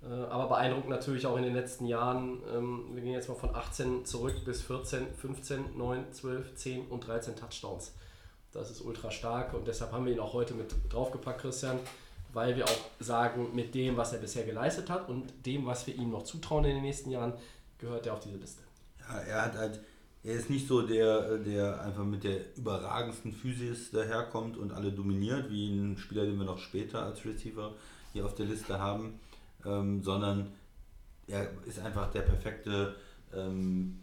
Äh, aber beeindruckend natürlich auch in den letzten Jahren. Ähm, wir gehen jetzt mal von 18 zurück bis 14, 15, 9, 12, 10 und 13 Touchdowns. Das ist ultra stark und deshalb haben wir ihn auch heute mit draufgepackt, Christian, weil wir auch sagen, mit dem, was er bisher geleistet hat und dem, was wir ihm noch zutrauen in den nächsten Jahren, gehört er auf diese Liste. Ja, er hat halt, er ist nicht so der, der einfach mit der überragendsten Physis daherkommt und alle dominiert, wie ein Spieler, den wir noch später als Receiver hier auf der Liste haben ähm, sondern er ist einfach der perfekte ähm,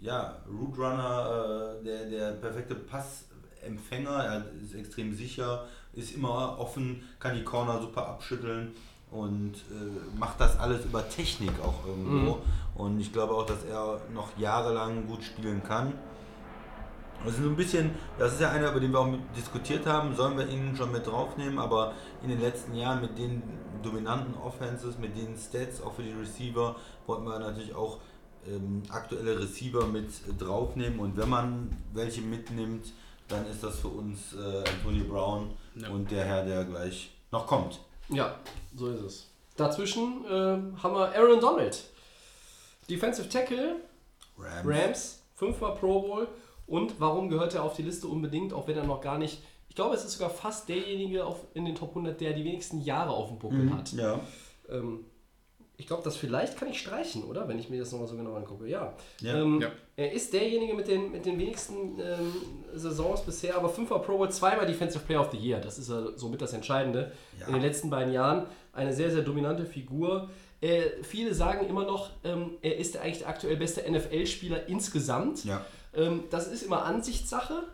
ja, Root Runner, äh, der, der perfekte Passempfänger, er ist extrem sicher, ist immer offen, kann die Corner super abschütteln und äh, macht das alles über Technik auch irgendwo. Mhm. Und ich glaube auch, dass er noch jahrelang gut spielen kann. Das ist so ein bisschen, das ist ja einer, über den wir auch diskutiert haben, sollen wir ihn schon mit draufnehmen, aber in den letzten Jahren mit den dominanten Offenses, mit den Stats auch für die Receiver, wollten wir natürlich auch ähm, aktuelle Receiver mit draufnehmen und wenn man welche mitnimmt, dann ist das für uns äh, Antonio Brown Ja. und der Herr, der gleich noch kommt. Ja, so ist es. Dazwischen äh, haben wir Aaron Donald. Defensive Tackle, Rams. Rams, fünfmal Pro Bowl. Und warum gehört er auf die Liste unbedingt, auch wenn er noch gar nicht. Ich glaube, es ist sogar fast derjenige auf, in den Top 100, der die wenigsten Jahre auf dem Buckel hat. Ja. Ähm, ich glaube, das vielleicht kann ich streichen, oder? Wenn ich mir das nochmal so genau angucke. Ja. Ja. Ähm, Ja. Er ist derjenige mit den, mit den wenigsten ähm, Saisons bisher, aber fünfmal Pro Bowl, zweimal Defensive Player of the Year. Das ist ja somit das Entscheidende. Ja. In den letzten beiden Jahren eine sehr, sehr dominante Figur. Äh, viele sagen immer noch, ähm, er ist der eigentlich der aktuell beste NFL-Spieler insgesamt. Ja. Ähm, das ist immer Ansichtssache.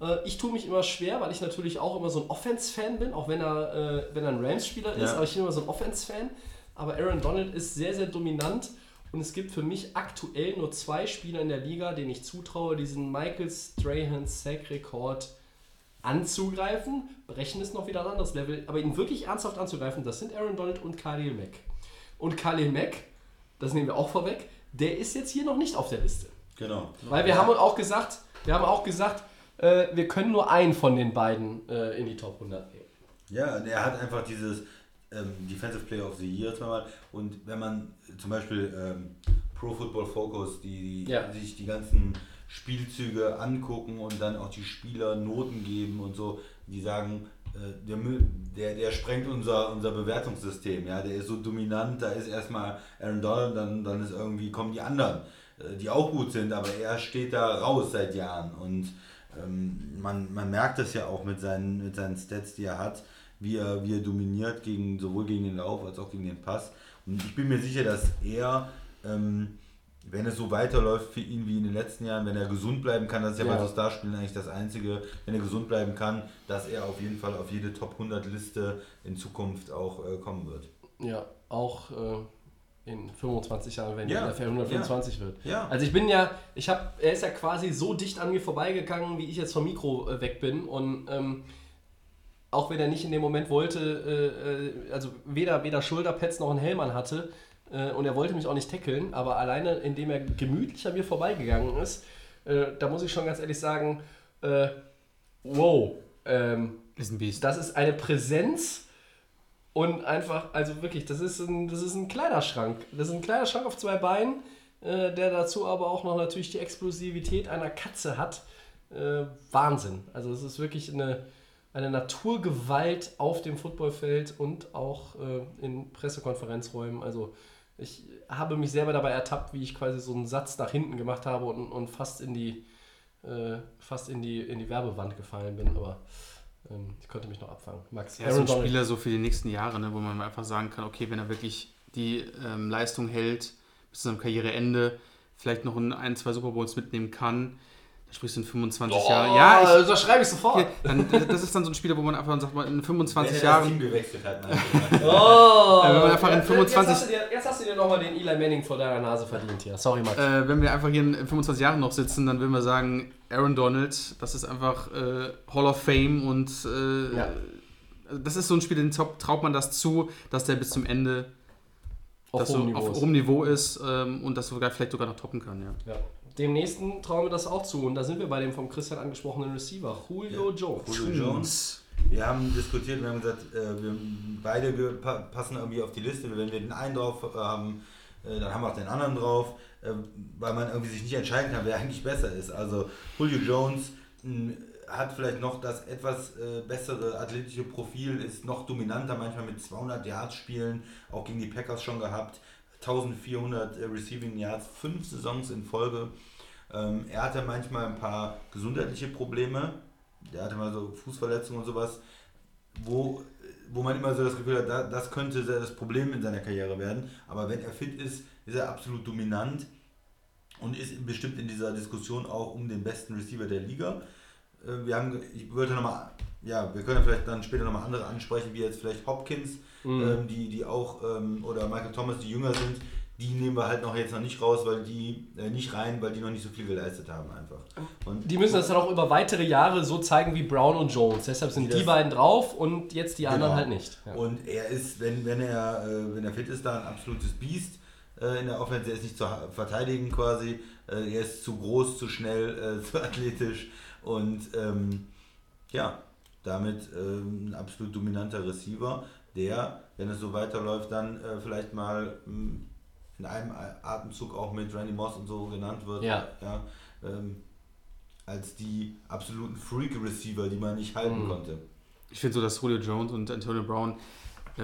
Äh, ich tue mich immer schwer, weil ich natürlich auch immer so ein Offense-Fan bin, auch wenn er, äh, wenn er ein Rams-Spieler ist, Ja. aber ich bin immer so ein Offense-Fan. Aber Aaron Donald ist sehr, sehr dominant und es gibt für mich aktuell nur zwei Spieler in der Liga, denen ich zutraue, diesen Michael Strahan Sack-Rekord anzugreifen. Brechen ist noch wieder ein anderes Level, aber ihn wirklich ernsthaft anzugreifen, das sind Aaron Donald und Khalil Mack. Und Khalil Mack, das nehmen wir auch vorweg, der ist jetzt hier noch nicht auf der Liste. Genau. Weil wir haben auch gesagt, wir haben auch gesagt, äh, wir können nur einen von den beiden äh, in die Top 100 nehmen. Ja, er hat einfach dieses ähm, Defensive Player of the Year zweimal. Und wenn man zum Beispiel ähm, Pro Football Focus, die, die Ja. sich die ganzen Spielzüge angucken und dann auch die Spieler Noten geben und so, die sagen, äh, der, Müll, der, der sprengt unser, unser Bewertungssystem. Ja? Der ist so dominant, da ist erstmal Aaron Donald, dann, dann ist irgendwie, kommen die anderen, die auch gut sind, aber er steht da raus seit Jahren. Und ähm, man, man merkt das ja auch mit seinen, mit seinen Stats, die er hat, wie er, wie er dominiert, gegen, sowohl gegen den Lauf als auch gegen den Pass. Und ich bin mir sicher, dass er, ähm, wenn es so weiterläuft für ihn wie in den letzten Jahren, wenn er gesund bleiben kann, das ist ja, Ja. bei so Starspielen eigentlich das Einzige, wenn er gesund bleiben kann, dass er auf jeden Fall auf jede Top 100 Liste in Zukunft auch äh, kommen wird. Ja, auch äh, in 25 Jahren, wenn Ja, die NFL 125 wird. Ja. Also ich bin ja, ich habe, er ist ja quasi so dicht an mir vorbeigegangen, wie ich jetzt vom Mikro äh, weg bin und ähm, auch wenn er nicht in dem Moment wollte, äh, äh, also weder, weder Schulterpads noch einen Helm an hatte äh, und er wollte mich auch nicht tackeln, aber alleine indem er gemütlich an mir vorbeigegangen ist, äh, da muss ich schon ganz ehrlich sagen, äh, wow, ähm, Ist ein Biest. das ist eine Präsenz und einfach, also wirklich, das ist ein, das ist ein Kleiderschrank. Das ist ein Kleiderschrank auf zwei Beinen, äh, der dazu aber auch noch natürlich die Explosivität einer Katze hat. Äh, Wahnsinn. Also es ist wirklich eine, eine Naturgewalt auf dem Footballfeld und auch äh, in Pressekonferenzräumen. Also ich habe mich selber dabei ertappt, wie ich quasi so einen Satz nach hinten gemacht habe und, und fast in die äh, fast in die, in die Werbewand gefallen bin, aber ich konnte mich noch abfangen. Max, Er ist ein Spieler so für die nächsten Jahre, ne, wo man einfach sagen kann, okay, wenn er wirklich die ähm, Leistung hält bis zu seinem Karriereende, vielleicht noch in ein, zwei Super Bowls mitnehmen kann, sprichst du in 25 Oh, Jahren. Ja, ich, das schreibe ich sofort. dann, das ist dann so ein Spieler, wo man einfach sagt, mal, in 25 Wenn er das Team Jahren. gewechselt hat. nein. Oh, Äh, wenn man einfach in jetzt- 25 Jetzt hast, du dir, jetzt hast du dir nochmal den Eli Manning vor deiner Nase verdient hier. Sorry, Max. Äh, wenn wir einfach hier in 25 Jahren noch sitzen, dann würden wir sagen, Aaron Donald, das ist einfach äh, Hall of Fame und äh, Ja. das ist so ein Spiel, den traut traut man das zu, dass der bis zum Ende auf das so hohem Niveau auf ist. hohem Niveau ist ähm, und das sogar vielleicht sogar noch toppen kann. Ja. Ja. Dem nächsten trauen wir das auch zu. Und da sind wir bei dem vom Christian angesprochenen Receiver, Julio Jones. Julio Jones. Wir haben diskutiert, wir haben gesagt, äh, wir beide passen irgendwie auf die Liste. Wenn wir den einen drauf äh, haben, äh, dann haben wir auch den anderen drauf, weil man irgendwie sich nicht entscheiden kann, wer eigentlich besser ist. Also Julio Jones mh, hat vielleicht noch das etwas bessere athletische Profil, ist noch dominanter manchmal mit 200 Yards spielen, auch gegen die Packers schon gehabt. 1400 äh, Receiving Yards, fünf Saisons in Folge. Ähm, er hatte manchmal ein paar gesundheitliche Probleme. Der hatte mal so Fußverletzungen und sowas, wo, wo man immer so das Gefühl hat, da, das könnte das Problem in seiner Karriere werden. Aber wenn er fit ist, ist er absolut dominant und ist bestimmt in dieser Diskussion auch um den besten Receiver der Liga. Äh, Wir haben, ich würde nochmal, ja, wir können vielleicht dann später nochmal andere ansprechen, wie jetzt vielleicht Hopkins, ähm, die, die auch, ähm, oder Michael Thomas, die jünger sind, die nehmen wir halt noch jetzt noch nicht raus, weil die äh, nicht rein, weil die noch nicht so viel geleistet haben einfach. Und Die müssen das dann auch über weitere Jahre so zeigen wie Brown und Jones. Deshalb sind die beiden drauf und jetzt die anderen Genau. halt nicht. Ja. Und er ist, wenn, wenn, er, äh, wenn er fit ist, da ein absolutes Biest äh, in der Offense. Er ist nicht zu verteidigen quasi. Äh, er ist zu groß, zu schnell, äh, zu athletisch. Und ähm, ja, damit ähm, ein absolut dominanter Receiver, der, wenn es so weiterläuft, dann äh, vielleicht mal mh, in einem Atemzug auch mit Randy Moss und so genannt wird. Ja. ja ähm, als die absoluten Freak-Receiver, die man nicht halten Mhm. konnte. Ich finde so, dass Julio Jones und Antonio Brown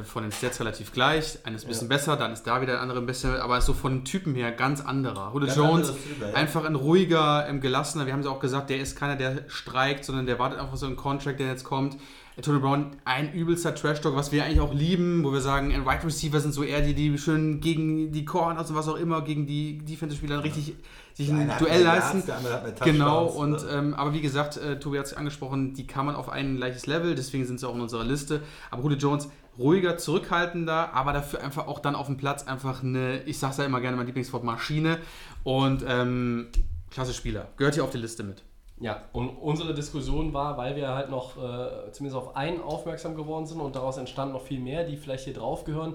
von den Stats relativ gleich. Einer ist ein bisschen besser, dann ist da wieder der andere ein bisschen, aber ist so von den Typen her ganz anderer. Ganz Jones, anderes Typ, ja. einfach ein ruhiger, ähm, gelassener. Wir haben es auch gesagt, der ist keiner, der streikt, sondern der wartet einfach so einen Contract, der jetzt kommt. Antonio Brown, ein übelster Trash-Talk, was wir eigentlich auch lieben, wo wir sagen, ein Wide Receiver sind so eher die, die schön gegen die Corners und was auch immer, gegen die Defensive-Spieler richtig sich ein Duell leisten. Mehr Genau, Touchdowns, und ne? ähm, aber wie gesagt, äh, Tobi hat es angesprochen, die kann man auf ein gleiches Level, deswegen sind sie auch in unserer Liste. Aber Julio Jones ruhiger, zurückhaltender, aber dafür einfach auch dann auf dem Platz einfach eine, ich sag's ja immer gerne, mein Lieblingswort, Maschine und ähm, klasse Spieler. Gehört hier auf die Liste mit. Ja, und unsere Diskussion war, weil wir halt noch äh, zumindest auf einen aufmerksam geworden sind und daraus entstanden noch viel mehr, die vielleicht hier drauf gehören,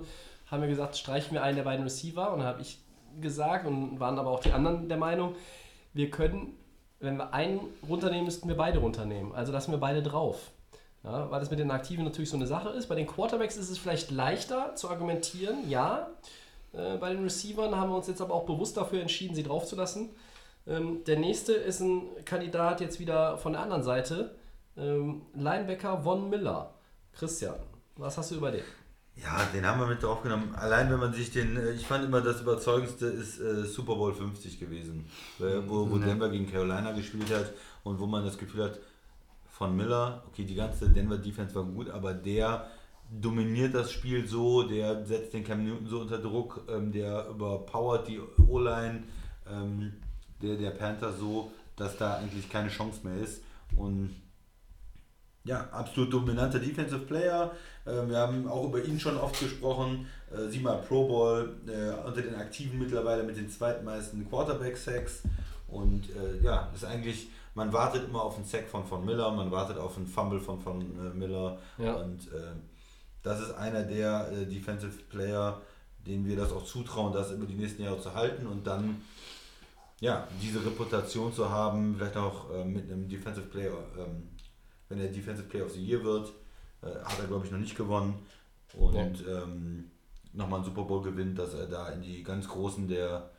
haben wir gesagt, streichen wir einen der beiden Receiver und dann habe ich gesagt und waren aber auch die anderen der Meinung, wir können, wenn wir einen runternehmen, müssten wir beide runternehmen. Also lassen wir beide drauf. Ja, weil das mit den Aktiven natürlich so eine Sache ist. Bei den Quarterbacks ist es vielleicht leichter zu argumentieren, ja. Äh, bei den Receivern haben wir uns jetzt aber auch bewusst dafür entschieden, sie draufzulassen. Ähm, der nächste ist ein Kandidat jetzt wieder von der anderen Seite. Ähm, Linebacker Von Miller. Christian, was hast du über den? Ja, den haben wir mit draufgenommen. Allein wenn man sich den, äh, ich fand immer das überzeugendste ist äh, Super Bowl 50 gewesen, äh, wo, wo Ne. Denver gegen Carolina gespielt hat und wo man das Gefühl hat, von Miller, okay, die ganze Denver Defense war gut, aber der dominiert das Spiel so, der setzt den Cam Newton so unter Druck, ähm, der überpowert die O-Line ähm, der, der Panther so, dass da eigentlich keine Chance mehr ist und ja, absolut dominanter Defensive Player. Ähm, wir haben auch über ihn schon oft gesprochen. Äh, siebenmal Pro Bowl, äh, unter den Aktiven mittlerweile mit den zweitmeisten Quarterback-Sacks. Und äh, ja, ist eigentlich, man wartet immer auf einen Sack von von Miller, man wartet auf einen Fumble von von äh, Miller. Ja. Und äh, das ist einer der äh, Defensive Player, denen wir das auch zutrauen, das über die nächsten Jahre zu halten und dann ja, diese Reputation zu haben, vielleicht auch äh, mit einem Defensive Player, ähm, wenn er Defensive Player of the Year wird, äh, hat er glaube ich noch nicht gewonnen und ähm, nochmal einen Super Bowl gewinnt, dass er da in die ganz großen der,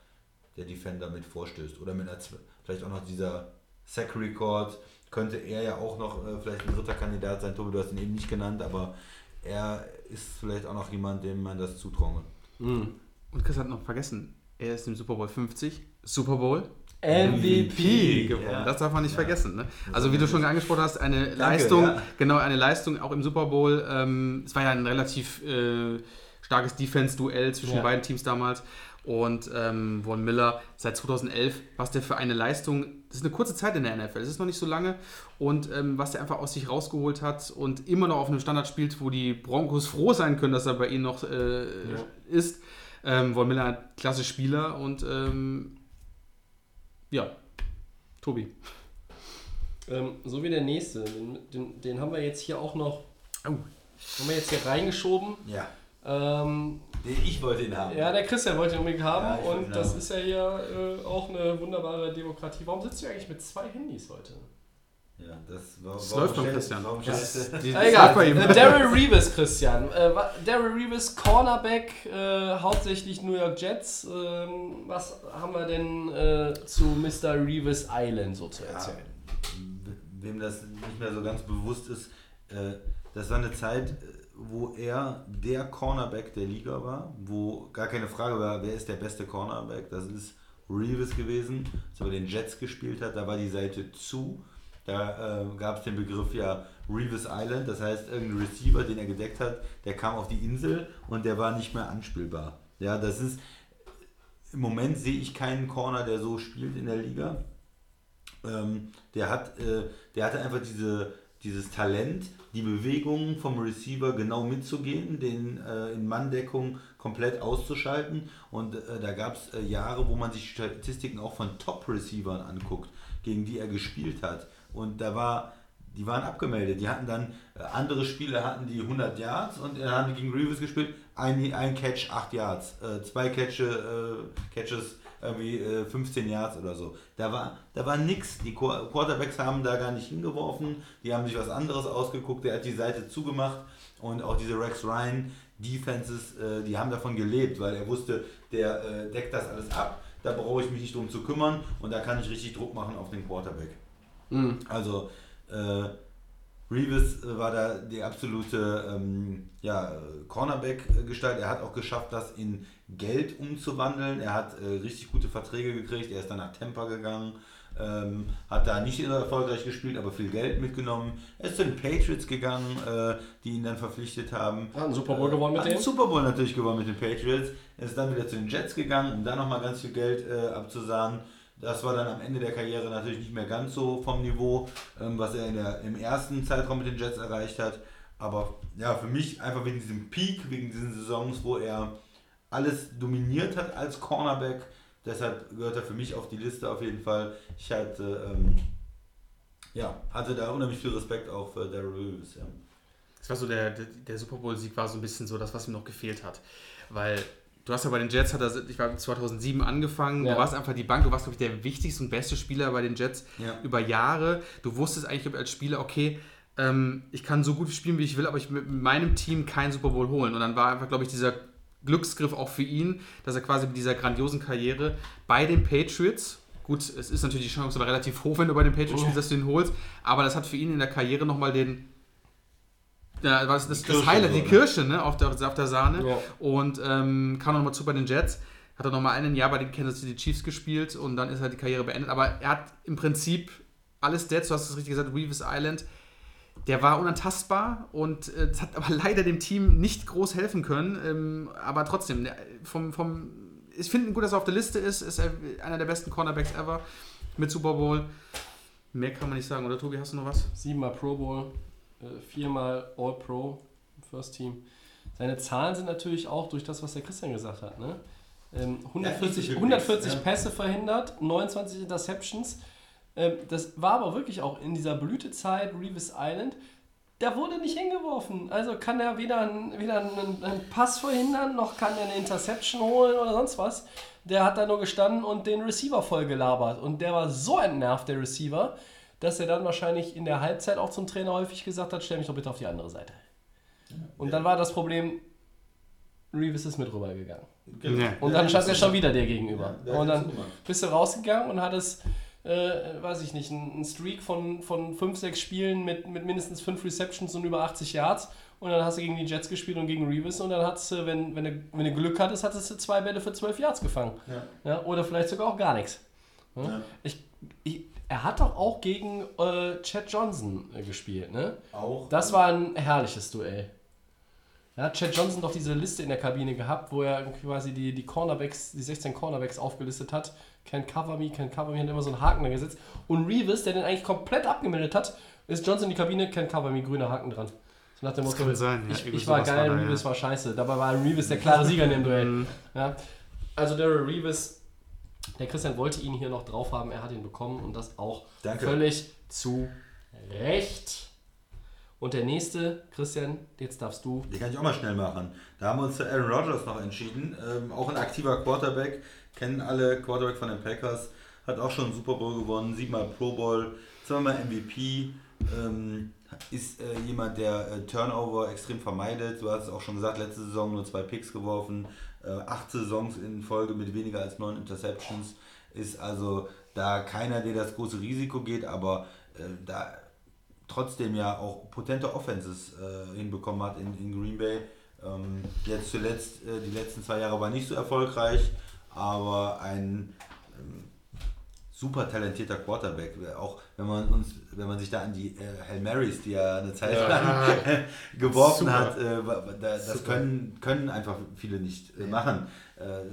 der Defender mit vorstößt oder mit einer, vielleicht auch noch dieser Sack Record könnte er ja auch noch äh, vielleicht ein dritter Kandidat sein. Tobi, du hast ihn eben nicht genannt, aber er ist vielleicht auch noch jemand, dem man das zutrauen kann. Und Chris hat noch vergessen, er ist im Super Bowl 50, Super Bowl MVP. gewonnen. Ja. Das darf man nicht Ja. vergessen. Ne? Also wie du schon angesprochen hast, eine Danke, Leistung, ja. genau eine Leistung auch im Super Bowl. Ähm, es war ja ein relativ äh, starkes Defense-Duell zwischen Ja. beiden Teams damals. Und ähm, Von Miller seit 2011, was der für eine Leistung, das ist eine kurze Zeit in der NFL, das ist noch nicht so lange. Und ähm, was der einfach aus sich rausgeholt hat und immer noch auf einem Standard spielt, wo die Broncos froh sein können, dass er bei ihnen noch äh, ist. Ähm, Von Miller, klasse Spieler und ähm, ja, Tobi. Ähm, so wie der nächste. Den, den, den haben wir jetzt hier auch noch. Oh. Haben wir jetzt hier reingeschoben. Ja, Ähm, ich wollte ihn haben. ja, der Christian wollte ihn unbedingt haben Ja, und das haben. ist ja hier äh, auch eine wunderbare Demokratie. Warum sitzt du eigentlich mit zwei Handys heute? Ja, das war. Das läuft beim Christian. Warum Das die- das Egal. läuft bei ihm. Äh, Daryl Reeves, Christian. Äh, Daryl Reeves, Cornerback, äh, hauptsächlich New York Jets. Ähm, was haben wir denn äh, zu Mr. Reeves Island so zu erzählen? wem das nicht mehr so ganz bewusst ist, äh, das war eine Zeit, äh, wo er der Cornerback der Liga war, wo gar keine Frage war, wer ist der beste Cornerback. Das ist Reeves gewesen, als er bei den Jets gespielt hat, da war die Seite zu. Da äh, gab es den Begriff ja Reeves Island, das heißt irgendein Receiver, den er gedeckt hat, der kam auf die Insel und der war nicht mehr anspielbar. Ja, das ist im Moment sehe ich keinen Corner, der so spielt in der Liga. Ähm, der, hat, äh, der hatte einfach diese, dieses Talent, die Bewegungen vom Receiver genau mitzugehen, den äh, in Manndeckung komplett auszuschalten. Und äh, da gab es äh, Jahre, wo man sich Statistiken auch von Top-Receivern anguckt, gegen die er gespielt hat. Und da war, die waren abgemeldet. Die hatten dann, äh, andere Spiele hatten die 100 Yards und dann haben die gegen Reeves gespielt, ein, ein Catch, 8 Yards, äh, zwei Catche, äh, Catches, irgendwie äh, 15 Yards oder so. Da war, da war nix. Die Qu- Quarterbacks haben da gar nicht hingeworfen, die haben sich was anderes ausgeguckt, der hat die Seite zugemacht und auch diese Rex Ryan Defenses, äh, die haben davon gelebt, weil er wusste, der äh, deckt das alles ab, da brauche ich mich nicht drum zu kümmern und da kann ich richtig Druck machen auf den Quarterback. Also äh, Reeves äh, war da die absolute ähm, ja, äh, Cornerback-Gestalt. Er hat auch geschafft, das in Geld umzuwandeln. Er hat äh, richtig gute Verträge gekriegt. Er ist dann nach Tampa gegangen. Ähm, hat da nicht erfolgreich gespielt, aber viel Geld mitgenommen. Er ist zu den Patriots gegangen, äh, die ihn dann verpflichtet haben. Hat einen Super Bowl gewonnen mit denen. Super Bowl natürlich gewonnen mit den Patriots. Er ist dann wieder zu den Jets gegangen, um da nochmal ganz viel Geld äh, abzusahnen. Das war dann am Ende der Karriere natürlich nicht mehr ganz so vom Niveau, ähm, was er in der, im ersten Zeitraum mit den Jets erreicht hat. Aber ja, für mich einfach wegen diesem Peak, wegen diesen Saisons, wo er alles dominiert hat als Cornerback. Deshalb gehört er für mich auf die Liste auf jeden Fall. Ich hatte, ähm, ja, hatte da unheimlich viel Respekt auch für Daryl Lewis. Ja. Das war so der, der, der Super Bowl-Sieg war so ein bisschen so das, was ihm noch gefehlt hat. Weil du hast ja bei den Jets, hat er, ich war 2007 angefangen, Ja. du warst einfach die Bank, du warst, glaube ich, der wichtigste und beste Spieler bei den Jets Ja. über Jahre. Du wusstest eigentlich als Spieler, okay, ähm, ich kann so gut spielen, wie ich will, aber ich mit meinem Team keinen Super Bowl holen. Und dann war einfach, glaube ich, dieser Glücksgriff auch für ihn, dass er quasi mit dieser grandiosen Karriere bei den Patriots, gut, es ist natürlich die Chance aber relativ hoch, wenn du bei den Patriots spielst, dass du ihn holst, aber das hat für ihn in der Karriere nochmal den, ja, was, das, das Highlight, so, die ne? Kirsche ne, auf, der, auf der Sahne. Ja. Und ähm, kam nochmal zu bei den Jets. Hat er nochmal ein Jahr bei den Kansas City Chiefs gespielt und dann ist halt die Karriere beendet. Aber er hat im Prinzip alles Stats, du hast es richtig gesagt, Reeves Island, der war unantastbar und äh, das hat aber leider dem Team nicht groß helfen können. Ähm, aber trotzdem, der, vom, vom, ich finde gut, dass er auf der Liste ist. Ist er einer der besten Cornerbacks ever mit Super Bowl. Mehr kann man nicht sagen, oder Tobi, hast du noch was? Siebenmal Pro Bowl, viermal All Pro im First Team. Seine Zahlen sind natürlich auch durch das, was der Christian gesagt hat. Ne? Ähm, 140, richtig 140 ja. Pässe verhindert, 29 Interceptions. Ähm, das war aber wirklich auch in dieser Blütezeit Reeves Island. Da wurde nicht hingeworfen. Also kann er weder, einen, weder einen, einen Pass verhindern, noch kann er eine Interception holen oder sonst was. Der hat da nur gestanden und den Receiver voll gelabert. Und der war so entnervt, der Receiver, dass er dann wahrscheinlich in der Halbzeit auch zum Trainer häufig gesagt hat, stell mich doch bitte auf die andere Seite. Und dann war das Problem, Reeves ist mit rübergegangen. Ja. Und dann stand er schon wieder dir gegenüber. Ja, der und dann bist du rausgegangen und hattest, äh, weiß ich nicht, einen Streak von, von 5, 6 Spielen mit, mit mindestens 5 Receptions und über 80 Yards. Und dann hast du gegen die Jets gespielt und gegen Reeves und dann hattest du, wenn, wenn, du, wenn du Glück hattest, hattest du zwei Bälle für 12 Yards gefangen. Ja. Ja, oder vielleicht sogar auch gar nichts. Ja? Ja. Ich, ich, er hat doch auch gegen äh, Chad Johnson äh, gespielt, ne? Auch. Das war ein herrliches Duell. Ja, Chad Johnson doch diese Liste in der Kabine gehabt, wo er quasi die, die Cornerbacks, die 16 Cornerbacks aufgelistet hat. Can cover me, can cover me, hat immer so einen Haken da gesetzt. Und Reeves, der den eigentlich komplett abgemeldet hat, ist Johnson in die Kabine, can cover me, grüner Haken dran. So nach dem Das Motto, kann sein, ja. ich, ich war geil, war da, Reeves ja. war scheiße. Dabei war Reeves der klare Sieger in dem Duell. Mhm. Ja. Also Daryl Reeves, der Christian wollte ihn hier noch drauf haben, er hat ihn bekommen und das auch Danke. völlig zu Recht. Und der nächste, Christian, jetzt darfst du. Die kann ich auch mal schnell machen. Da haben wir uns für Aaron Rodgers noch entschieden. Ähm, auch ein aktiver Quarterback. Kennen alle Quarterback von den Packers. Hat auch schon Super Bowl gewonnen. Siebenmal Pro Bowl. Zweimal MVP. Ähm, ist äh, jemand, der äh, Turnover extrem vermeidet. Du hast es auch schon gesagt, letzte Saison nur zwei Picks geworfen. Äh, acht Saisons in Folge mit weniger als neun Interceptions. Ist also da keiner, der das große Risiko geht, aber äh, da trotzdem ja auch potente Offenses äh, hinbekommen hat in, in Green Bay. Ähm, jetzt zuletzt, äh, die letzten zwei Jahre war nicht so erfolgreich, aber ein ähm, super talentierter Quarterback. Auch wenn man uns, wenn man sich da an die äh, Hail Marys, die er eine Zeit lang geworfen Super. hat, äh, das Super. können, können einfach viele nicht äh, machen. Äh,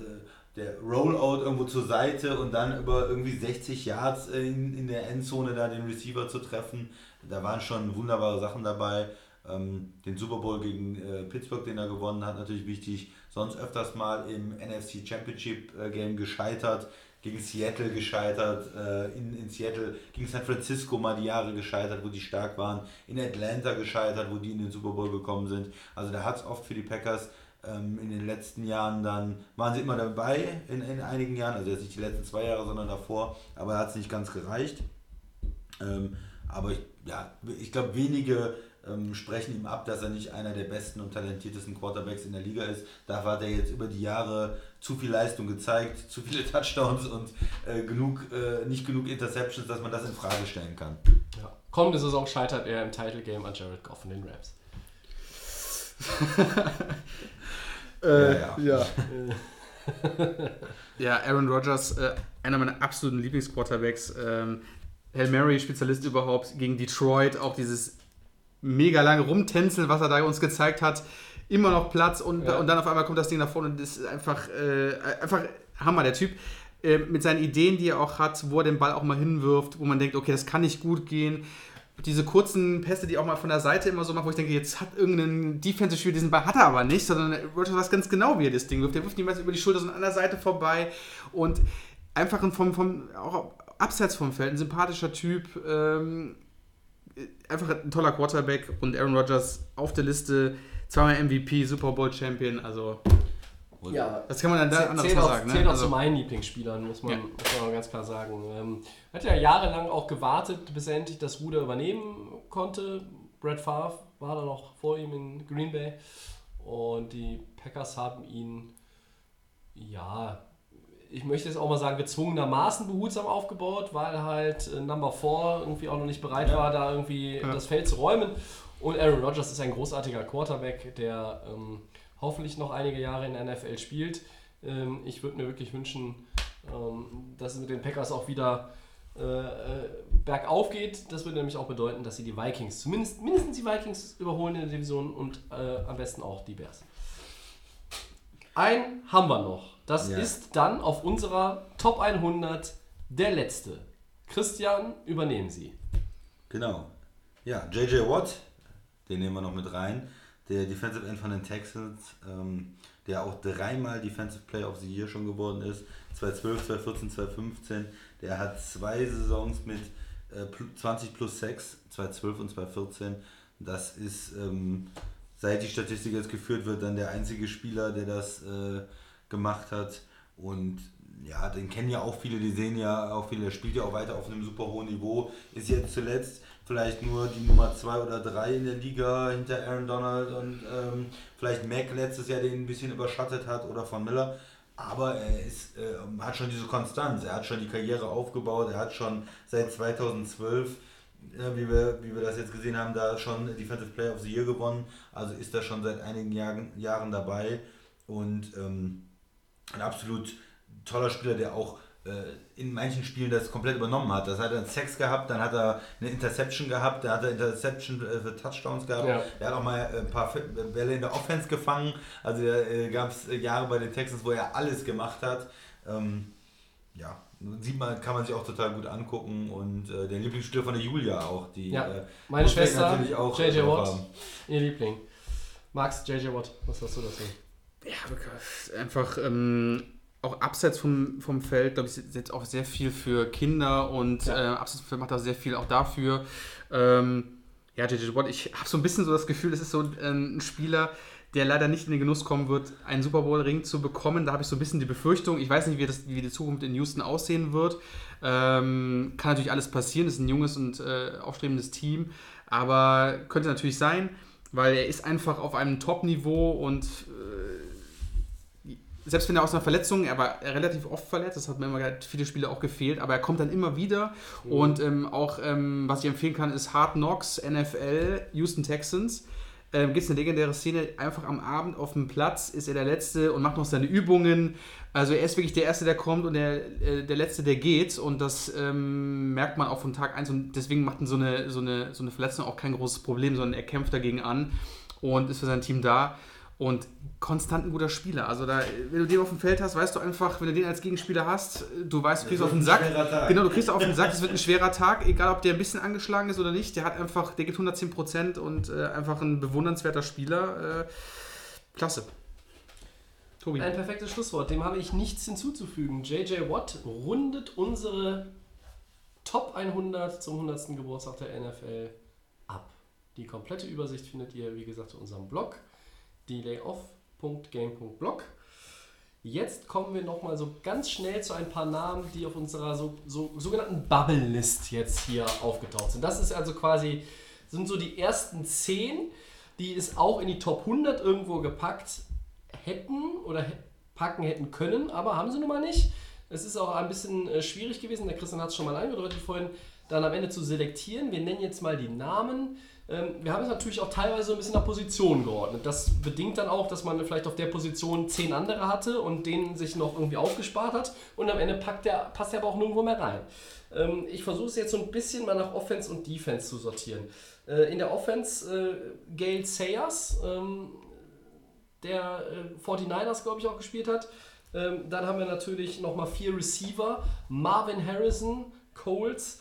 der Rollout irgendwo zur Seite und dann über irgendwie 60 Yards in, in der Endzone da den Receiver zu treffen, Da waren schon wunderbare Sachen dabei. Ähm, den Super Bowl gegen äh, Pittsburgh, den er gewonnen hat, natürlich wichtig. Sonst öfters mal im NFC Championship äh, Game gescheitert, gegen Seattle gescheitert, äh, in, in Seattle, gegen San Francisco mal die Jahre gescheitert, wo die stark waren, in Atlanta gescheitert, wo die in den Super Bowl gekommen sind. Also da hat es oft für die Packers ähm, in den letzten Jahren dann, waren sie immer dabei in, in einigen Jahren, also jetzt nicht die letzten zwei Jahre, sondern davor, aber hat es nicht ganz gereicht. Ähm, aber ich, ja, ich glaube, wenige ähm, sprechen ihm ab, dass er nicht einer der besten und talentiertesten Quarterbacks in der Liga ist. Da hat er jetzt über die Jahre zu viel Leistung gezeigt, zu viele Touchdowns und äh, genug, äh, nicht genug Interceptions, dass man das in Frage stellen kann. Ja. Kommende Saison scheitert er im Title Game an Jared Goff und den Rams. Äh, Ja, ja. ja, Aaron Rodgers, äh, einer meiner absoluten Lieblingsquarterbacks. Ähm, Hail Mary, Spezialist überhaupt gegen Detroit, auch dieses mega lange Rumtänzeln, was er da uns gezeigt hat. Immer noch Platz und, Ja. und dann auf einmal kommt das Ding nach vorne und das ist einfach, äh, einfach Hammer, der Typ. Äh, mit seinen Ideen, die er auch hat, wo er den Ball auch mal hinwirft, wo man denkt, okay, das kann nicht gut gehen. Diese kurzen Pässe, die auch mal von der Seite immer so macht, wo ich denke, jetzt hat irgendein Defensive-Spieler diesen Ball, hat er aber nicht, sondern Rodgers weiß ganz genau, wie er das Ding wirft. Der wirft niemals über die Schulter, sondern an der Seite vorbei und einfach ein vom, vom, auch abseits vom Feld, ein sympathischer Typ, ähm, einfach ein toller Quarterback und Aaron Rodgers auf der Liste, zweimal MVP, Super Bowl Champion, also Ja, das kann man dann da anders zählt mal auch, sagen. zählt Ne? auch Also, zu meinen Lieblingsspielern, muss man, Ja. muss man ganz klar sagen. Ähm, hat ja jahrelang auch gewartet, bis er endlich das Ruder übernehmen konnte. Brett Favre war da noch vor ihm in Green Bay. Und die Packers haben ihn, ja, ich möchte jetzt auch mal sagen, gezwungenermaßen behutsam aufgebaut, weil halt äh, Number 4 irgendwie auch noch nicht bereit Ja. war, da irgendwie Ja. das Feld zu räumen. Und Aaron Rodgers ist ein großartiger Quarterback, der ähm, hoffentlich noch einige Jahre in der NFL spielt. Ähm, ich würde mir wirklich wünschen, ähm, dass es mit den Packers auch wieder äh, äh, bergauf geht. Das würde nämlich auch bedeuten, dass sie die Vikings, zumindest mindestens die Vikings überholen in der Division und äh, am besten auch die Bears. Ein haben wir noch. Das Ja. ist dann auf unserer Top 100 der letzte. Christian, übernehmen Sie. Genau. Ja, JJ Watt, den nehmen wir noch mit rein. Der Defensive End von den Texans, ähm, der auch dreimal Defensive Player of the Year schon geworden ist. 2012, 2014, 2015. Der hat zwei Saisons mit äh, pl- 20 plus 6, 2012 und 2014. Das ist, ähm, seit die Statistik jetzt geführt wird, dann der einzige Spieler, der das äh, gemacht hat. Und ja, den kennen ja auch viele, die sehen ja auch viele, der spielt ja auch weiter auf einem super hohen Niveau. Ist jetzt zuletzt vielleicht nur die Nummer 2 oder 3 in der Liga hinter Aaron Donald und ähm, vielleicht Mac letztes Jahr den ein bisschen überschattet hat oder von Miller. Aber er ist, äh, hat schon diese Konstanz, er hat schon die Karriere aufgebaut, er hat schon seit 2012 äh, wie, wir, wie wir das jetzt gesehen haben, da schon Defensive Player of the Year gewonnen. Also ist er schon seit einigen Jahren, Jahren dabei und ähm, ein absolut toller Spieler, der auch äh, in manchen Spielen das komplett übernommen hat. Das hat er einen Sex gehabt, dann hat er eine Interception gehabt, dann hat er Interception äh, für Touchdowns gehabt. Ja. Er hat auch mal äh, ein paar Bälle in der Offense gefangen. Also gab es Jahre bei den Texans, wo er alles gemacht hat. Ähm, ja, sieht man, kann man sich auch total gut angucken und äh, der Lieblingsspieler von der Julia auch, die Ja, äh, Meine Schwester, natürlich auch JJ Watt, haben. ihr Liebling. Max, JJ Watt, was hast du dazu? Ja, einfach ähm, auch abseits vom, vom Feld, glaube ich, ist jetzt auch sehr viel für Kinder und Ja. äh, abseits vom Feld macht er sehr viel auch dafür. Ähm, ja, JJ Watt, ich habe so ein bisschen so das Gefühl, es ist so ein, ein Spieler, der leider nicht in den Genuss kommen wird, einen Super Bowl-Ring zu bekommen. Da habe ich so ein bisschen die Befürchtung, ich weiß nicht, wie, das, wie die Zukunft in Houston aussehen wird. Ähm, kann natürlich alles passieren, ist ein junges und äh, aufstrebendes Team, aber könnte natürlich sein, weil er ist einfach auf einem Top-Niveau und äh, selbst wenn er aus einer Verletzung, er war relativ oft verletzt, das hat mir immer viele Spiele auch gefehlt, aber er kommt dann immer wieder und ähm, auch, ähm, was ich empfehlen kann, ist Hard Knocks, NFL, Houston Texans. Ähm, Gibt es eine legendäre Szene, einfach am Abend auf dem Platz ist er der Letzte und macht noch seine Übungen. Also er ist wirklich der Erste, der kommt und der, äh, der Letzte, der geht und das ähm, merkt man auch von Tag 1 und deswegen macht ihn so eine, so, eine, so eine Verletzung auch kein großes Problem, sondern er kämpft dagegen an und ist für sein Team da. Und konstant ein guter Spieler. Also da, wenn du den auf dem Feld hast, weißt du einfach, wenn du den als Gegenspieler hast, du weißt, du kriegst auf den Sack. Genau, du kriegst auf den Sack, es wird ein schwerer Tag, egal ob der ein bisschen angeschlagen ist oder nicht. Der hat einfach, der gibt 110% und äh, einfach ein bewundernswerter Spieler. Äh, klasse. Tobi. Ein perfektes Schlusswort, dem habe ich nichts hinzuzufügen. JJ Watt rundet unsere Top 100 zum 100. Geburtstag der NFL ab. Die komplette Übersicht findet ihr, wie gesagt, in unserem Blog, delayoff.game.blog. Jetzt kommen wir nochmal so ganz schnell zu ein paar Namen, die auf unserer so, so, sogenannten Bubble-List jetzt hier aufgetaucht sind. Das ist also quasi, sind so die ersten 10, die es auch in die Top 100 irgendwo gepackt hätten oder packen hätten können, aber haben sie nun mal nicht. Es ist auch ein bisschen äh, schwierig gewesen, der Christian hat es schon mal angedeutet vorhin, dann am Ende zu selektieren. Wir nennen jetzt mal die Namen. Ähm, wir haben es natürlich auch teilweise so ein bisschen nach Position geordnet. Das bedingt dann auch, dass man vielleicht auf der Position zehn andere hatte und denen sich noch irgendwie aufgespart hat und am Ende packt der, passt der aber auch nirgendwo mehr rein. Ähm, ich versuche es jetzt so ein bisschen mal nach Offense und Defense zu sortieren. Äh, in der Offense äh, Gail Sayers, ähm, der äh, 49ers, glaube ich, auch gespielt hat. Dann haben wir natürlich nochmal vier Receiver. Marvin Harrison, Coles,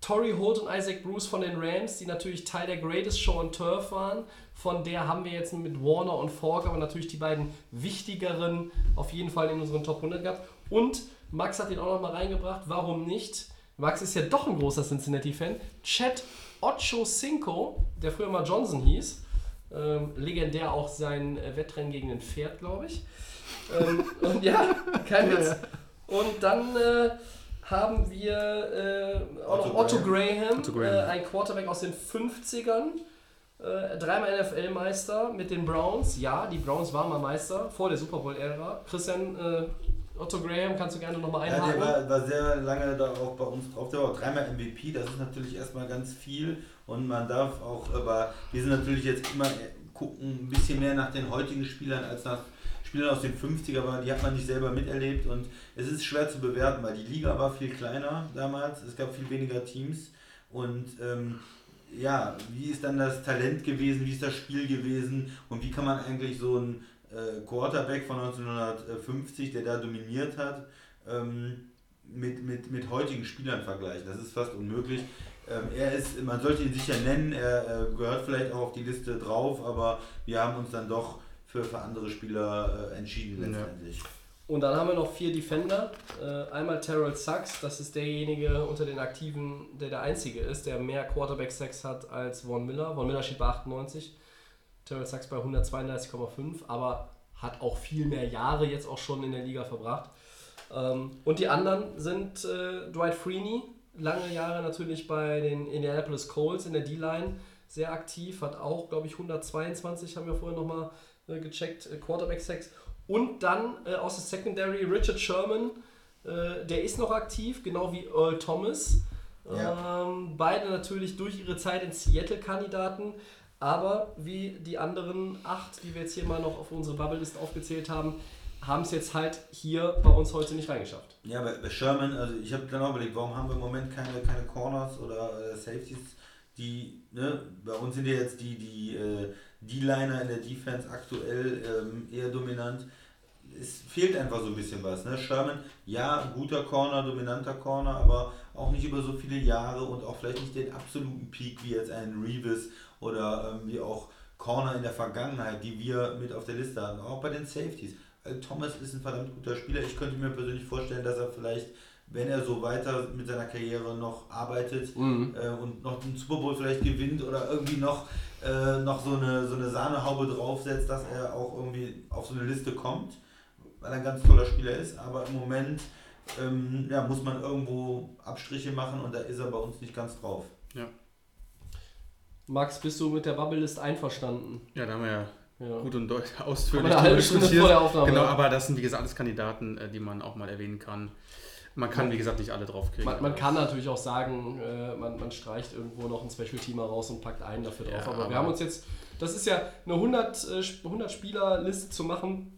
Torrey Holt und Isaac Bruce von den Rams, die natürlich Teil der Greatest Show on Turf waren. Von der haben wir jetzt mit Warner und Falk aber natürlich die beiden wichtigeren auf jeden Fall in unseren Top 100 gehabt. Und Max hat ihn auch nochmal reingebracht. Warum nicht? Max ist ja doch ein großer Cincinnati-Fan. Chad Ochocinco, der früher mal Johnson hieß. Ähm, legendär auch sein äh, Wettrennen gegen ein Pferd, glaube ich. Ähm, und ja, kein Witz. Und dann äh, haben wir äh, auch noch Otto Otto Graham, Otto Graham. Äh, ein Quarterback aus den 50ern. Äh, dreimal NFL-Meister mit den Browns. Ja, die Browns waren mal Meister vor der Super Bowl-Ära. Christian, äh, Otto Graham, kannst du gerne nochmal Ja, einhaken? der war, war sehr lange da auch bei uns drauf. Der war auch dreimal MVP, das ist natürlich erstmal ganz viel. Und man darf auch, aber wir sind natürlich jetzt immer äh, gucken ein bisschen mehr nach den heutigen Spielern als nach Spielern aus den 50er, aber die hat man nicht selber miterlebt. Und es ist schwer zu bewerten, weil die Liga war viel kleiner damals. Es gab viel weniger Teams. Und ähm, ja, wie ist dann das Talent gewesen, wie ist das Spiel gewesen und wie kann man eigentlich so einen äh, Quarterback von 1950, der da dominiert hat, ähm, mit, mit, mit heutigen Spielern vergleichen. Das ist fast unmöglich. Ähm, er ist, man sollte ihn sicher nennen, er äh, gehört vielleicht auch auf die Liste drauf, aber wir haben uns dann doch für, für andere Spieler äh, entschieden Ja. letztendlich. Und dann haben wir noch vier Defender. Äh, einmal Terrell Sachs, das ist derjenige unter den Aktiven, der der Einzige ist, der mehr Quarterback-Sacks hat als Von Miller. Von Miller steht bei 98, Terrell Sachs bei 132,5, aber hat auch viel mehr Jahre jetzt auch schon in der Liga verbracht. Ähm, und die anderen sind äh, Dwight Freeney, lange Jahre natürlich bei den Indianapolis Colts in der D-Line sehr aktiv, hat auch, glaube ich, 122, haben wir vorher nochmal gecheckt, äh, Quarterback-Sacks. Und dann äh, aus der Secondary Richard Sherman, äh, der ist noch aktiv, genau wie Earl Thomas. Ja. Ähm, beide natürlich durch ihre Zeit in Seattle Kandidaten, aber wie die anderen acht, die wir jetzt hier mal noch auf unsere Bubble-List aufgezählt haben, haben es jetzt halt hier bei uns heute nicht reingeschafft. Ja, bei, bei Sherman, also ich habe dann auch überlegt, warum haben wir im Moment keine, keine Corners oder äh, Safeties, die, ne, bei uns sind ja jetzt die, die äh, D-Liner in der Defense aktuell ähm, eher dominant. Es fehlt einfach so ein bisschen was. Ne? Sherman, ja, guter Corner, dominanter Corner, aber auch nicht über so viele Jahre und auch vielleicht nicht den absoluten Peak wie jetzt ein Reeves oder ähm, wie auch Corner in der Vergangenheit, die wir mit auf der Liste hatten. Auch bei den Safeties. Äh, Thomas ist ein verdammt guter Spieler. Ich könnte mir persönlich vorstellen, dass er vielleicht, wenn er so weiter mit seiner Karriere noch arbeitet Mhm. äh, und noch den Super Bowl vielleicht gewinnt oder irgendwie noch, äh, noch so, eine, so eine Sahnehaube draufsetzt, dass er auch irgendwie auf so eine Liste kommt, weil er ein ganz toller Spieler ist. Aber im Moment ähm, ja, muss man irgendwo Abstriche machen und da ist er bei uns nicht ganz drauf. Max, bist du mit der Bubble-List einverstanden? Ja, da haben wir ja Ja. gut und deut- Aber ausführlich eine halbe Stunde diskutiert. vor der Aufnahme. Genau, aber das sind wie gesagt alles Kandidaten, äh, die man auch mal erwähnen kann. Man kann, wie gesagt, nicht alle draufkriegen. Man, man kann natürlich auch sagen, äh, man, man streicht irgendwo noch ein Special-Teamer raus und packt einen dafür drauf. Ja, aber, wir aber- haben uns jetzt, das ist ja eine 100, äh, 100 Spieler-Liste zu machen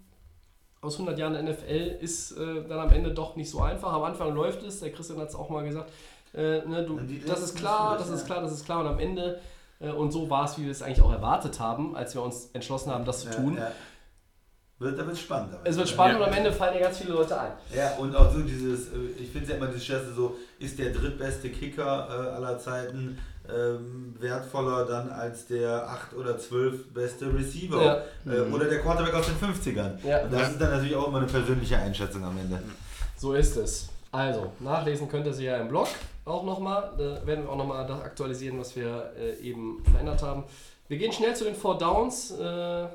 aus 100 Jahren NFL ist äh, dann am Ende doch nicht so einfach. Am Anfang läuft es, der Christian hat es auch mal gesagt, äh, ne, du, das ist klar, das ist klar, das ist klar und am Ende Äh, Und so war es, wie wir es eigentlich auch erwartet haben, als wir uns entschlossen haben, das zu tun. Ja, ja. Wird, da wird spannend. Es wird spannend und am Ende fallen dir ganz viele Leute ein. Ja, und auch so dieses, äh, ich finde es ja immer dieses Scherze so, ist der drittbeste Kicker äh, aller Zeiten ähm, wertvoller dann als der 8 oder 12 beste Receiver Ja. äh, oder der Quarterback aus den 50ern. Ja. Und das ist dann natürlich auch immer eine persönliche Einschätzung am Ende. So ist es. Also, nachlesen könnt ihr sie ja im Blog auch nochmal. Da werden wir auch nochmal das aktualisieren, was wir äh, eben verändert haben. Wir gehen schnell zu den Four Downs. Äh,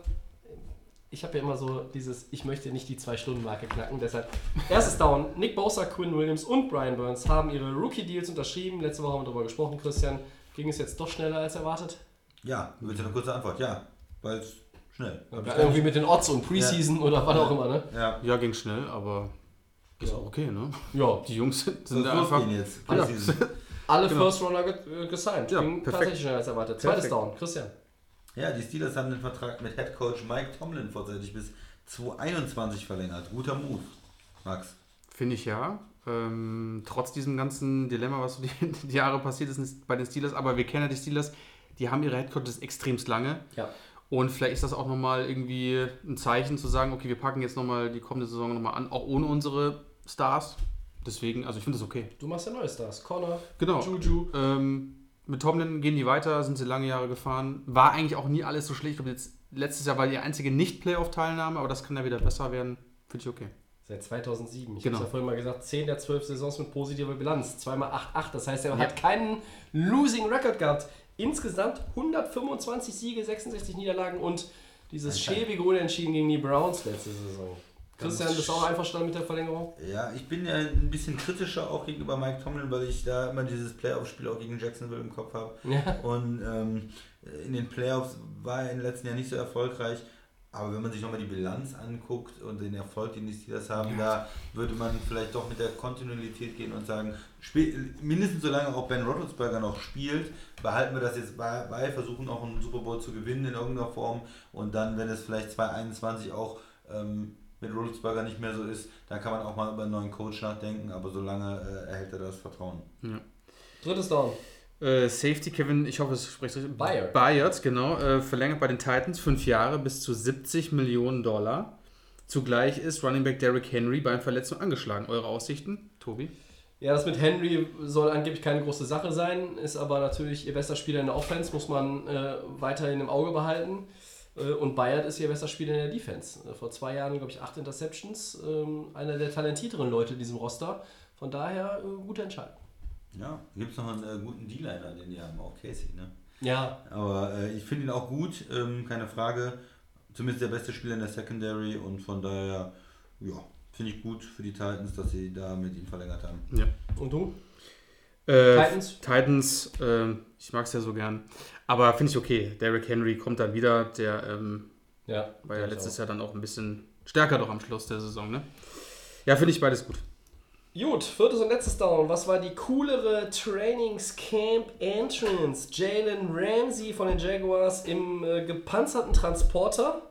ich habe ja immer so dieses, ich möchte nicht die Zwei-Stunden-Marke knacken, deshalb erstes Down. Nick Bosa, Quinn Williams und Brian Burns haben ihre Rookie-Deals unterschrieben. Letzte Woche haben wir darüber gesprochen, Christian. Ging es jetzt doch schneller als erwartet? Ja, bitte eine kurze Antwort. Ja, weil es schnell. Ja, irgendwie mit den Odds und Preseason oder was auch immer, ne? Ja, Ja, ging schnell, aber ist Ja. auch okay, ne? Ja, Die Jungs sind, sind da einfach. jetzt. Ja. Preseason. alle Genau. First Runner ge äh, gesigned. Ja, Ging perfekt. tatsächlich schneller als erwartet. Zweites Perfekt. Down, Christian. Ja, die Steelers haben den Vertrag mit Head Coach Mike Tomlin vorzeitig bis 2021 verlängert. Guter Move, Max. Finde ich ja. Ähm, trotz diesem ganzen Dilemma, was so die, die Jahre passiert ist bei den Steelers, aber wir kennen ja die Steelers, die haben ihre Headcoaches extremst lange. Ja. Und vielleicht ist das auch nochmal irgendwie ein Zeichen zu sagen, okay, wir packen jetzt nochmal die kommende Saison nochmal an, auch ohne unsere Stars. Deswegen, also ich finde das okay. Du machst ja neue Stars. Connor, Genau. Juju. Ähm, mit Tomlin gehen die weiter, sind sie lange Jahre gefahren. War eigentlich auch nie alles so schlecht. Jetzt, letztes Jahr war die einzige Nicht-Playoff-Teilnahme, aber das kann ja wieder besser werden. Finde ich okay. Seit 2007. Ich Genau. habe ja vorhin mal gesagt, 10 der 12 Saisons mit positiver Bilanz. Zweimal 8-8. Das heißt, er Ja. hat keinen Losing Record gehabt. Insgesamt 125 Siege, 66 Niederlagen und dieses schäbige Unentschieden gegen die Browns letzte Saison. Christian, bist du auch einverstanden mit der Verlängerung? Ja, ich bin ja ein bisschen kritischer auch gegenüber Mike Tomlin, weil ich da immer dieses Playoff-Spiel auch gegen Jacksonville im Kopf habe. Ja. Und ähm, in den Playoffs war er in den letzten Jahren nicht so erfolgreich. Aber wenn man sich nochmal die Bilanz anguckt und den Erfolg, den die Steelers haben, da würde man vielleicht doch mit der Kontinuität gehen und sagen, spiel, mindestens solange auch Ben Roethlisberger noch spielt, behalten wir das jetzt bei, bei, versuchen auch einen Super Bowl zu gewinnen in irgendeiner Form. Und dann, wenn es vielleicht 2021 auch ähm, mit Roethlisberger nicht mehr so ist, dann kann man auch mal über einen neuen Coach nachdenken. Aber solange äh, erhält er das Vertrauen. Drittes Down. Äh, Safety Kevin, ich hoffe, es spricht richtig. Byard. Byard, genau. Äh, verlängert bei den Titans fünf Jahre bis zu 70 Millionen Dollar. Zugleich ist Running Back Derrick Henry bei einer Verletzung angeschlagen. Eure Aussichten, Tobi? Ja, das mit Henry soll angeblich keine große Sache sein, ist aber natürlich ihr bester Spieler in der Offense, muss man äh, weiterhin im Auge behalten. Äh, und Bayard ist ihr bester Spieler in der Defense. Äh, vor zwei Jahren, glaube ich, acht Interceptions. Ähm, einer der talentierteren Leute in diesem Roster. Von daher, äh, gute Entscheidung. Ja, gibt es noch einen äh, guten D-Liner, den die haben, auch Casey, ne? Ja, Aber äh, ich finde ihn auch gut, ähm, keine Frage. Zumindest der beste Spieler in der Secondary und von daher, ja, finde ich gut für die Titans, dass sie da mit ihm verlängert haben. Ja. und du? Äh, Titans? Titans, ähm, ich mag es ja so gern. Aber finde ich okay. Derrick Henry kommt dann wieder. Der ähm, Ja, war ja letztes auch. Jahr dann auch ein bisschen stärker doch am Schluss der Saison, ne? Ja, finde ich beides gut. Gut, viertes und letztes Down. Was war die coolere Trainingscamp Entrance? Jalen Ramsey von den Jaguars im äh, gepanzerten Transporter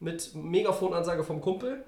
mit Megafonansage vom Kumpel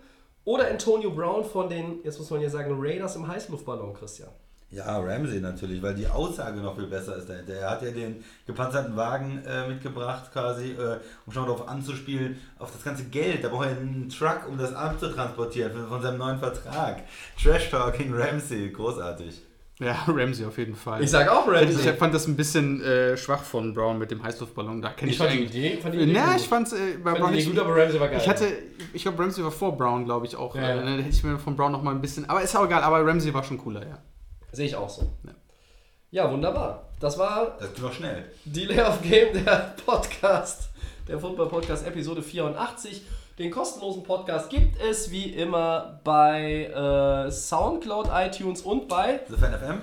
oder Antonio Brown von den, jetzt muss man ja sagen, Raiders im Heißluftballon, Christian. Ja, Ramsey natürlich, weil die Aussage noch viel besser ist dahinter. Er hat ja den gepanzerten Wagen äh, mitgebracht, quasi, äh, um schon mal darauf anzuspielen, auf das ganze Geld. Da braucht er einen Truck, um das abzutransportieren von, von seinem neuen Vertrag. Trash Talking Ramsey, großartig. Ja, Ramsey auf jeden Fall. Ich sag auch Ich Ramsey. fand das ein bisschen äh, schwach von Brown mit dem Heißluftballon. Da kenne Ich ich, fand die. Idee, fand die Idee Na, gut. ich fand's äh, bei fand Brown die Idee nicht. gut, aber Ramsey war geil. Ich hatte, ich glaube, Ramsey war vor Brown, glaube ich auch. Ja, äh, ja. ne, Da hätte ich mir von Brown noch mal ein bisschen. Aber ist auch egal. Aber Ramsey war schon cooler, ja. Sehe ich auch so. Ja. Ja, wunderbar. Das war Das noch schnell. Delay of Game, der Podcast, der Football Podcast Episode 84. Den kostenlosen Podcast gibt es wie immer bei äh, Soundcloud, iTunes und bei The Fan FM?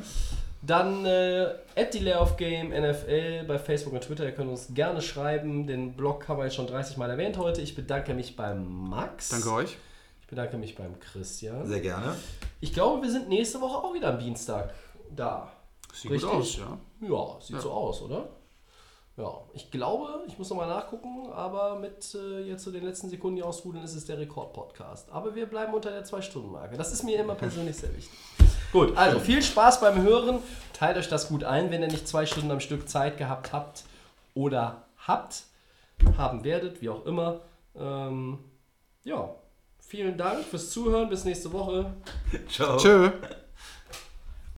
dann äh, at Delay of Game NFL bei Facebook und Twitter. Ihr könnt uns gerne schreiben. Den Blog haben wir jetzt schon 30 Mal erwähnt heute. Ich bedanke mich beim Max. Danke euch. Ich bedanke mich beim Christian. Sehr gerne. Ich glaube, wir sind nächste Woche auch wieder am Dienstag da. Sieht Richtig. gut aus, ja. Ja, sieht Ja. so aus, oder? Ja, ich glaube, ich muss nochmal nachgucken, aber mit äh, jetzt so den letzten Sekunden die ausrudeln, ist es der Rekord-Podcast. Aber wir bleiben unter der 2-Stunden-Marke. Das ist mir immer persönlich sehr wichtig. Gut, also viel Spaß beim Hören. Teilt euch das gut ein, wenn ihr nicht zwei Stunden am Stück Zeit gehabt habt. oder habt, haben werdet, wie auch immer. Ähm, ja, vielen Dank fürs Zuhören. Bis nächste Woche. Ciao. Tschö.